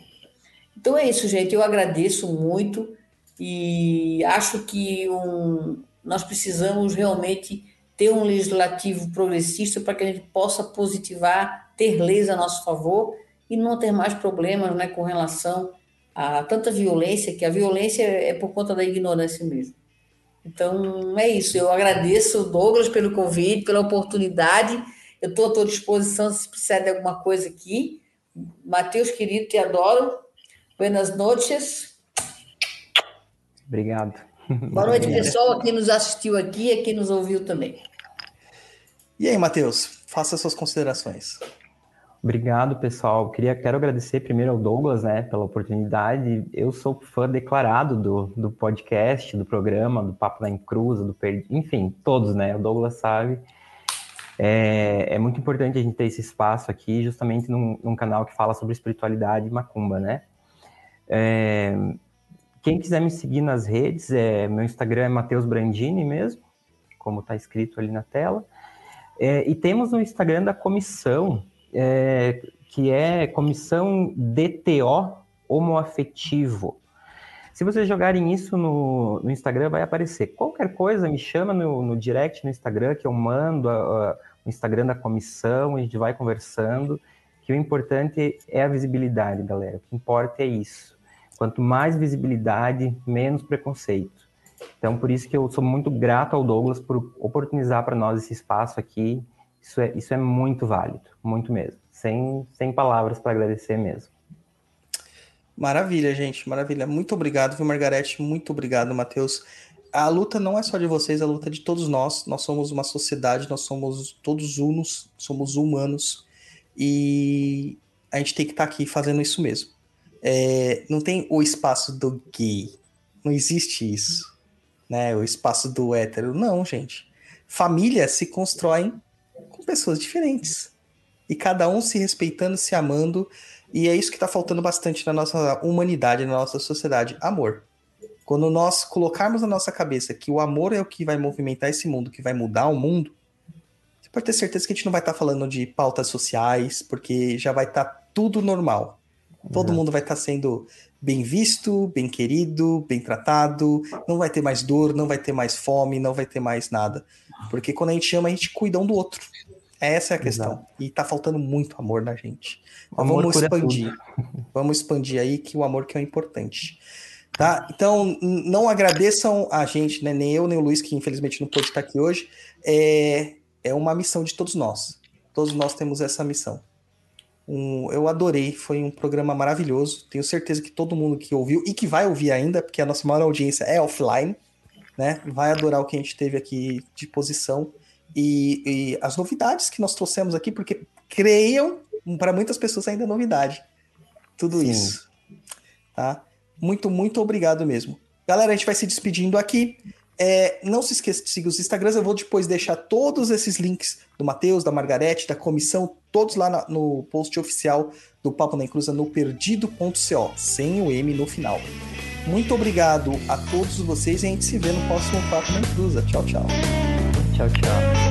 Speaker 3: Então é isso, gente. Eu agradeço muito e acho que um, nós precisamos realmente ter um legislativo progressista para que a gente possa positivar, ter leis a nosso favor e não ter mais problemas né, com relação a tanta violência, que a violência é por conta da ignorância mesmo. Então, é isso. Eu agradeço, Douglas, pelo convite, pela oportunidade. Eu estou à tua disposição se precisar de alguma coisa aqui. Matheus, querido, te adoro. Buenas noches.
Speaker 4: Obrigado.
Speaker 3: Boa noite, pessoal, a quem nos assistiu aqui e a quem nos ouviu também.
Speaker 2: E aí, Matheus, faça suas considerações.
Speaker 4: Obrigado, pessoal. Queria, quero agradecer primeiro ao Douglas, né, pela oportunidade. Eu sou fã declarado do, do podcast, do programa, do Papo na Encruza, do per... enfim, todos, né? O Douglas sabe. É, é, muito importante a gente ter esse espaço aqui, justamente num, num canal que fala sobre espiritualidade e macumba, né? É, quem quiser me seguir nas redes, é, meu Instagram é Matheus Brandini mesmo, como está escrito ali na tela. É, e temos no Instagram da comissão, é, que é Comissão DTO Homoafetivo. Se vocês jogarem isso no, no, Instagram, vai aparecer. Qualquer coisa, me chama no, no direct no Instagram, que eu mando a, a, o Instagram da comissão, a gente vai conversando. Que o importante é a visibilidade, galera. O que importa é isso. Quanto mais visibilidade, menos preconceito. Então, por isso que eu sou muito grato ao Douglas por oportunizar para nós esse espaço aqui isso é, isso é muito válido, muito mesmo. Sem, sem palavras para agradecer mesmo.
Speaker 2: Maravilha, gente, maravilha. Muito obrigado, viu, Margarete? Muito obrigado, Matheus. A luta não é só de vocês, a luta é de todos nós. Nós somos uma sociedade, nós somos todos unos, somos humanos. E a gente tem que estar tá aqui fazendo isso mesmo. É, não tem o espaço do gay. Não existe isso. Né? O espaço do hétero. Não, gente. Família se constroem com pessoas diferentes. E cada um se respeitando, se amando. E é isso que está faltando bastante na nossa humanidade, na nossa sociedade: amor. Quando nós colocarmos na nossa cabeça que o amor é o que vai movimentar esse mundo, que vai mudar o mundo, você pode ter certeza que a gente não vai estar tá falando de pautas sociais, porque já vai estar tá tudo normal. Todo uhum. mundo vai estar tá sendo bem visto, bem querido, bem tratado, não vai ter mais dor, não vai ter mais fome, não vai ter mais nada. Porque quando a gente ama, a gente cuida um do outro. Essa é a questão. Exato. E tá faltando muito amor na gente. Então, vamos expandir. Vamos expandir aí que o amor que é importante. Tá? Então, não agradeçam a gente, né? nem eu, nem o Luiz, que infelizmente não pôde estar aqui hoje. É, é uma missão de todos nós. Todos nós temos essa missão. Um, eu adorei, foi um programa maravilhoso. Tenho certeza que todo mundo que ouviu e que vai ouvir ainda, porque a nossa maior audiência é offline, né? Vai adorar o que a gente teve aqui de posição e, e as novidades que nós trouxemos aqui, porque creiam, para muitas pessoas ainda é novidade. Tudo Sim. isso. Tá? Muito, muito obrigado mesmo. Galera, a gente vai se despedindo aqui. É, não se esqueça de seguir os Instagrams. Eu vou depois deixar todos esses links do Matheus, da Margarete, da comissão, todos lá na, no post oficial do Papo na Encruza no perdido.co, sem o M no final. Muito obrigado a todos vocês e a gente se vê no próximo Papo na Encruza. Tchau, tchau.
Speaker 4: Tchau, tchau.